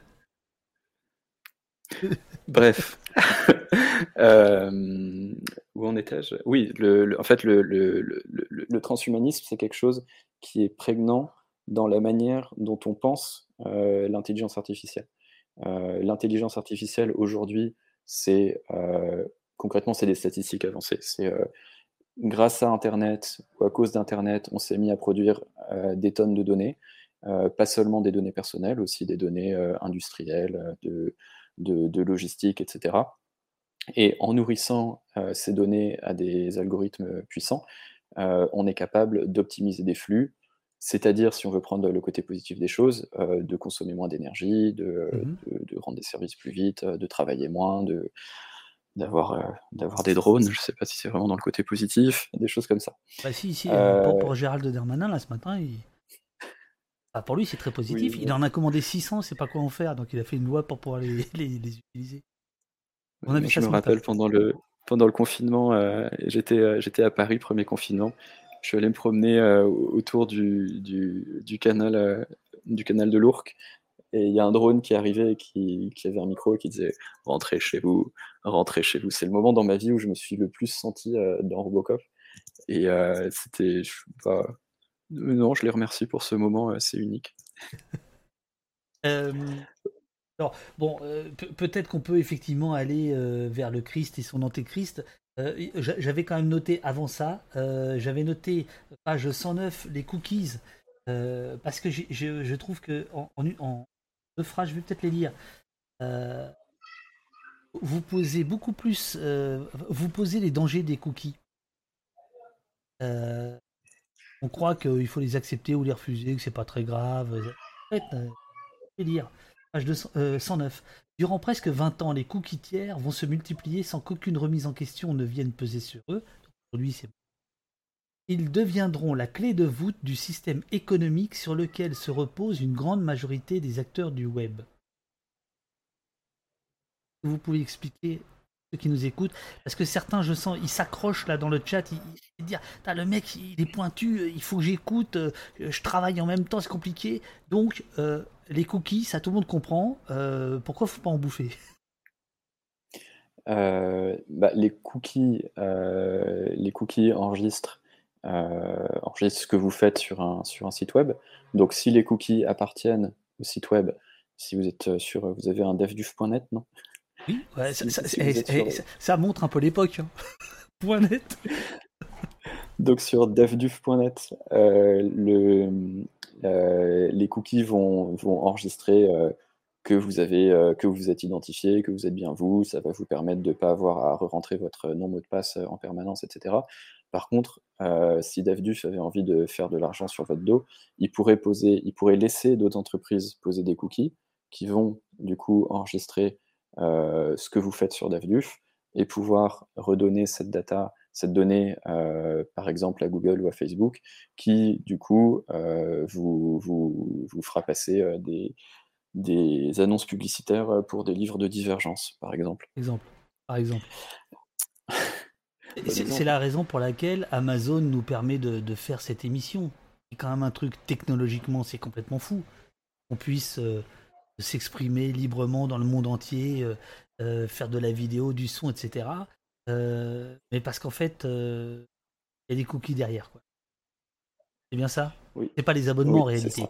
Bref. euh, où en étais-je? Oui, le, en fait, le, le transhumanisme, c'est quelque chose qui est prégnant dans la manière dont on pense euh, l'intelligence artificielle. Euh, l'intelligence artificielle, aujourd'hui, c'est concrètement, c'est des statistiques avancées. C'est grâce à Internet ou à cause d'Internet, on s'est mis à produire euh, des tonnes de données. pas seulement des données personnelles, aussi des données industrielles, de, de, de, logistique, etc. Et en nourrissant ces données à des algorithmes puissants, on est capable d'optimiser des flux, c'est-à-dire, si on veut prendre le côté positif des choses, de consommer moins d'énergie, de, Mmh de, de rendre des services plus vite, de travailler moins, de, d'avoir d'avoir des drones. Je ne sais pas si c'est vraiment dans le côté positif, des choses comme ça. Bah si, si, Euh, pour, pour Gérald Darmanin, là, ce matin, il... bah, pour lui, c'est très positif. Oui, il en a commandé 600, c'est pas quoi en faire, donc il a fait une loi pour pouvoir les, les, les utiliser. On a Moi, je me matin. rappelle pendant le, pendant le confinement, euh, j'étais euh, j'étais à Paris, premier confinement. Je suis allé me promener euh, autour du, du, du canal, euh, du canal de l'Ourcq. Et il y a un drone qui arrivait et qui, avait un micro qui disait Rentrez chez vous, rentrez chez vous. C'est le moment dans ma vie où je me suis le plus senti euh, dans Robocop. Et euh, c'était. je sais pas- euh, Non, je les remercie pour ce moment, euh, c'est unique. Euh, alors, bon, euh, pe- peut-être qu'on peut effectivement aller euh, vers le Christ et son antéchrist. Euh, j'a- j'avais quand même noté avant ça, euh, j'avais noté page 109 les cookies, euh, parce que je, trouve que deux phrases, je vais peut-être les lire. Euh, vous posez beaucoup plus, euh, vous posez les dangers des cookies. Euh, on croit qu'il faut les accepter ou les refuser, que c'est pas très grave. En fait, je vais lire. Page 200 euh, 109. Durant presque 20 ans, les cookies tiers vont se multiplier sans qu'aucune remise en question ne vienne peser sur eux. Lui, c'est ils deviendront la clé de voûte du système économique sur lequel se repose une grande majorité des acteurs du web. Vous pouvez expliquer ceux qui nous écoutent? Parce que certains, je sens, ils s'accrochent là dans le chat, ils, disent le mec, il est pointu, il faut que j'écoute, euh, je travaille en même temps, c'est compliqué. Donc, euh, les cookies, ça tout le monde comprend. euh, pourquoi faut pas en bouffer? Bah, les cookies, les cookies enregistrent, euh, enregistrent ce que vous faites sur un, sur un site web. Donc, si les cookies appartiennent au site web, si vous êtes sur, vous avez un devduf.net, non? Oui, ouais, ça, Si- ça- si eh, eh, sur- ça- ça montre un peu l'époque. hein. Point net. Donc sur devduf.net, euh, le, euh, les cookies vont, vont enregistrer euh, que vous avez, euh, que vous êtes identifié, que vous êtes bien vous. Ça va vous permettre de ne pas avoir à re-rentrer votre nom mot de passe euh, en permanence, etc. Par contre, euh, si DevDuf avait envie de faire de l'argent sur votre dos, il pourrait laisser d'autres entreprises poser des cookies qui vont du coup enregistrer euh, ce que vous faites sur DevDuf et pouvoir redonner cette data, cette donnée, euh, par exemple à Google ou à Facebook, qui du coup vous, fera passer des, des annonces publicitaires pour des livres de divergence, par exemple. Exemple. Par exemple. Bon C'est la raison pour laquelle Amazon nous permet de, de faire cette émission. C'est quand même un truc technologiquement, c'est complètement fou. On puisse euh, s'exprimer librement dans le monde entier, euh, euh, faire de la vidéo, du son, etc. Mais parce qu'en fait, il y a des cookies derrière. C'est bien ça? Oui. C'est pas les abonnements en Oui, réalité.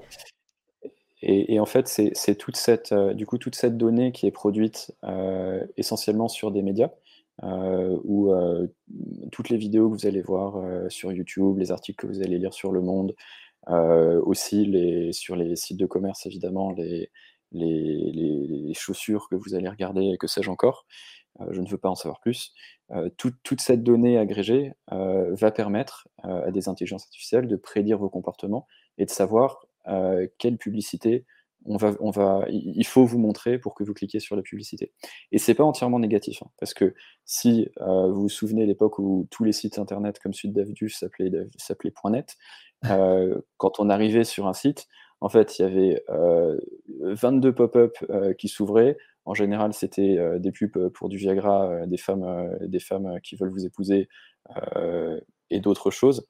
Et, et en fait, c'est toute cette, du coup, toute cette donnée qui est produite essentiellement sur des médias, euh, où euh, toutes les vidéos que vous allez voir euh, sur YouTube, les articles que vous allez lire sur Le Monde, aussi les, sur les sites de commerce, évidemment, les, les, les- chaussures que vous allez regarder, et que sais-je encore, je ne veux pas en savoir plus. Euh, toute- cette donnée agrégée va permettre à des intelligences artificielles de prédire vos comportements et de savoir quelle publicité on va, on va, il faut vous montrer pour que vous cliquiez sur la publicité. Et c'est pas entièrement négatif, hein, parce que si euh, vous vous souvenez de l'époque où tous les sites internet comme celui de DevDuf s'appelaient .net, euh, quand on arrivait sur un site, en fait, il y avait euh, 22 pop-up euh, qui s'ouvraient. En général, c'était des pubs pour du Viagra, des femmes, des femmes qui veulent vous épouser et d'autres choses.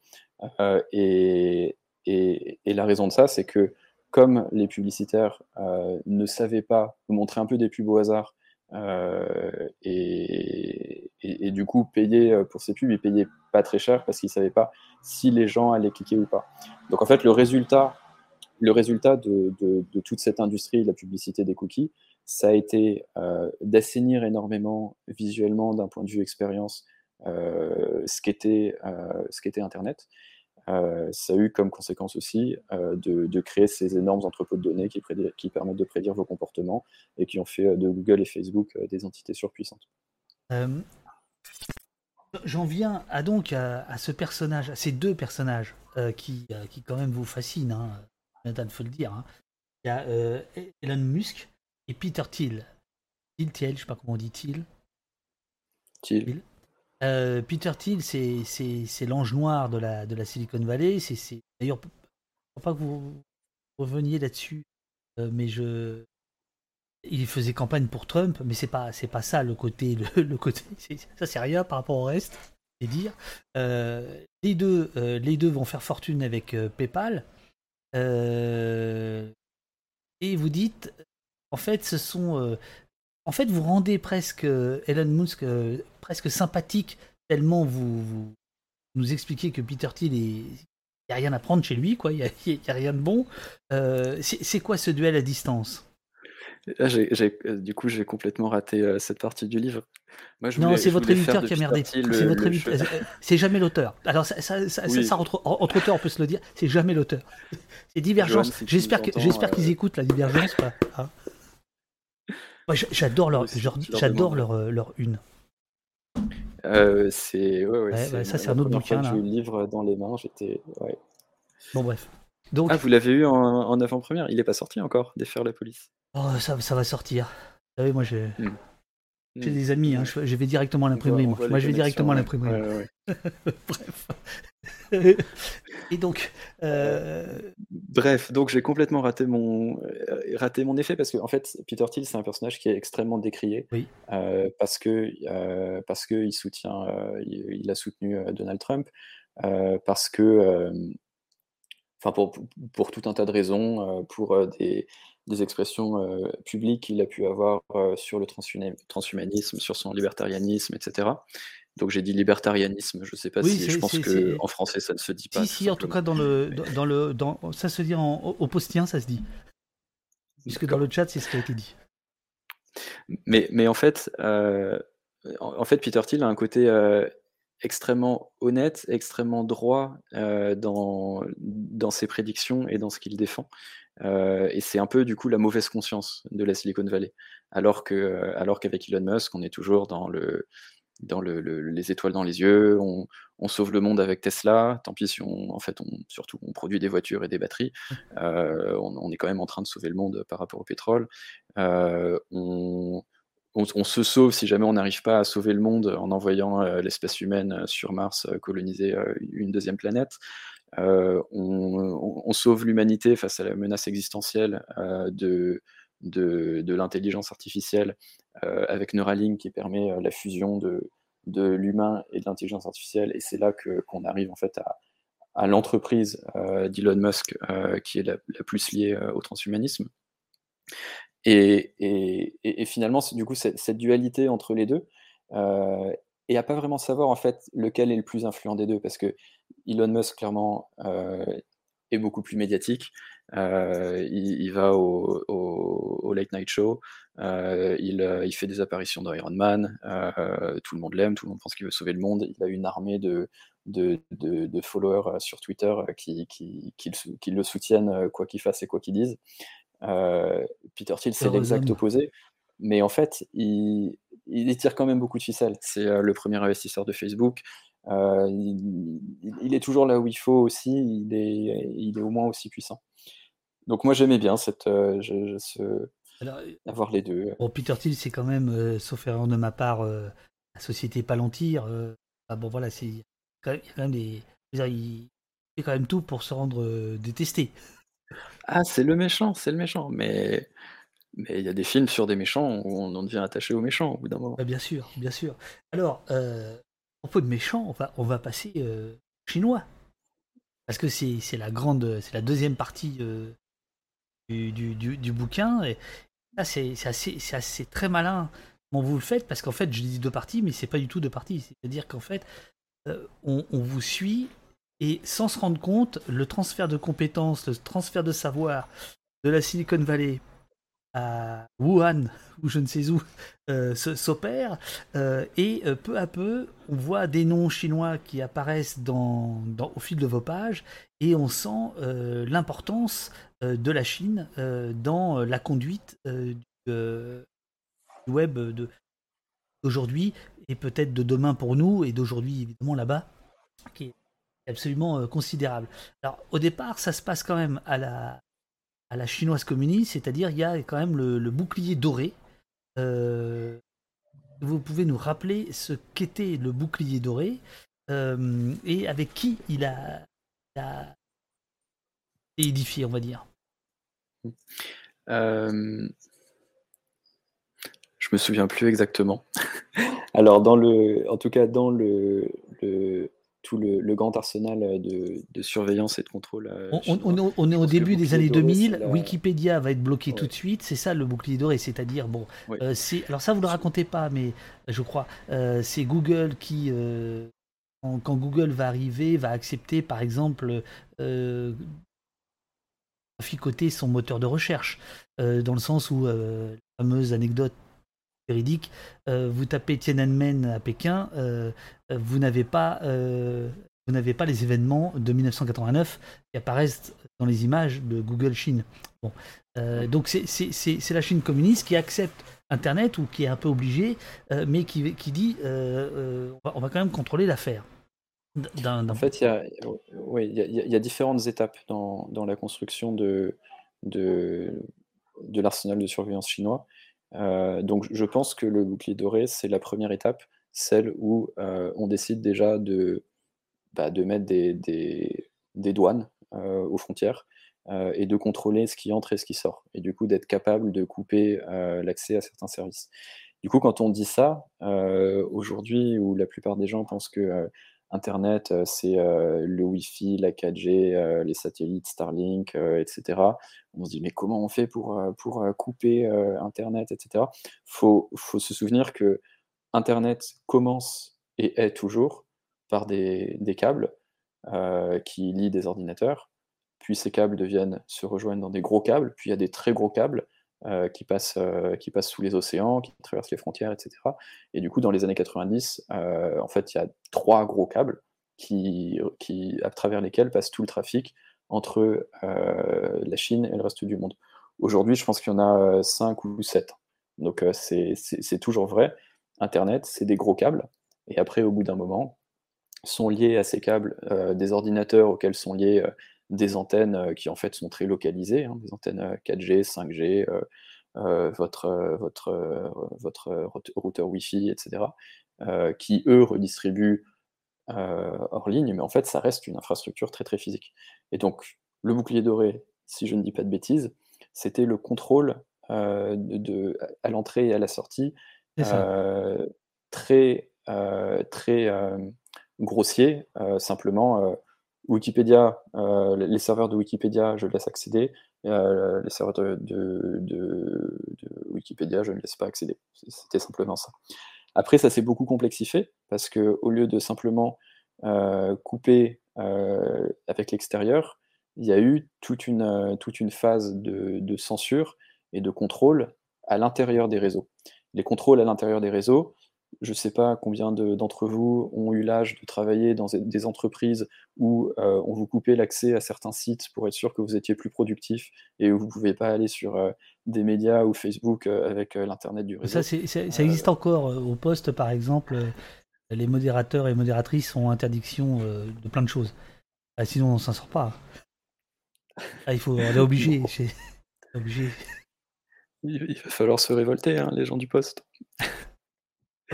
Et, et- et la raison de ça, c'est que comme les publicitaires euh, ne savaient pas montrer un peu des pubs au hasard euh, et, du coup payer euh, pour ces pubs, ils payaient pas très cher parce qu'ils savaient pas si les gens allaient cliquer ou pas. Donc en fait, le résultat, le résultat de, toute cette industrie la publicité des cookies, ça a été d'assainir énormément visuellement d'un point de vue expérience ce qu'était Internet. Euh, ça a eu comme conséquence aussi euh, de, de créer ces énormes entrepôts de données qui, permettent de prédire vos comportements et qui ont fait euh, de Google et Facebook des entités surpuissantes. J'en viens à donc à, à ce personnage, à ces deux personnages qui, qui quand même vous fascinent, hein, Nathan, faut le dire. hein. Il y a euh, Elon Musk et Peter Thiel. Thiel, Thiel, je sais pas comment on dit Thiel. Thiel. Euh, Peter Thiel, c'est l'ange noir de la, de la Silicon Valley. C'est D'ailleurs, ne pas que vous reveniez là-dessus, euh, mais je. Il faisait campagne pour Trump, mais c'est pas c'est pas ça le côté le, le côté ça c'est rien par rapport au reste, c'est dire. Euh, les deux les deux vont faire fortune avec PayPal. Et vous dites en fait ce sont en fait vous rendez presque euh, Elon Musk euh, presque sympathique tellement vous, vous nous expliquez que Peter Thiel est il n'y a rien à prendre chez lui quoi il n'y a, a rien de bon Euh, c'est quoi ce duel à distance? Là, euh, du coup, j'ai complètement raté euh, cette partie du livre. Moi, je non, c'est votre éditeur qui a merdé. C'est votre C'est jamais l'auteur. Alors ça, ça, ça, ça, Oui. ça, entre, entre auteurs, on peut se le dire. C'est jamais l'auteur. C'est divergence. Si J'espère euh, qu'ils écoutent la divergence. pas- hein. Moi, j'adore leur, j'adore leur, euh, leur une. Euh, c'est ouais, ouais, Ouais, ça, c'est un autre bouquin. J'ai eu le livre dans les mains, j'étais. Ouais. Bon bref. Donc, Ah, vous l'avez eu en, en avant-première Il n'est pas sorti encore, Défaire la police? oh, ça, ça va sortir. Vous savez, moi, j'ai Hmm. J'ai Hmm. des amis. Hein, je, je vais directement à l'imprimerie. Moi, Moi, je vais directement à l'imprimerie. ouais. Ouais, ouais. Bref. Et donc, euh, Bref, donc j'ai complètement raté mon, euh, raté mon effet parce que en fait, Peter Thiel, c'est un personnage qui est extrêmement décrié Oui. euh, parce que euh, parce que il soutient, euh, il, il a soutenu euh, Donald Trump, parce que, enfin pour, pour tout un tas de raisons, pour des, des expressions euh, publiques qu'il a pu avoir euh, sur le transhuma- transhumanisme, sur son libertarianisme, etc. Donc j'ai dit libertarianisme, je sais pas Oui, si, je pense que en français ça ne se dit pas. si, si, en tout cas, dans le, dans, dans le, dans, ça se dit en, au, postien, ça se dit. Puisque dans le chat, c'est ce qui a été dit. Mais, mais en fait, euh, en, en fait, Peter Thiel a un côté euh, extrêmement honnête, extrêmement droit euh, dans, dans ses prédictions et dans ce qu'il défend. Euh, et c'est un peu du coup la mauvaise conscience de la Silicon Valley. Alors que, alors qu'avec Elon Musk, on est toujours dans le dans le, le- les étoiles dans les yeux, on, on sauve le monde avec Tesla. Tant pis si on, en fait, on, surtout, on produit des voitures et des batteries. Euh, on, on est quand même en train de sauver le monde par rapport au pétrole. Euh, on, se sauve si jamais on n'arrive pas à sauver le monde en envoyant euh, l'espèce humaine euh, sur Mars euh, coloniser euh, une deuxième planète. Euh, on, sauve l'humanité face à la menace existentielle euh, de, de, l'intelligence artificielle euh, avec Neuralink qui permet la fusion de, de l'humain et de l'intelligence artificielle. Et c'est là qu'on arrive en fait à, à l'entreprise d'Elon Musk qui est la, plus liée au transhumanisme. Et, et, finalement, du coup, cette, cette dualité entre les deux, et à pas vraiment savoir en fait lequel est le plus influent des deux, parce que Elon Musk clairement euh, est beaucoup plus médiatique. Euh, il, il va au, au- au Late Night Show, euh, il, il fait des apparitions dans Iron Man, euh, tout le monde l'aime, tout le monde pense qu'il veut sauver le monde. Il a une armée de, de, de- de followers sur Twitter qui, qui, qui le, sou- qui le soutiennent quoi qu'il fasse et quoi qu'il dise. Peter Thiel, c'est l'exact opposé. Mais en fait, il, il tire quand même beaucoup de ficelles. C'est le premier investisseur de Facebook. Euh, il, est toujours là où il faut aussi. Il est, il est au moins aussi puissant. Donc moi, j'aimais bien cette, euh, je- je- ce- Alors, avoir les deux. Bon, Peter Thiel, c'est quand même, euh, sauf erreur de ma part, euh, la société Palantir. euh, ah bon, voilà, c'est quand même, il y a quand même des. dire, il fait quand même tout pour se rendre euh, détesté. Ah, c'est le méchant, c'est le méchant. Mais mais il y a des films sur des méchants où on en devient attaché aux méchants au bout d'un moment. Bah, bien sûr, bien sûr. Alors, euh, de méchants, on va, passer euh, chinois. Parce que c'est la grande, c'est la deuxième partie euh, du, bouquin. Et là, c'est assez, assez très malin comment vous le faites, parce qu'en fait, je dis deux parties, mais c'est pas du tout deux parties. C'est-à-dire qu'en fait, euh, on, on vous suit et sans se rendre compte, le transfert de compétences, le transfert de savoir de la Silicon Valley à Wuhan ou je ne sais où euh, s'opère euh, et euh, peu à peu on voit des noms chinois qui apparaissent dans, au fil de vos pages et on sent l'importance de la Chine dans la conduite du, du web d'aujourd'hui et peut-être de demain pour nous et d'aujourd'hui évidemment là-bas qui est absolument considérable. Alors au départ ça se passe quand même à la la chinoise communiste, c'est-à-dire il y a quand même le, bouclier doré. Euh, vous pouvez nous rappeler ce qu'était le bouclier doré euh, et avec qui il a, édifié, on va dire. Euh, Je me souviens plus exactement. Alors, dans le, en tout cas, dans le- tout le, le grand arsenal de, de surveillance et de contrôle. euh, On, on- chinois, on est au- début des années doré, 2000, c'est la- Wikipédia va être bloqué tout de suite, c'est ça le bouclier doré, c'est-à-dire, bon, euh, c'est, alors ça vous le racontez pas, mais je crois, euh, c'est Google qui, euh, quand, quand Google va arriver, va accepter par exemple euh, traficoter son moteur de recherche, euh, dans le sens où euh, la fameuse anecdote véridique, euh, vous tapez Tiananmen à Pékin, euh, vous n'avez pas, euh, vous n'avez pas les événements de 1989 qui apparaissent dans les images de Google Chine. Bon, Euh, donc c'est- la Chine communiste qui accepte Internet ou qui est un peu obligée, mais qui, qui dit on, va, quand même contrôler l'affaire. En fait, il y a, y a différentes étapes dans, dans la construction de, de, de l'arsenal de surveillance chinois. Euh, donc, je pense que le bouclier doré, c'est la première étape, celle où euh, on décide déjà de, bah, mettre des, douanes euh, aux frontières et de contrôler ce qui entre et ce qui sort. Et du coup, d'être capable de couper l'accès à certains services. Du coup, quand on dit ça, aujourd'hui, où la plupart des gens pensent que Internet, euh, c'est euh, le Wi-Fi, la 4G, euh, les satellites, Starlink, etc. On se dit, mais comment on fait pour, pour couper Internet, etc. Il faut, faut se souvenir que Internet commence et est toujours par des, des câbles qui lient des ordinateurs, puis ces câbles deviennent, se rejoignent dans des gros câbles, puis il y a des très gros câbles euh, qui, passent, euh, qui passent sous les océans, qui traversent les frontières, etc. Et du coup, dans les années 90, euh, en fait, il y a trois gros câbles qui, qui, à travers lesquels passe tout le trafic entre la Chine et le reste du monde. Aujourd'hui, je pense qu'il y en a cinq ou sept. Donc, c'est toujours vrai. Internet, c'est des gros câbles. Et après, au bout d'un moment, sont liés à ces câbles des ordinateurs auxquels sont liés des antennes euh, qui en fait sont très localisées, hein, des antennes euh, 4G, 5G, euh, euh, votre, euh, votre, votre route- routeur Wi-Fi, etc., euh, qui eux redistribuent euh, hors ligne, mais en fait ça reste une infrastructure très très physique. Et donc le bouclier doré, si je ne dis pas de bêtises, c'était le contrôle de, de- à l'entrée et à la sortie très très grossier. simplement, Wikipédia, euh, les serveurs de Wikipédia, je laisse accéder. euh, les serveurs de, Wikipédia, je ne laisse pas accéder. C'était simplement ça. Après, ça s'est beaucoup complexifié parce que au lieu de simplement euh, couper avec l'extérieur, il y a eu toute une, toute une phase de censure et de contrôle à l'intérieur des réseaux. Les contrôles à l'intérieur des réseaux, je ne sais pas combien de- d'entre vous ont eu l'âge de travailler dans des entreprises où euh, on vous coupait l'accès à certains sites pour être sûr que vous étiez plus productif et où vous ne pouviez pas aller sur euh, des médias ou Facebook euh, avec l'Internet du réseau. Ça, existe encore au poste, par exemple. les modérateurs et modératrices ont interdiction de plein de choses. Ah, sinon, on s'en sort pas. Ah, il faut, on est obligé. il va falloir se révolter, hein, les gens du poste.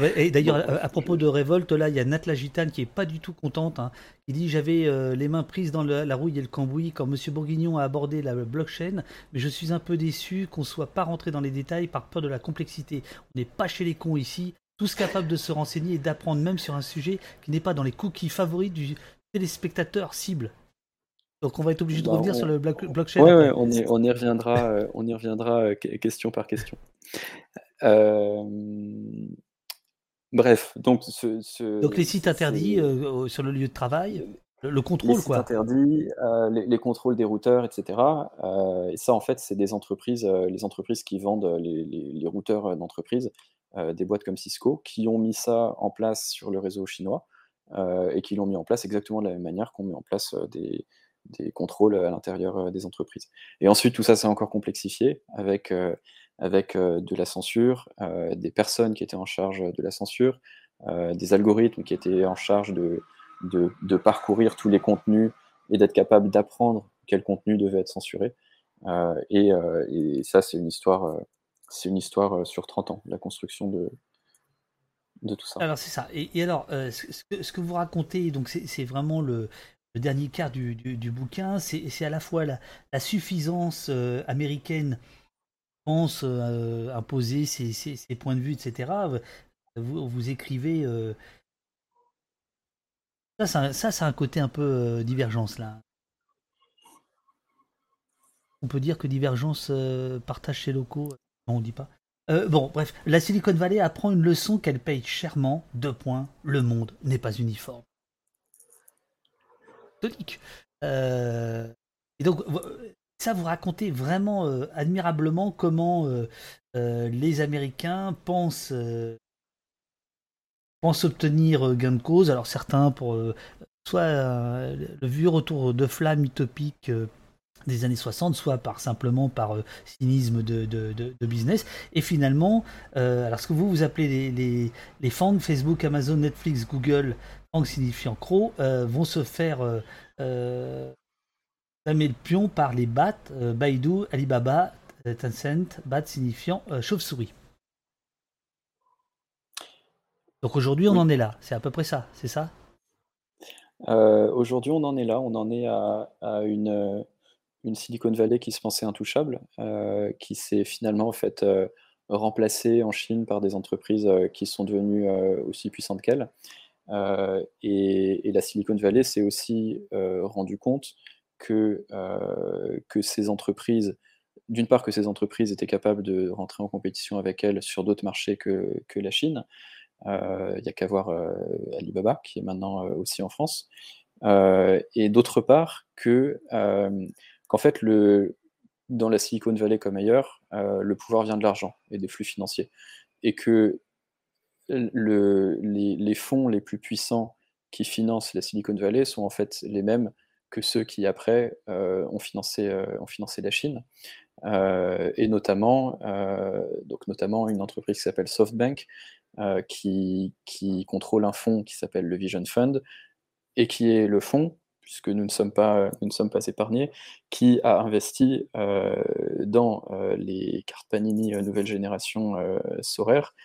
Ouais, Et d'ailleurs, à, à propos de révolte, là, il y a Nat la Gitane qui est pas du tout contente. hein. Il dit J'avais euh, les mains prises dans le- la rouille et le cambouis quand Monsieur Bourguignon a abordé la blockchain, mais je suis un peu déçu qu'on soit pas rentré dans les détails par peur de la complexité. On n'est pas chez les cons ici, tous capables de se renseigner et d'apprendre même sur un sujet qui n'est pas dans les cookies favoris du téléspectateur cible. Donc on va être obligé de Bah, revenir on- sur le bloc- blockchain. Après. ouais, on y, on y reviendra, euh, on y reviendra euh, que- question par question. Euh, bref, donc ce, ce- Donc les sites interdits euh, sur le lieu de travail. Le, contrôle, les quoi. interdits, les, les, contrôles des routeurs, etc. et ça, en fait, c'est des entreprises, les entreprises qui vendent les, les routeurs d'entreprise, des boîtes comme Cisco, qui ont mis ça en place sur le réseau chinois et qui l'ont mis en place exactement de la même manière qu'on met en place des, des contrôles à l'intérieur des entreprises. Et ensuite, tout ça s'est encore complexifié avec, avec de la censure, des personnes qui étaient en charge de la censure, des algorithmes qui étaient en charge de, de, parcourir tous les contenus et d'être capable d'apprendre quel contenu devait être censuré. Et, ça, c'est une histoire, c'est une histoire sur 30 ans, la construction de, de tout ça. Alors c'est ça. Et, alors, ce, que, vous racontez, c'est vraiment le, dernier quart du, du, bouquin, c'est à la fois la, suffisance euh, américaine pense euh, imposer ses, ses, ses, points de vue, etc. Vous, vous écrivez... Euh, ça, c'est un, côté un peu divergence, là. On peut dire que divergence partage chez locaux. Non, on dit pas. bon, bref, la Silicon Valley apprend une leçon qu'elle paye chèrement. Deux points. Le monde n'est pas uniforme. Euh, et donc, ça vous racontez vraiment euh, admirablement comment euh, les Américains pensent, pensent obtenir gain de cause. Alors certains pour soit le vieux retour de flamme utopique des années 60, soit par simplement par cynisme de, business. Et finalement, alors ce que vous vous appelez les, les, les Facebook, Amazon, Netflix, Google, FANG signifiant croc, vont se faire euh, le pion par les BAT, euh, Baidu, Alibaba, euh, Tencent, BAT signifiant euh, chauve-souris. Donc aujourd'hui, on en est là. C'est à peu près ça, c'est ça? Aujourd'hui, on en est là. On en est à, une, une, Silicon Valley qui se pensait intouchable, qui s'est finalement en fait remplacée en Chine par des entreprises qui sont devenues aussi puissantes qu'elle. Euh, et, la Silicon Valley s'est aussi euh, rendu compte que, euh, que ces entreprises, d'une part que ces entreprises étaient capables de rentrer en compétition avec elles sur d'autres marchés que, que, la Chine. Il n'y a qu'à voir Alibaba, qui est maintenant aussi en France. et d'autre part, que, qu'en fait, le, dans la Silicon Valley comme ailleurs, le pouvoir vient de l'argent et des flux financiers. Et que le, les, fonds les plus puissants qui financent la Silicon Valley sont en fait les mêmes que ceux qui après euh, ont, financé, euh, ont financé la Chine. Euh, et notamment, donc notamment une entreprise qui s'appelle SoftBank, qui, qui, contrôle un fonds qui s'appelle le Vision Fund, et qui est le fonds, puisque nous ne sommes pas, nous ne sommes pas épargnés, qui a investi dans les cartes Panini nouvelle génération Sorare,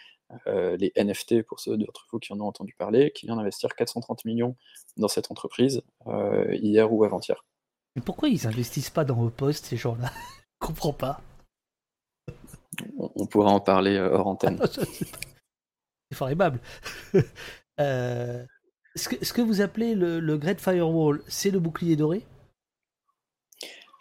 euh, les NFT, pour ceux d'entre vous qui en ont entendu parler, qui vient d'investir 430 millions dans cette entreprise euh, hier ou avant-hier. Mais pourquoi ils investissent pas dans vos postes, ces gens-là? Je comprends pas. On, pourra en parler euh, hors antenne. C'est formidable. ce, que, ce, que, vous appelez le, le Great Firewall, c'est le bouclier doré?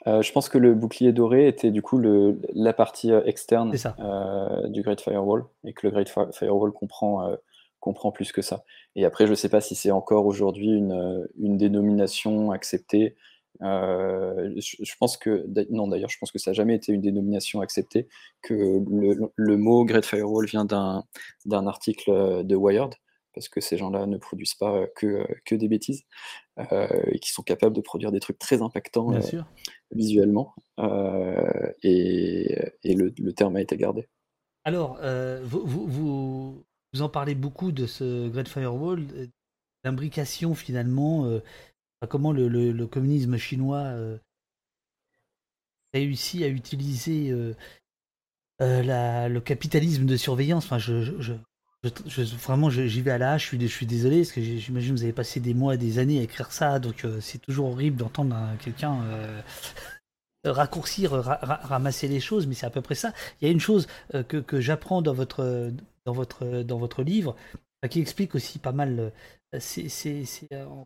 Euh, je pense que le bouclier doré était du coup le, la partie euh, externe euh, du Great Firewall et que le Great Firewall comprend, comprend plus que ça. Et après, je ne sais pas si c'est encore aujourd'hui une, une, dénomination acceptée. Je, pense que non d'ailleurs je pense que ça n'a jamais été une dénomination acceptée que le, le mot Great Firewall vient d'un article de Wired parce que ces gens-là ne produisent pas que, que des bêtises et qui sont capables de produire des trucs très impactants visuellement. Euh, et, le, terme a été gardé. Alors, euh, vous, vous, vous, en parlez beaucoup de ce Great Firewall, l'imbrication finalement, euh, comment le, le, communisme chinois réussi à utiliser la, le capitalisme de surveillance. Enfin, je, je, je, vraiment, j'y vais à la hache, je suis, désolé, parce que j'imagine que vous avez passé des mois des années à écrire ça, donc euh, c'est toujours horrible d'entendre quelqu'un euh, raccourcir, ramasser les choses, mais c'est à peu près ça. Il y a une chose euh, que, j'apprends dans votre, livre, qui explique aussi pas mal, c'est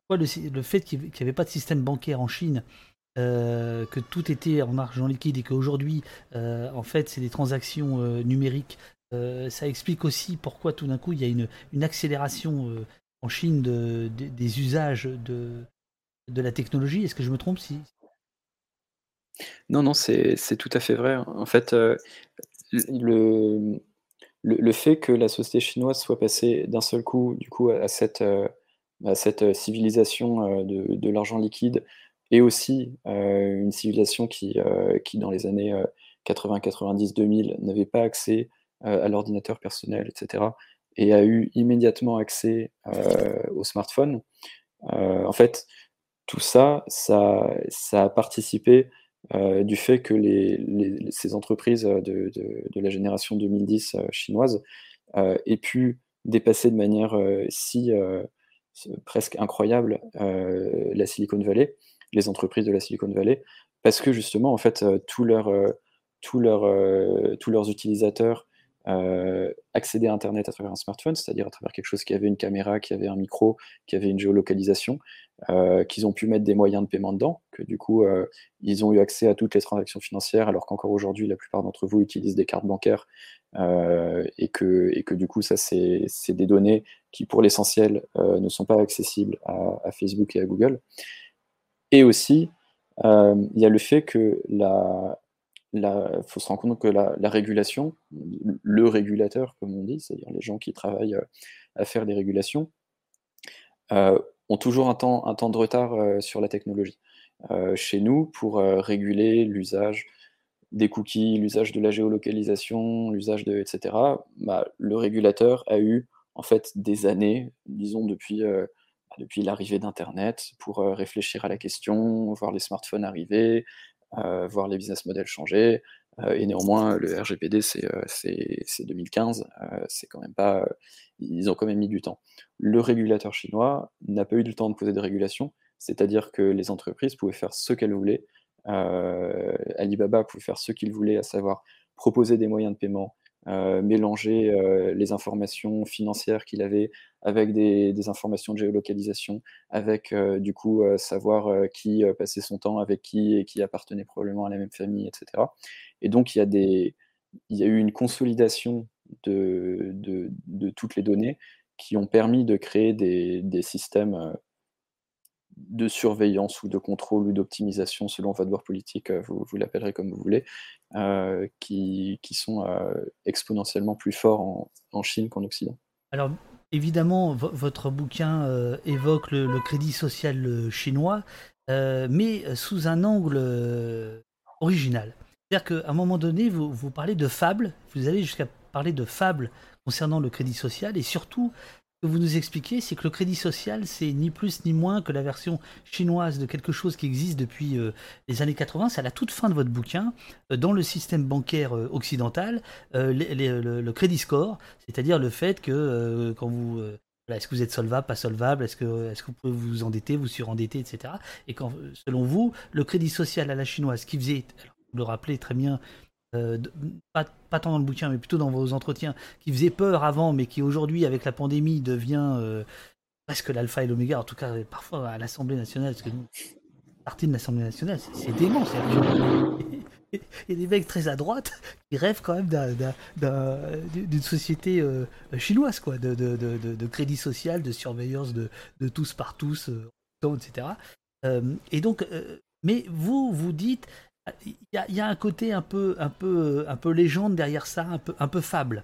quoi le fait qu'il n'y avait pas de système bancaire en Chine, que tout était en argent liquide et qu'aujourd'hui, en fait, c'est des transactions numériques euh, ça explique aussi pourquoi tout d'un coup il y a une, accélération euh, en Chine de, des usages de, de la technologie. Est-ce que je me trompe si? Non, non, c'est tout à fait vrai. En fait, euh, le, le, fait que la société chinoise soit passée d'un seul coup, du coup, à cette, à cette civilisation de, de l'argent liquide, et aussi une civilisation qui, qui, dans les années 80, 90, 2000, n'avait pas accès à l'ordinateur personnel, etc., et a eu immédiatement accès euh, au smartphone. Euh, en fait, tout ça, ça, ça a participé euh, du fait que ces entreprises de, la génération 2010 euh, chinoise euh, aient pu dépasser de manière euh, si euh, presque incroyable euh, la Silicon Valley, les entreprises de la Silicon Valley, parce que justement, en fait, euh, tous euh, leurs, euh, tous leurs utilisateurs euh, accédaient à Internet à travers un smartphone, c'est-à-dire à travers quelque chose qui avait une caméra, qui avait un micro, qui avait une géolocalisation, euh, qu'ils ont pu mettre des moyens de paiement dedans, que du coup, euh, ils ont eu accès à toutes les transactions financières, alors qu'encore aujourd'hui, la plupart d'entre vous utilisent des cartes bancaires, et, que, et que du coup, ça, c'est des données qui, pour l'essentiel, ne sont pas accessibles à, Facebook et à Google. Et aussi, il y a le fait que la, la, faut se rendre compte que la, la régulation, le régulateur, comme on dit, c'est-à-dire les gens qui travaillent euh, à faire des régulations, euh, ont toujours un temps, un temps de retard euh, sur la technologie. Chez nous, pour réguler l'usage des cookies, l'usage de la géolocalisation, l'usage de etc., bah, le régulateur a eu en fait des années, disons depuis, bah, depuis l'arrivée d'Internet, pour réfléchir à la question, voir les smartphones arriver, voir les business models changer. euh, et néanmoins, le RGPD, c'est euh, c'est- c'est 2015, euh, c'est quand même pas, euh, ils ont quand même mis du temps. Le régulateur chinois n'a pas eu le temps de poser des régulations, c'est-à-dire que les entreprises pouvaient faire ce qu'elles voulaient. Euh, Alibaba pouvait faire ce qu'il voulait, à savoir proposer des moyens de paiement, euh, mélanger euh, les informations financières qu'il avait avec des, informations de géolocalisation, avec euh, du coup savoir qui passait son temps avec qui et qui appartenait probablement à la même famille, etc. Et donc il y a, eu une consolidation de, toutes les données qui ont permis de créer des, systèmes de surveillance ou de contrôle ou d'optimisation selon votre bord politique, euh, vous, vous l'appellerez comme vous voulez, euh, qui, qui sont euh, exponentiellement plus forts en, Chine qu'en Occident. Alors, évidemment, vo- votre bouquin évoque le, le crédit social chinois, mais sous un angle original. C'est-à-dire qu'à un moment donné, vous, vous parlez de fables, vous allez jusqu'à parler de fables concernant le crédit social, et surtout, que vous nous expliquez, c'est que le crédit social, c'est ni plus ni moins que la version chinoise de quelque chose qui existe depuis euh, les années 80. C'est à la toute fin de votre bouquin, euh, dans le système bancaire euh, occidental, le, le crédit score, c'est-à-dire le fait que quand vous est-ce que vous êtes solvable, pas solvable, est-ce que, est-ce que vous pouvez vous endetter, vous surendetter, etc. Et quand, selon vous, le crédit social à la chinoise, qui faisait, alors, vous le rappelez très bien, euh, pas, tant dans le bouquin, mais plutôt dans vos entretiens, qui faisait peur avant, mais qui aujourd'hui, avec la pandémie, devient euh, presque l'alpha et l'oméga, en tout cas parfois à l'Assemblée nationale, parce que nous, partie de l'Assemblée nationale, c'est dément. Il y a des mecs très à droite qui rêvent quand même d'un- d'un- d'un- d'une société euh, chinoise, quoi, de, de, de, de- crédit social, de surveillance de, tous par tous, etc. Et donc, mais vous, vous dites, il y a, il y a un côté un peu, un peu, un peu légende derrière ça, un peu, un peu fable.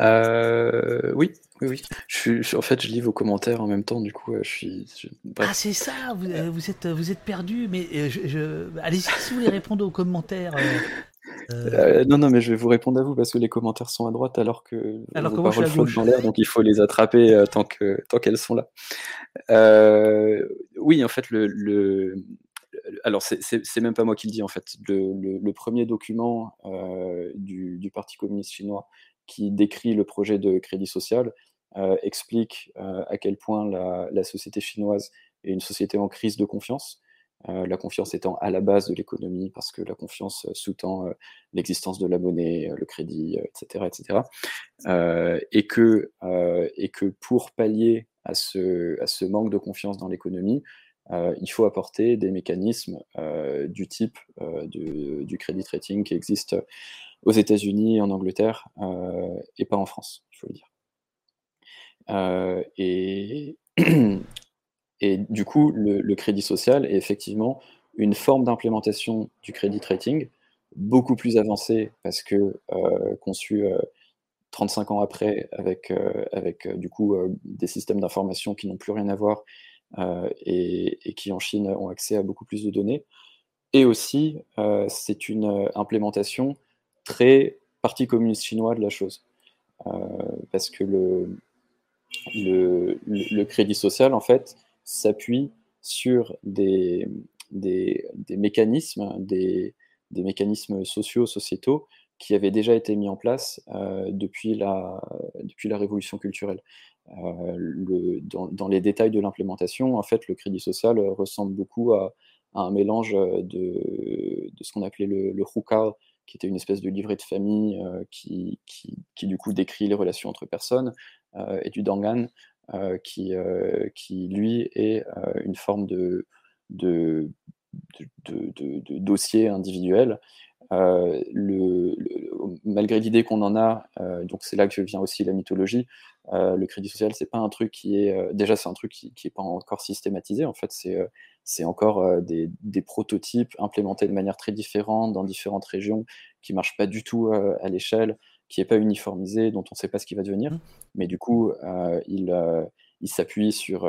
Euh, oui, oui, oui. Je suis, en fait, je lis vos commentaires en même temps, du coup, euh, je suis. je-. Ah, c'est ça, vous, euh, vous êtes, vous êtes perdu, mais je, je- allez-y si vous voulez répondre aux commentaires. euh, euh, Euh, non, non, mais je vais vous répondre à vous parce que les commentaires sont à droite alors que Alors vos paroles flottent dans l'air, donc il faut les attraper tant que tant qu'elles sont là. Oui, en fait, le, le- alors c'est- même pas moi qui le dis en fait. Le, premier document euh, du, Parti communiste chinois qui décrit le projet de crédit social euh, explique euh, à quel point la, société chinoise est une société en crise de confiance. La confiance étant à la base de l'économie, parce que la confiance sous-tend l'existence de la monnaie, le crédit, etc. etc. Et, que, pour pallier à ce manque de confiance dans l'économie, euh, il faut apporter des mécanismes euh, du type euh, de- du crédit rating qui existe aux États-Unis, en Angleterre, et pas en France, il faut le dire. Et, du coup, le, crédit social est effectivement une forme d'implémentation du crédit rating beaucoup plus avancée parce que conçue euh, 35 ans après avec, avec du coup des systèmes d'information qui n'ont plus rien à voir et, et qui en Chine ont accès à beaucoup plus de données. Et aussi, euh, c'est une euh, implémentation très parti communiste chinois de la chose. Euh, parce que le, crédit social, en fait, s'appuie sur des, mécanismes, des, mécanismes sociaux, sociétaux, qui avaient déjà été mis en place euh, depuis, la, depuis la révolution culturelle. Euh, dans, les détails de l'implémentation, en fait, le crédit social euh, ressemble beaucoup à, un mélange euh, de, ce qu'on appelait le, le qui était une espèce de livret de famille qui, du coup décrit les relations entre personnes, et du dangan, qui, lui est une forme de dossier individuel. Euh, le, le- malgré l'idée qu'on en a, euh, donc c'est là que vient aussi la mythologie, euh, le crédit social, c'est pas un truc qui est. déjà, c'est un truc qui n'est pas encore systématisé, en fait, c'est c'est encore des, des prototypes implémentés de manière très différente dans différentes régions, qui marchent pas du tout à l'échelle, qui n'est pas uniformisé, dont on ne sait pas ce qui va devenir. Mais du coup, il, il s'appuie sur,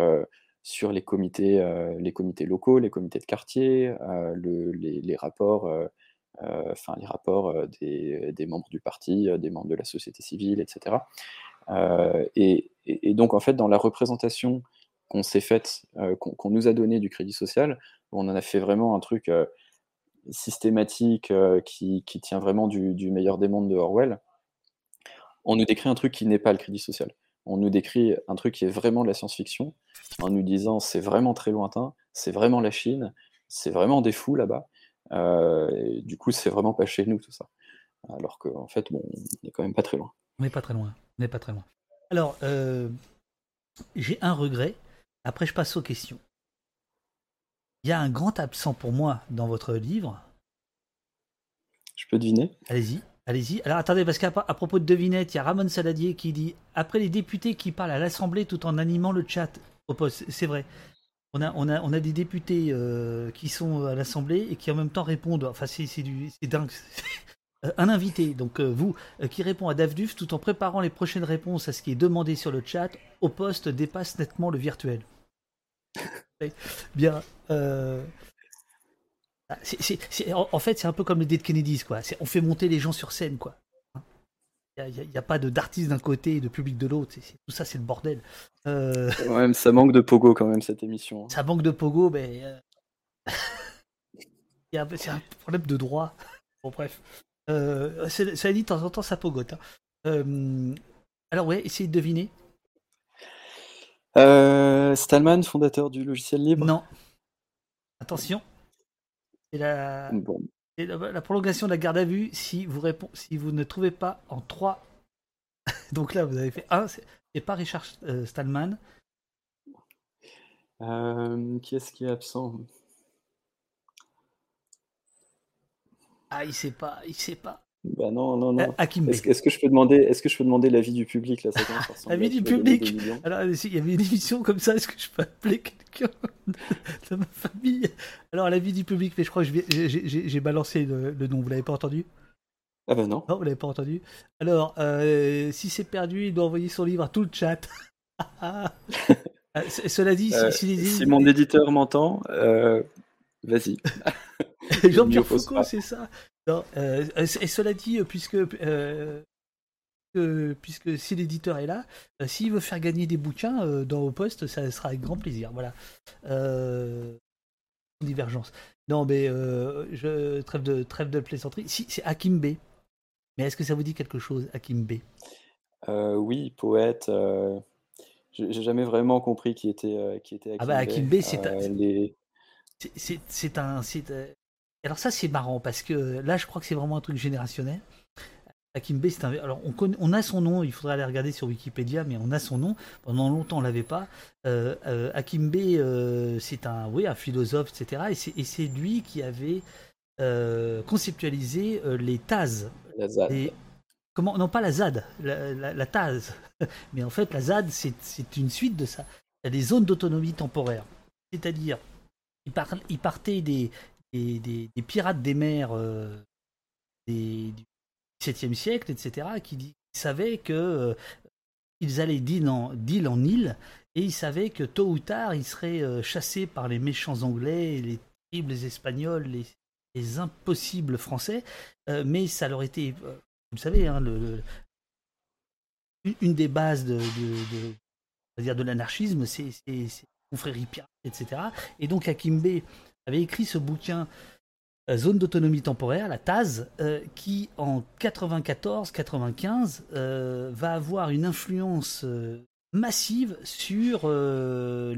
sur les, comités, les comités locaux, les comités de quartier, le- les, les rapports, enfin, les rapports euh, des, membres du parti, euh, des membres de la société civile, etc. Euh, et, donc, en fait, dans la représentation qu'on s'est faite, euh, qu'on nous a donnée du crédit social, on en a fait vraiment un truc euh, systématique euh, qui, qui tient vraiment du, du meilleur des mondes de Orwell. On nous décrit un truc qui n'est pas le crédit social. On nous décrit un truc qui est vraiment de la science-fiction, en nous disant c'est vraiment très lointain, c'est vraiment la Chine, c'est vraiment des fous là-bas. Euh, et du coup, c'est vraiment pas chez nous tout ça. Alors qu'en fait, bon, on n'est quand même pas très loin. On n'est pas très loin. On n'est pas très loin. Alors, euh, j'ai un regret. Après, je passe aux questions. Il y a un grand absent pour moi dans votre livre. Je peux deviner? Allez-y, allez-y. Alors attendez, parce qu'à à propos de devinette, il y a Ramon Saladier qui dit Après les députés qui parlent à l'Assemblée tout en animant le chat au poste, c'est vrai. On a, on, a, on a des députés euh, qui sont à l'Assemblée et qui en même temps répondent. Enfin, c'est c'est du- c'est dingue. Euh, un invité, donc euh, vous, euh, qui répond à Davduf tout en préparant les prochaines réponses à ce qui est demandé sur le chat, au poste dépasse nettement le virtuel. Ouais. Bien. euh, ah, c'est- c'est- c'est- en, en fait, c'est un peu comme les Dead Kennedys, quoi. On fait monter les gens sur scène, quoi. Il n'y a, pas d'artiste d'un côté et de public de l'autre. Tout ça, c'est le bordel. Euh, Ouais, ça manque de pogo quand même cette émission. hein. ça manque de pogo, mais euh, c'est un problème de droit. Bon, bref. Euh, cela dit, de temps en temps, ça pogote. hein. Euh, alors, ouais, essayez de deviner. Stallman, fondateur du logiciel libre? Non. Attention. C'est la, Bon. C'est la, la prolongation de la garde à vue si vous, répond, si vous ne trouvez pas en 3. Donc là, vous avez fait 1. C'est pas Richard euh, Stallman. Euh, qui est-ce qui est absent? Ah, il sait pas, il sait pas. Bah non, non, non. Hakim Est-ce que je peux demander, est-ce que je peux demander l'avis du public là ça commence à ressembler Avis à du public. Alors, euh, il y avait une émission comme ça, est-ce que je peux appeler quelqu'un de, ma famille? Alors, l'avis du public, mais je crois que j'ai- balancé le, le nom, vous l'avez pas entendu? Ah bah non. Non, vous l'avez pas entendu Alors, euh, si c'est perdu, il doit envoyer son livre à tout le chat. C- cela dit, si, Euh, si mon éditeur m'entend, euh, vas-y. Jean-Pierre Foucault, c'est ça? Non, euh, et cela dit, euh, puisque, euh, que- puisque si l'éditeur est là, euh, s'il veut faire gagner des bouquins euh, dans vos postes, ça sera avec grand plaisir. Voilà. Euh, divergence. Non, mais euh, je trêve de trêve de plaisanterie. Si c'est Hakim B. Mais est-ce que ça vous dit quelque chose, Hakim B Euh, oui, poète. euh, J'ai jamais vraiment compris qui était euh, qui était Ah bah, Hakim c'est un- Euh, les... C'est- C'est c'est un. Euh, Alors ça c'est marrant parce que là je crois que c'est vraiment un truc générationnel. Hakim Bey, c'est un. Alors on, on a son nom, il faudrait aller regarder sur Wikipédia, mais on a son nom. Pendant longtemps on l'avait pas. Euh, euh, Hakim Bey, euh, c'est un, oui, un philosophe, etc. Et c'est- lui qui avait euh, conceptualisé euh, les TAS. La ZAD. Les- Comment Non, pas la ZAD, la, la. Mais en fait, la ZAD, c'est c'est une suite de ça. Il y a des zones d'autonomie temporaire. c'est-à-dire il, par- il partait des, des, pirates des mers euh, des, du XVIIe siècle, etc., qui, savaient que euh, ils allaient d'île en, île et ils savaient que tôt ou tard ils seraient euh, chassés par les méchants anglais, les terribles espagnols, les, les impossibles français, mais ça leur était, vous le savez, hein, une- des bases de, de, de- on va dire de l'anarchisme, c'est confrérie pirate, etc. Et donc Akimbe avait écrit ce bouquin euh, Zone d'autonomie temporaire, la TAZ, euh, qui en 94-95 euh, va avoir une influence massive sur, on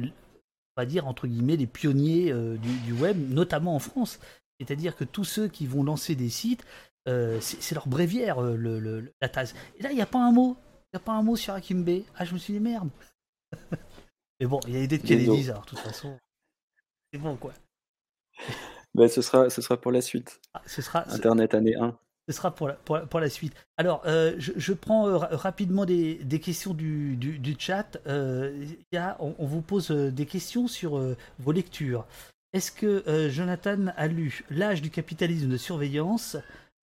va dire entre guillemets, les pionniers du, du web, notamment en France. C'est-à-dire que tous ceux qui vont lancer des sites, c'est leur bréviaire, le, le- la TAZ. Et là, il n'y a pas un mot. Il n'y a pas un mot sur Akimbe. Ah, je me suis dit merde. Mais bon, il y a l'idée de. Kennedy, alors de toute façon. C'est bon, quoi. Bah, ce, sera, ce sera pour la suite. Ah, ce sera, Internet année 1. Ce sera pour la, pour pour la suite. Alors, euh, je, je prends euh, ra- rapidement des, des questions du, du, du chat. Euh, il y a, on, on vous pose euh, des questions sur euh, vos lectures. Est-ce que euh, Jonathan a lu L'âge du capitalisme de surveillance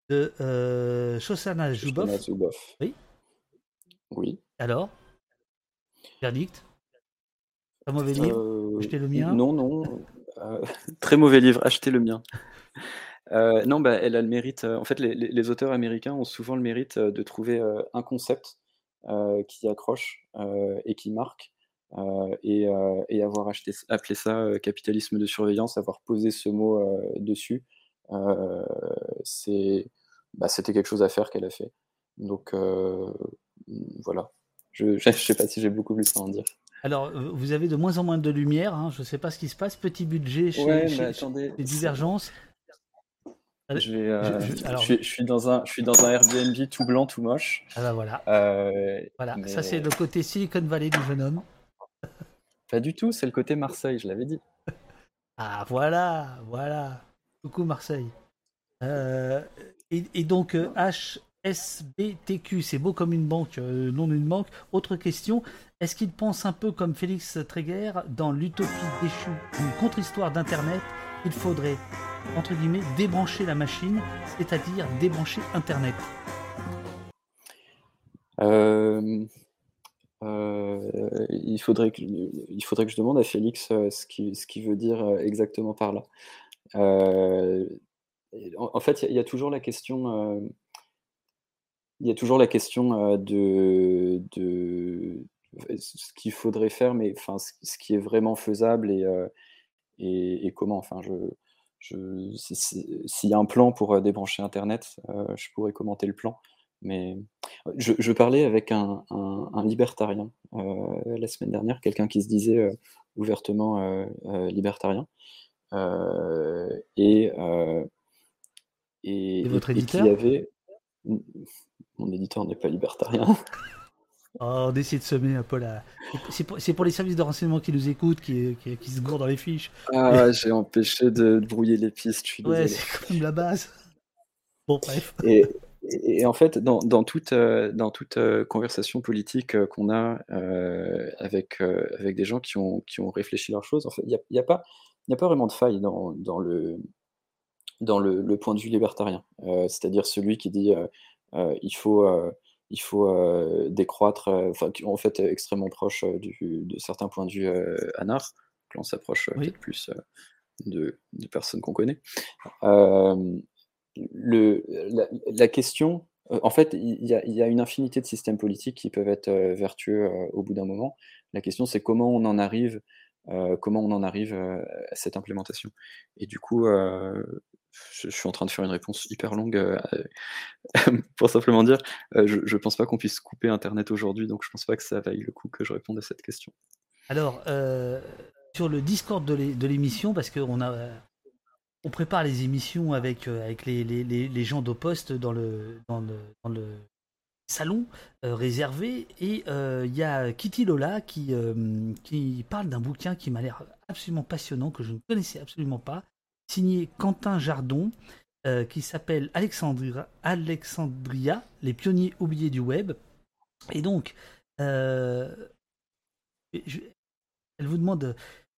de euh, Shoshana Zuboff? Oui. Oui. Alors? Verdict? Un mauvais livre? Euh, Achetez le mien? Non, non. Euh, très mauvais livre. Achetez le mien. Euh, non, bah, elle a le mérite. euh, en fait, les, auteurs américains ont souvent le mérite de trouver un concept qui accroche et qui marque. et, avoir appelé ça capitalisme de surveillance, avoir posé ce mot dessus, bah, c'était quelque chose à faire qu'elle a fait. Donc voilà. Je, je sais pas si j'ai beaucoup plus à en dire. Alors, euh, vous avez de moins en moins de lumière. hein, je ne sais pas ce qui se passe. Petit budget chez, Ouais, chez- mais chez- attendez, les divergences. Je, vais, euh, Je- je- alors- je suis, dans un, je suis dans un Airbnb tout blanc, tout moche. Ah bah voilà. Euh, Voilà, mais ça c'est le côté Silicon Valley du jeune homme. Pas du tout, c'est le côté Marseille, je l'avais dit. Ah voilà, voilà. Coucou Marseille. Euh, et, et donc HSBTQ, c'est beau comme une banque, nom d'une banque. Autre question, est-ce qu'il pense un peu comme Félix Tréguer dans l'utopie déchue, une contre-histoire d'Internet? Il faudrait, entre guillemets, débrancher la machine, c'est-à-dire débrancher Internet. Euh, euh, il, faudrait que, je demande à Félix euh, ce qu'il veut dire exactement par là. En, fait, il y, a- toujours la question, il y a toujours la question de ce qu'il faudrait faire, mais enfin, ce, qui est vraiment faisable et, euh, et, et comment. Enfin, je, je, si- si- s'il y a un plan pour euh, débrancher Internet, euh, je pourrais commenter le plan. Mais je, je parlais avec un, un- un libertarien euh, la semaine dernière, quelqu'un qui se disait ouvertement libertarien. Et, et, Et votre et qui éditeur? avait. Mon éditeur n'est pas libertarien. Oh, on essaie de semer un peu la. C'est pour, les services de renseignement qui nous écoutent, qui, qui, qui se gourent dans les fiches. Ah, j'ai empêché de brouiller les pistes, je suis Ouais, c'est quand même la base. Bon, bref. Et, et- et en fait, dans, dans toute, euh, dans toute euh, conversation politique euh, qu'on a avec, avec des gens qui ont, qui ont réfléchi leurs choses, en fait, il n'y a, il y a pas, il y a pas vraiment de faille dans, dans, le, dans le, le point de vue libertarien. C'est-à-dire celui qui dit il faut, il faut euh, décroître, enfin, qui- en fait, extrêmement proche euh, du, de certains points de vue anards, que l'on s'approche peut-être plus de, personnes qu'on connaît. Le, la, la question, en fait, il y, a, il y a une infinité de systèmes politiques qui peuvent être vertueux au bout d'un moment. La question, c'est comment on en arrive, euh, comment on en arrive euh, à cette implémentation. Et du coup, euh, je, suis en train de faire une réponse hyper longue euh, pour simplement dire, euh, je, je pense pas qu'on puisse couper Internet aujourd'hui, donc je pense pas que ça vaille le coup que je réponde à cette question. Alors, euh, sur le Discord de l'é- de l'émission, parce qu'on euh, On prépare les émissions avec, euh, les, gens dans le, dans le, salon euh, réservé. Et euh, il y a Kitty Lola qui, euh, qui parle d'un bouquin qui m'a l'air absolument passionnant, que je ne connaissais absolument pas, signé Quentin Jardon, euh, qui s'appelle Alexandria, les pionniers oubliés du web. Et donc, euh, je- elle vous demande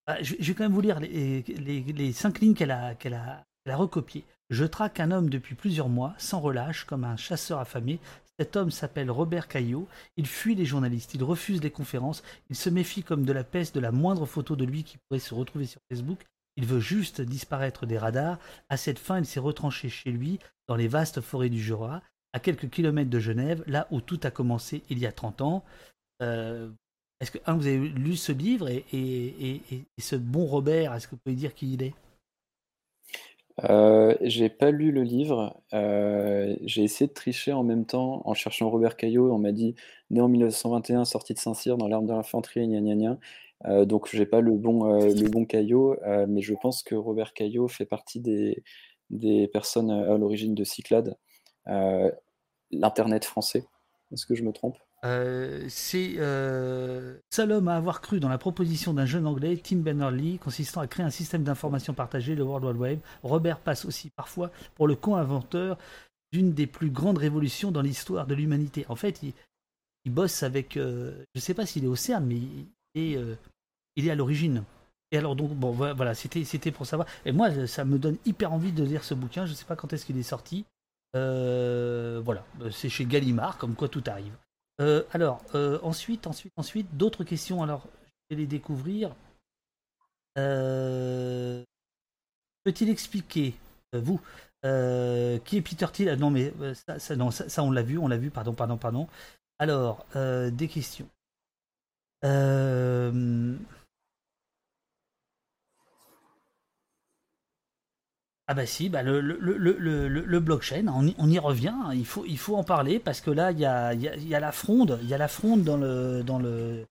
Ah, je, vais quand même vous lire les, cinq lignes qu'elle a, a recopiées. Je traque un homme depuis plusieurs mois, sans relâche, comme un chasseur affamé. Cet homme s'appelle Robert Caillot. Il fuit les journalistes, il refuse les conférences, il se méfie comme de la peste de la moindre photo de lui qui pourrait se retrouver sur Facebook. Il veut juste disparaître des radars. À cette fin, il s'est retranché chez lui, dans les vastes forêts du Jura, à quelques kilomètres de Genève, là où tout a commencé il y a 30 ans. Euh, est-ce que, un, vous avez lu ce livre et, et- ce bon Robert, est-ce que vous pouvez dire qui il est? Euh, j'ai pas lu le livre. euh, j'ai essayé de tricher en même temps en cherchant Robert Caillot. On m'a dit né en 1921, sorti de Saint-Cyr dans l'arme de l'infanterie, gna. Euh, donc j'ai pas le bon, euh, le bon Caillot, euh, mais je pense que Robert Caillot fait partie des, des personnes à l'origine de Cyclades, euh, l'Internet français. Est-ce que je me trompe? C'est homme à avoir cru dans la proposition d'un jeune anglais, Tim Berners-Lee, consistant à créer un système d'information partagé, le World Wide Web. Robert passe aussi parfois pour le co-inventeur d'une des plus grandes révolutions dans l'histoire de l'humanité. En fait, il, bosse avec, je ne sais pas s'il est au CERN, mais il est à l'origine. Et alors donc bon voilà, c'était c'était pour savoir. Et moi ça me donne hyper envie de lire ce bouquin. Je sais pas quand est-ce qu'il est sorti. Euh, voilà, c'est chez Gallimard, comme quoi tout arrive. Euh, alors, euh, ensuite, ensuite, ensuite, d'autres questions. Alors, je vais les découvrir. Peut-il expliquer, vous, qui est Peter Thiel? Ah, Non, mais ça, non, ça, on l'a vu, on l'a vu, pardon, pardon, pardon. Alors, des questions. Ah bah si, bah le, blockchain, on y, revient, hein. il faut, en parler parce que là, il y a, la fronde, il y a la fronde dans le, dans le,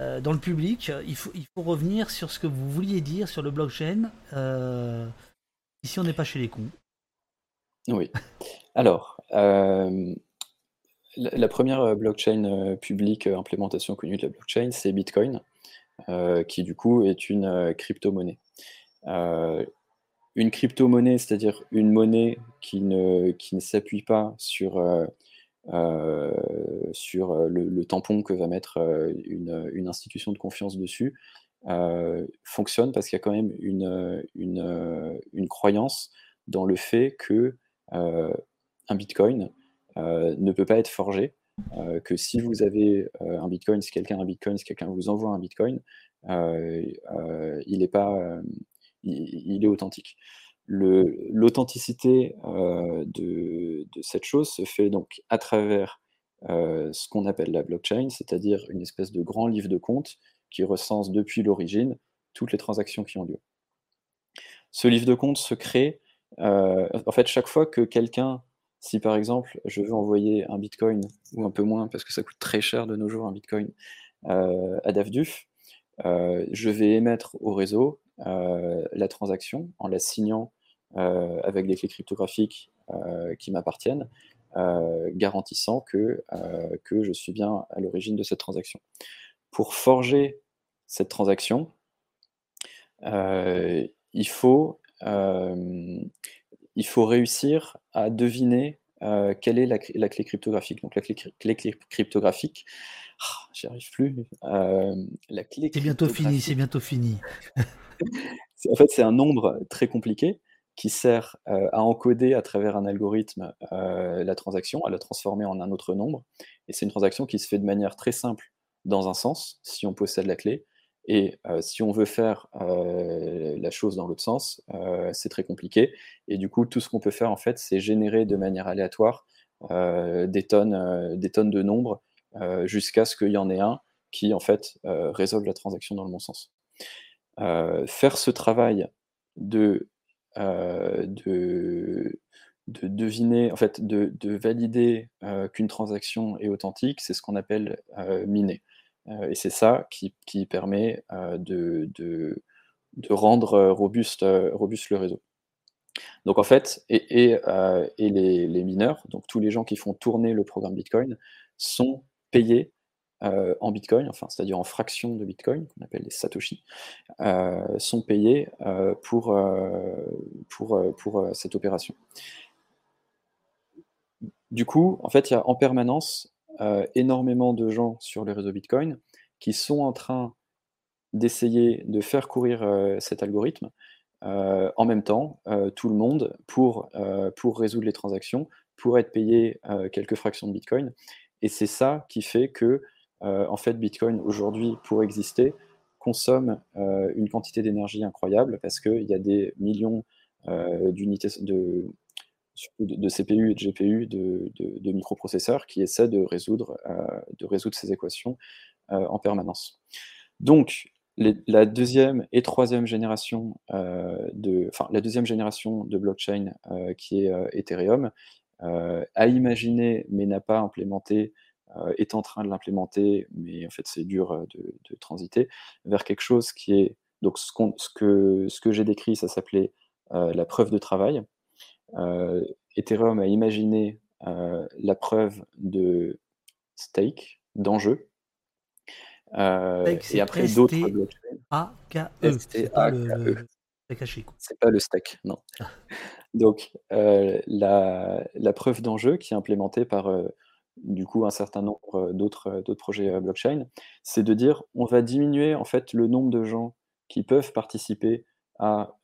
euh, dans le public. Il faut, revenir sur ce que vous vouliez dire sur le blockchain. Euh, ici, on n'est pas chez les cons. Oui. Alors, euh, la, la première blockchain publique, implémentation connue de la blockchain, c'est Bitcoin, qui du coup est une crypto-monnaie. Une crypto-monnaie, c'est-à-dire une monnaie qui ne, qui ne s'appuie pas sur, euh, euh, sur euh, le, tampon que va mettre une, une institution de confiance dessus, fonctionne parce qu'il y a quand même une, une, une croyance dans le fait que un bitcoin ne peut pas être forgé, que si vous avez un bitcoin, si quelqu'un a un bitcoin, si quelqu'un vous envoie un bitcoin, il est pas, il, est authentique. L'authenticité euh, de, cette chose se fait donc à travers euh, ce qu'on appelle la blockchain, c'est-à-dire une espèce de grand livre de compte qui recense depuis l'origine toutes les transactions qui ont lieu. Ce livre de compte se crée, euh, en fait, chaque fois que quelqu'un, si par exemple je veux envoyer un bitcoin, ou un peu moins, parce que ça coûte très cher de nos jours un bitcoin, à DAFDUF, euh, je vais émettre au réseau la transaction en la signant euh, avec des clés cryptographiques euh, qui m'appartiennent, euh, garantissant que, euh, que je suis bien à l'origine de cette transaction. Pour forger cette transaction, euh, il, faut, euh, il faut réussir à deviner euh, quelle est la, clé cryptographique. Donc la clé, clé cry- cryptographique, ah, j'y arrive plus. euh, la clé C'est bientôt fini, c'est bientôt fini. En fait, c'est un nombre très compliqué qui sert euh, à encoder à travers un algorithme euh, la transaction, à la transformer en un autre nombre. Et c'est une transaction qui se fait de manière très simple dans un sens, si on possède la clé. Et euh, si on veut faire la chose dans l'autre sens, c'est très compliqué. Et du coup, tout ce qu'on peut faire, en fait, c'est générer de manière aléatoire des, tonnes, des tonnes de nombres jusqu'à ce qu'il y en ait un qui, en fait, résolve la transaction dans le bon sens. Euh, faire ce travail de, euh, de, de deviner, en fait, de, de valider euh, qu'une transaction est authentique, c'est ce qu'on appelle miner. Et c'est ça qui, qui permet de, de, rendre robuste, robuste le réseau. Donc en fait, et, et, et les, les mineurs, donc tous les gens qui font tourner le programme Bitcoin, sont payés euh, en Bitcoin, enfin c'est-à-dire en fractions de Bitcoin, qu'on appelle les Satoshi, euh, sont payés euh, pour, pour, pour cette opération. Du coup, en fait, il y a en permanence énormément de gens sur le réseau Bitcoin qui sont en train d'essayer de faire courir cet algorithme en même temps, tout le monde, pour, pour résoudre les transactions, pour être payé quelques fractions de Bitcoin. Et c'est ça qui fait que, en fait, Bitcoin aujourd'hui, pour exister, consomme une quantité d'énergie incroyable parce qu'il y a des millions d'unités de, CPU et de GPU, de, microprocesseurs qui essaient de résoudre, de résoudre ces équations en permanence. Donc, la deuxième et troisième génération euh, de, enfin, la deuxième génération de blockchain euh, qui est euh, Ethereum a imaginé mais n'a pas implémenté, est en train de l'implémenter, mais en fait c'est dur de, transiter vers quelque chose qui est donc ce, ce que, ce que j'ai décrit, ça s'appelait la preuve de travail. Ethereum a imaginé la preuve de stake, d'enjeu, euh, et après d'autres blockchains. A-K-E. C'est pas le, C'est pas le stack, non. Ah. Donc, euh, la, la, preuve d'enjeu qui est implémentée par euh, du coup un certain nombre d'autres projets blockchain, c'est de dire on va diminuer en fait le nombre de gens qui peuvent participer à,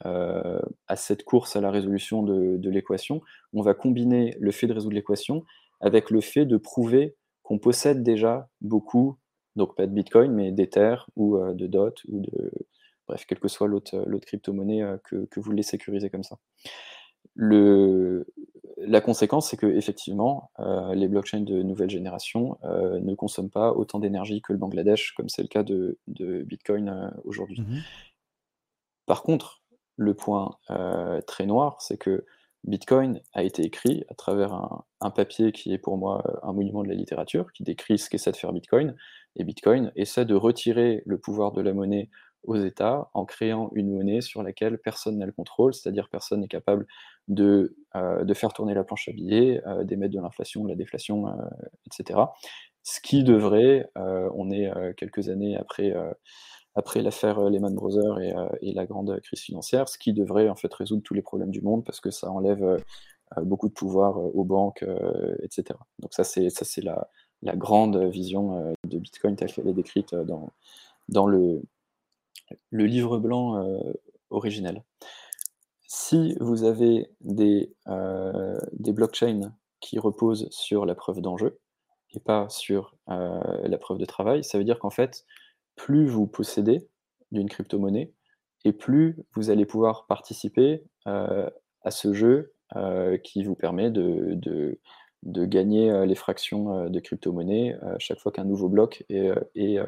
cette course à la résolution de, l'équation. On va combiner le fait de résoudre l'équation avec le fait de prouver qu'on possède déjà beaucoup donc pas de Bitcoin, mais d'Ether ou euh, de DOT ou de bref, quelle que soit l'autre euh, crypto-monnaie euh, que, vous voulez sécuriser comme ça. Le, la conséquence, c'est que effectivement, les blockchains de nouvelle génération ne consomment pas autant d'énergie que le Bangladesh, comme c'est le cas de, Bitcoin aujourd'hui. Mmh Par contre, le point très noir, c'est que Bitcoin a été écrit à travers un, papier qui est pour moi un monument de la littérature, qui décrit ce qu'essaie de faire Bitcoin. Et Bitcoin essaie de retirer le pouvoir de la monnaie aux États en créant une monnaie sur laquelle personne n'a le contrôle, c'est-à-dire personne n'est capable de, euh, de, faire tourner la planche à billets, euh, d'émettre de l'inflation, de la déflation, euh, etc. Ce qui devrait, on est quelques années après après l'affaire Lehman Brothers euh, et, la grande crise financière, ce qui devrait en fait résoudre tous les problèmes du monde parce que ça enlève beaucoup de pouvoir aux banques, etc. Donc ça c'est ça c'est la, la, grande vision de Bitcoin telle qu'elle est décrite dans, dans le, le livre blanc originel. Si vous avez des, des blockchains qui reposent sur la preuve d'enjeu et pas sur la preuve de travail, ça veut dire qu'en fait, plus vous possédez d'une crypto-monnaie et plus vous allez pouvoir participer euh, à ce jeu euh, qui vous permet de, gagner euh, les fractions de crypto-monnaie chaque fois qu'un nouveau bloc est,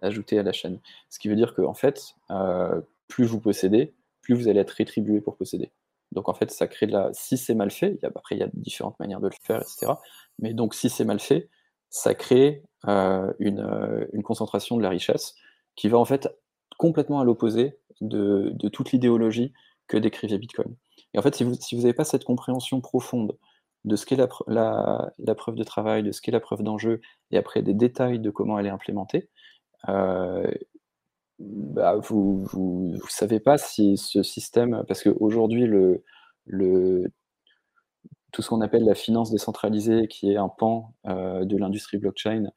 ajouté à la chaîne. Ce qui veut dire que en fait, plus vous possédez, plus vous allez être rétribué pour posséder. Donc en fait, ça crée de la. Si c'est mal fait, après il y a différentes manières de le faire, etc. Mais donc si c'est mal fait, ça crée euh, euh, une, concentration de la richesse qui va en fait complètement à l'opposé de, toute l'idéologie que décrivait Bitcoin. Et en fait, si vous n'avez pas cette compréhension profonde de ce qu'est la, preuve de travail, de ce qu'est la preuve d'enjeu, et après des détails de comment elle est implémentée, euh, bah, vous ne savez pas si ce système, parce qu'aujourd'hui, le, le, tout ce qu'on appelle la finance décentralisée, qui est un pan euh, de l'industrie blockchain,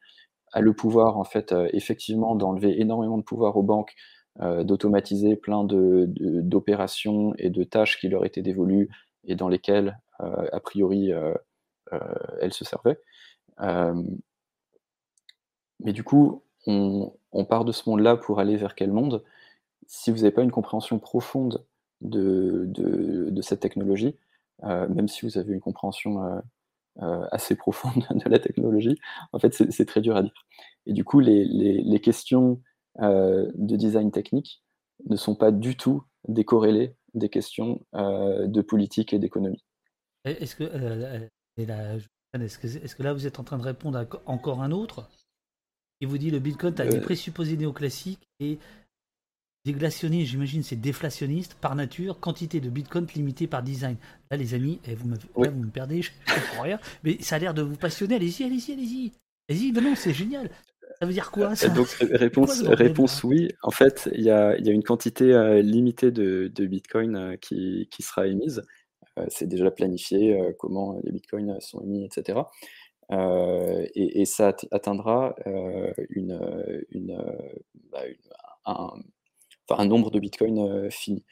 a le pouvoir, en fait, euh, effectivement, d'enlever énormément de pouvoir aux banques, d'automatiser plein d'opérations et de tâches qui leur étaient dévolues et dans lesquelles, a priori, elles se servaient. mais du coup, on, part de ce monde-là pour aller vers quel monde? Si vous n'avez pas une compréhension profonde de, cette technologie, euh, même si vous avez une compréhension euh, euh, assez profonde de la technologie, en fait, c'est très dur à dire. Et du coup, les, questions de design technique ne sont pas du tout décorrélées des questions de politique et d'économie. Est-ce que, est que, est que, là, vous êtes en train de répondre à encore un autre qui vous dit le Bitcoin a des présupposés néoclassiques et Déglationnisme, j'imagine, c'est déflationniste par nature, quantité de bitcoin limitée par design. Là, les amis, eh, vous, me, vous me perdez, je comprends rien, mais ça a l'air de vous passionner. Allez-y, allez-y, allez-y. Allez-y, non, c'est génial. Ça veut dire quoi ça? Donc, réponse, réponse oui. En fait, il y a, y a, une quantité euh, limitée de, de bitcoin euh, qui, qui, sera émise. Euh, c'est déjà planifié comment les bitcoins sont émis, etc. Et, et, ça atteindra un nombre de bitcoins fini.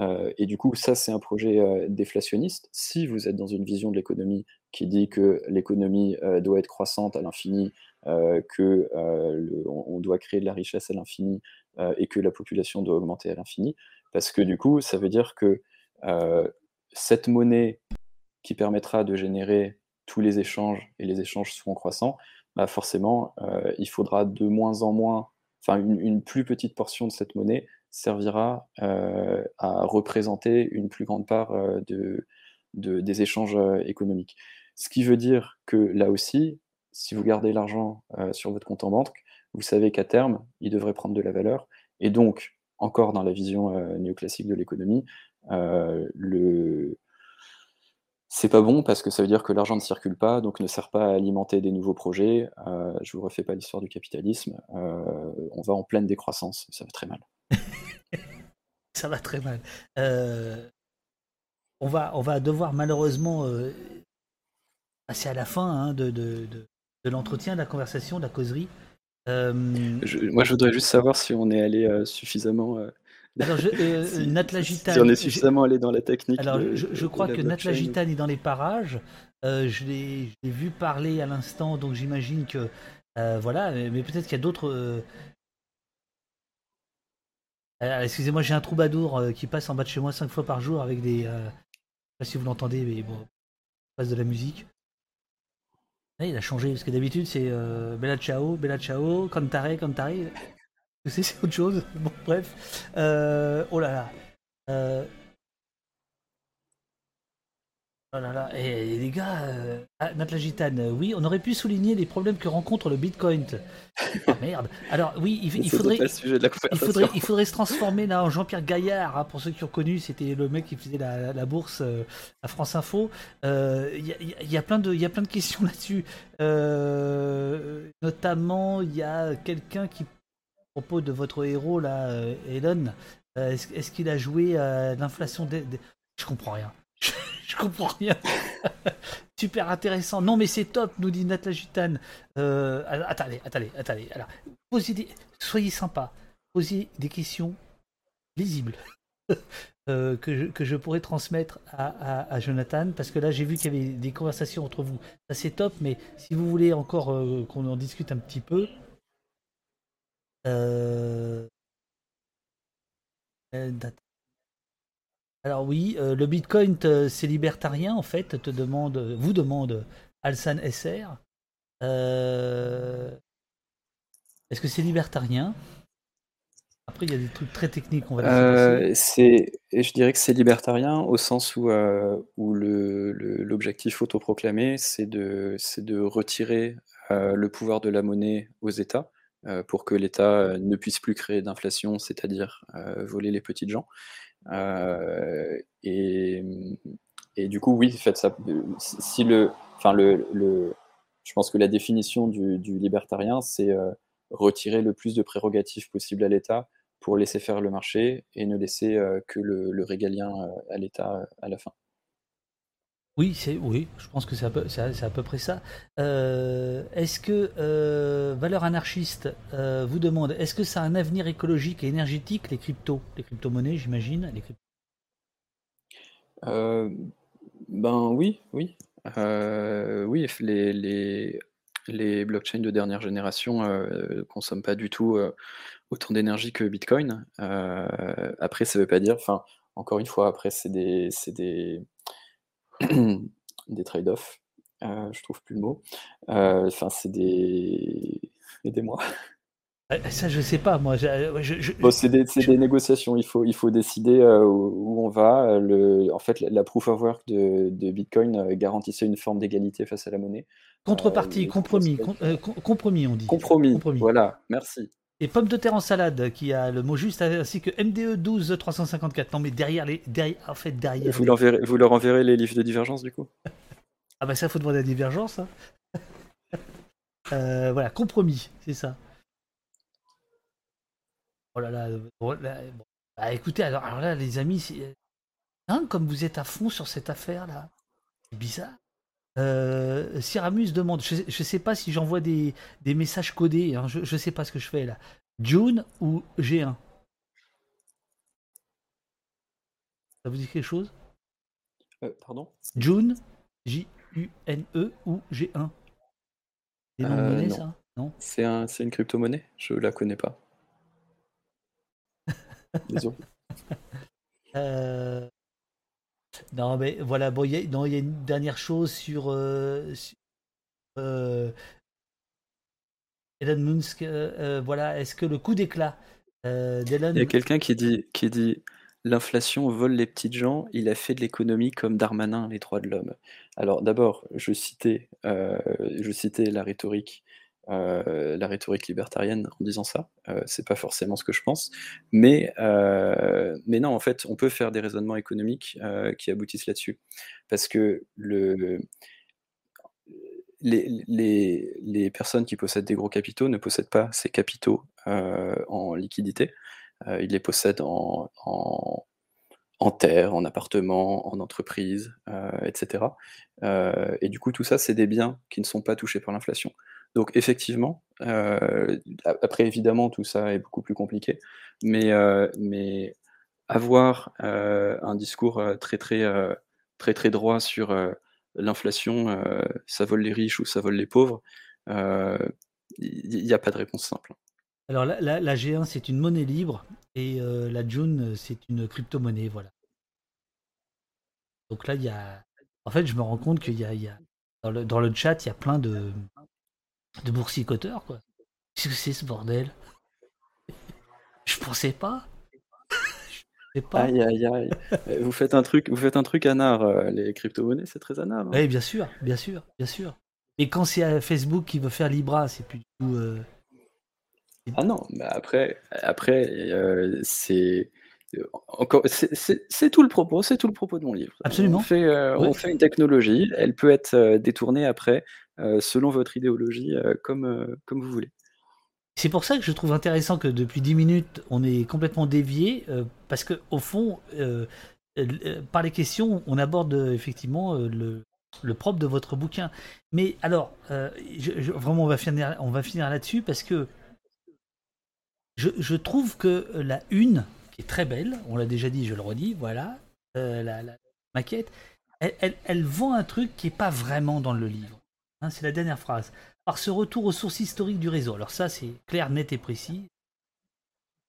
et du coup, ça, c'est un projet déflationniste. Si vous êtes dans une vision de l'économie qui dit que l'économie doit être croissante à l'infini, que on doit créer de la richesse à l'infini et que la population doit augmenter à l'infini, parce que du coup, ça veut dire que cette monnaie qui permettra de générer tous les échanges et les échanges seront croissants, bah forcément, il faudra de moins en moins, enfin une, plus petite portion de cette monnaie servira à représenter une plus grande part de, des échanges économiques. Ce qui veut dire que là aussi, si vous gardez l'argent sur votre compte en banque, vous savez qu'à terme, il devrait prendre de la valeur. Et donc, encore dans la vision néoclassique de l'économie, le c'est pas bon parce que ça veut dire que l'argent ne circule pas, donc ne sert pas à alimenter des nouveaux projets. Euh, je vous refais pas l'histoire du capitalisme. Euh, on va en pleine décroissance, ça va très mal. ça va très mal. Euh, on, va, on va devoir malheureusement passer à la fin hein, de, de, de, l'entretien, de la conversation, de la causerie. moi, je voudrais juste savoir si on est allé suffisamment alors, je, euh, si, on est suffisamment allé dans la technique. Alors, je, crois que Natla est dans les parages. Euh, je l'ai vu parler à l'instant, donc j'imagine que. Euh, voilà, mais peut-être qu'il y a d'autres. Excusez-moi, j'ai un troubadour qui passe en bas de chez moi cinq fois par jour avec des. je sais pas si vous l'entendez, mais bon. Il passe de la musique. Ah, il a changé, parce que d'habitude c'est Bella Ciao, Bella Ciao, Cantare, Cantare c'est autre chose. Bon, bref. Euh, oh là là. Euh... Oh là là. Et, les gars, euh... ah, Gitane, oui, on aurait pu souligner les problèmes que rencontre le Bitcoin. Oh, merde. Alors oui, il, faudrait, il, faudrait, il faudrait se transformer là en Jean-Pierre Gaillard. Hein, pour ceux qui ont connu, c'était le mec qui faisait la, bourse euh, à France Info. Euh, il y, a plein de, il y a plein de questions là-dessus. Euh, notamment, il y a quelqu'un qui propos de votre héros là, euh, Elon, euh, est-ce, qu'il a joué à l'inflation des, Je comprends rien. Je comprends rien. Super intéressant. Non mais c'est top, nous dit Natla Gitane. Euh, attendez, attendez, attendez. Alors, posez soyez sympa. Posez des questions lisibles. que, je, que, je, pourrais transmettre à, à, Jonathan, parce que là j'ai vu qu'il y avait des conversations entre vous. Ça c'est top, mais si vous voulez encore qu'on en discute un petit peu, euh, euh, alors oui, euh, le Bitcoin c'est libertarien en fait, te demande, vous demande Alsan SR. Est-ce que c'est libertarien? Après il y a des trucs très techniques, on va c'est, Je dirais que c'est libertarien au sens où, l'objectif autoproclamé c'est de retirer le pouvoir de la monnaie aux États. Euh, pour que l'État euh, ne puisse plus créer d'inflation, c'est-à-dire euh, voler les petites gens. Et, et, du coup, oui, faites ça. Si le, enfin le, le, je pense que la définition du, du libertarien, c'est retirer le plus de prérogatives possible à l'État pour laisser faire le marché et ne laisser que le, le régalien à l'État à la fin. Oui, c'est oui, je pense que c'est à, peu, près ça. Euh, est-ce que euh, Valeur Anarchiste euh, vous demande est-ce que ça a un avenir écologique et énergétique les cryptos, les crypto-monnaies, j'imagine Ben oui, oui, oui, les, blockchains de dernière génération ne consomment pas du tout autant d'énergie que Bitcoin. après, ça ne veut pas dire, enfin, encore une fois, après, c'est des des trade-offs. Euh, je trouve plus le mot. Euh, enfin, c'est des. Aidez-moi. Ça, je sais pas, moi. c'est des, négociations. Il faut, il faut décider euh, où, on va. Le, en fait, la, proof of work de, Bitcoin garantissait une forme d'égalité face à la monnaie. Contrepartie, compromis, compromis, on dit. Compromis, Voilà, merci. Et Pomme de terre en salade, qui a le mot juste, ainsi que MDE 12354. Non, mais derrière les. Derrière, en fait, derrière. Vous, vous leur enverrez les livres de divergence, du coup? Ah, bah ça, faut demander la divergence. Hein. Euh, voilà, compromis, c'est ça. Oh là là. Bon, Bah, écoutez, alors, alors, là, les amis, hein, comme vous êtes à fond sur cette affaire-là, c'est bizarre. Euh, Cyramus demande, je, ne sais pas si j'envoie des, messages codés, hein, je, ne sais pas ce que je fais là, June ou G1 Ça vous dit quelque chose? Euh, pardon? June, J-U-N-E ou G1 Des noms de Euh, monnaie, non. ça? Non? C'est un, c'est une crypto-monnaie? Je la connais pas. Désolé. Euh, Non, mais voilà, bon, il y, a- y une dernière chose sur, euh, sur, euh, Elon Musk. euh, voilà, est-ce que le coup d'éclat d'Elon Il y a quelqu'un qui dit, qui dit L'inflation vole les petites gens, il a fait de l'économie comme Darmanin, les droits de l'homme. Alors d'abord, je citais, je citais la rhétorique, euh, la rhétorique libertarienne en disant ça. Euh, c'est pas forcément ce que je pense, mais, euh, mais non, en fait, on peut faire des raisonnements économiques qui aboutissent là-dessus, parce que le, les, les- les personnes qui possèdent des gros capitaux ne possèdent pas ces capitaux en liquidité. Ils les possèdent en, en, en terre, en appartement, en entreprise, etc. Et du coup, tout ça, c'est des biens qui ne sont pas touchés par l'inflation. Donc, effectivement, euh, après, évidemment, tout ça est beaucoup plus compliqué, mais, euh, mais avoir euh, un discours très, très, très, très droit sur l'inflation, ça vole les riches ou ça vole les pauvres, il n'y a pas de réponse simple. Alors la, la- la G1 c'est une monnaie libre et la June c'est une crypto-monnaie, voilà. Donc là il y a, en fait je me rends compte qu'il y a, dans le chat il y a plein de, de boursicoteurs quoi. Qu'est-ce que c'est ce bordel? Je pensais pas. Je pensais pas. Aïe, aïe, aïe. Euh, vous faites un truc, vous faites un truc anard. euh, Les crypto-monnaies, c'est très anard. hein. Oui bien sûr, bien sûr, bien sûr. Et quand c'est euh, Facebook qui veut faire Libra, c'est plus du tout. euh, Ah non, mais après, après, euh, c'est encore, c'est- tout le propos, c'est tout le propos de mon livre. Absolument. On fait, euh, Oui. on fait une technologie, elle peut être euh, détournée après, euh, selon votre idéologie, euh, comme, euh, comme vous voulez. C'est pour ça que je trouve intéressant que depuis 10 minutes, on est complètement dévié, euh, parce que au fond, euh, euh, par les questions, on aborde euh, effectivement euh, le, le propre de votre bouquin. Mais alors, euh, je- je- vraiment, on va finir, on va finir là-dessus, parce que je, je trouve que la une, est très belle, on l'a déjà dit, je le redis, voilà, euh, la, la maquette, elle, elle- elle vend un truc qui n'est pas vraiment dans le livre. Hein, c'est la dernière phrase. Par ce retour aux sources historiques du réseau. Alors ça, c'est clair, net et précis.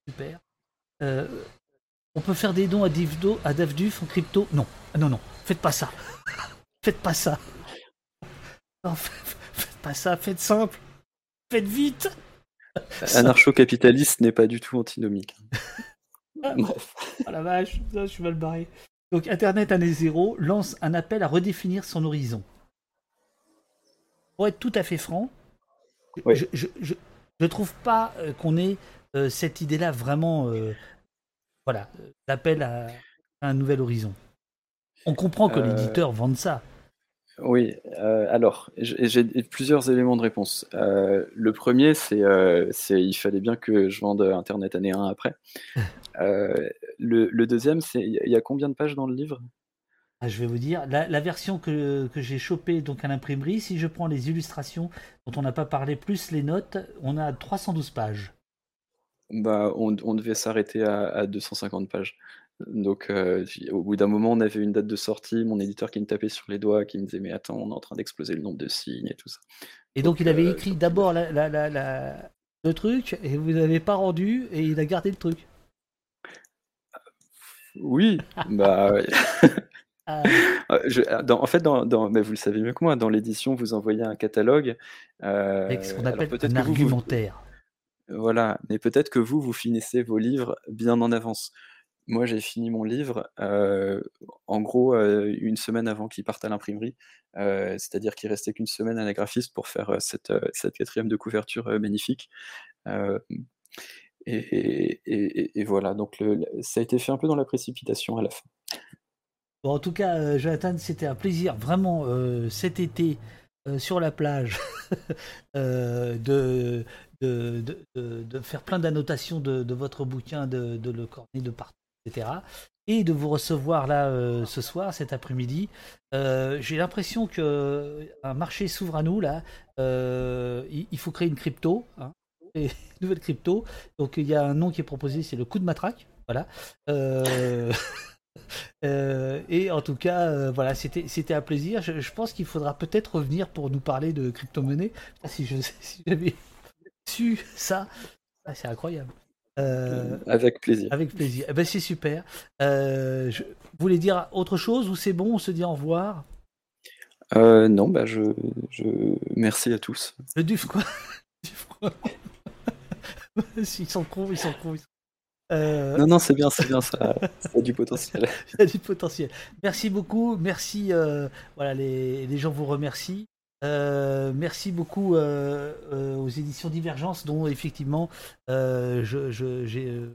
Super. Euh, on peut faire des dons à Divdo, à Davduf en crypto? Non, Ah, non, non, faites pas ça. faites pas ça. Non, fa- faites pas ça, faites simple. Faites vite. Anarcho-capitaliste n'est pas du tout antinomique. Bref. Oh la vache, je suis mal barré. Donc Internet année zéro lance un appel à redéfinir son horizon. Pour être tout à fait franc, Oui. je, je, je, je trouve pas euh, qu'on ait euh, cette idée-là vraiment, euh, voilà, l'appel à, à un nouvel horizon. On comprend que Euh, l'éditeur vende ça. Oui, euh, alors, j'ai plusieurs éléments de réponse. Euh, le premier, c'est euh, il fallait bien que je vende Internet année 1 après. Euh, le, le deuxième, c'est il y a- il y a combien de pages dans le livre? Ah, je vais vous dire, la, la version que, que j'ai chopée donc à l'imprimerie, si je prends les illustrations dont on n'a pas parlé, plus les notes, on a 312 pages. Bah, on, on devait s'arrêter à, à 250 pages. Donc, euh, au bout d'un moment, on avait une date de sortie, mon éditeur qui me tapait sur les doigts, qui me disait, mais attends, on est en train d'exploser le nombre de signes et tout ça. Et donc, il avait euh, écrit d'abord la, la- la- la- le truc, et vous n'avez pas rendu, et il a gardé le truc. Oui, bah. Ah. Euh, je- dans- en fait, dans, dans- mais vous le savez mieux que moi, dans l'édition, vous envoyez un catalogue. euh, Avec ce qu'on appelle un que vous, vous- argumentaire. Voilà, mais peut-être que vous, vous finissez vos livres bien en avance. Moi, j'ai fini mon livre, en gros, une semaine avant qu'il parte à l'imprimerie. C'est-à-dire qu'il restait qu'une semaine à la graphiste pour faire cette, quatrième de couverture magnifique. Et, voilà, donc ça a été fait un peu dans la précipitation à la fin. Bon, en tout cas, Jonathan, c'était un plaisir vraiment cet été sur la plage de, faire plein d'annotations de, votre bouquin, de, de le corner de partout, etc. Et de vous recevoir là euh, ce soir, cet après-midi. Euh, J'ai l'impression que un marché s'ouvre à nous là. Euh, il, faut créer une crypto. hein. les nouvelles cryptos. Donc il y a un nom qui est proposé, c'est le coup de matraque. Voilà. Euh, euh, et en tout cas, euh, voilà, c'était un plaisir. Je, pense qu'il faudra peut-être revenir pour nous parler de crypto-monnaie. Si je si j'avais su ça, ah, c'est incroyable. Euh, Avec plaisir. avec plaisir. Eh ben, c'est super. Euh, je vous voulez dire autre chose ou c'est bon On se dit au revoir? Euh, non, bah je, je merci à tous. Le duf quoi Duf, quoi Ils sont cons, ils ils sont- Euh, Non, non, c'est bien, c'est bien, ça, ça a du potentiel. Y a du potentiel. Merci beaucoup. Merci. euh, voilà, les, les gens vous remercient. Euh, merci beaucoup euh, euh, aux éditions Divergence, dont effectivement je,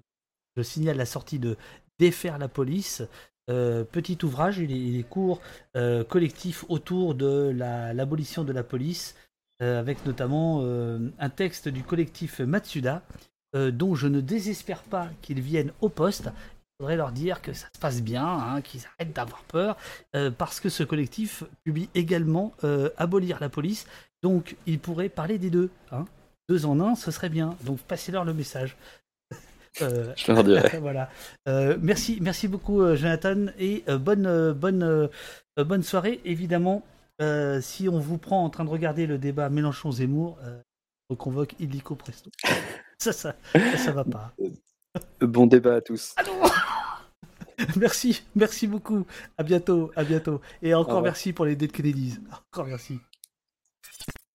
signale la sortie de Défaire la police. Petit ouvrage, il est, court, collectif autour de la- l'abolition de la police, avec notamment un texte du collectif Matsuda, dont je ne désespère pas qu'ils viennent au poste. Il faudrait leur dire que ça se passe bien, hein, qu'ils arrêtent d'avoir peur, euh, parce que ce collectif publie également euh, Abolir la police, donc ils pourraient parler des deux. Hein. Deux en un, ce serait bien. Donc passez-leur le message. Euh, Je leur dirai. voilà. Euh, merci, merci beaucoup Jonathan et bonne, bonne, bonne soirée. Évidemment, si on vous prend en train de regarder le débat Mélenchon-Zemmour, on convoque illico presto. Ça, ça, ça, ça va pas. Bon débat à tous. Merci, merci beaucoup. À bientôt, à bientôt. Et encore merci pour les Dead Kennedys. Encore merci.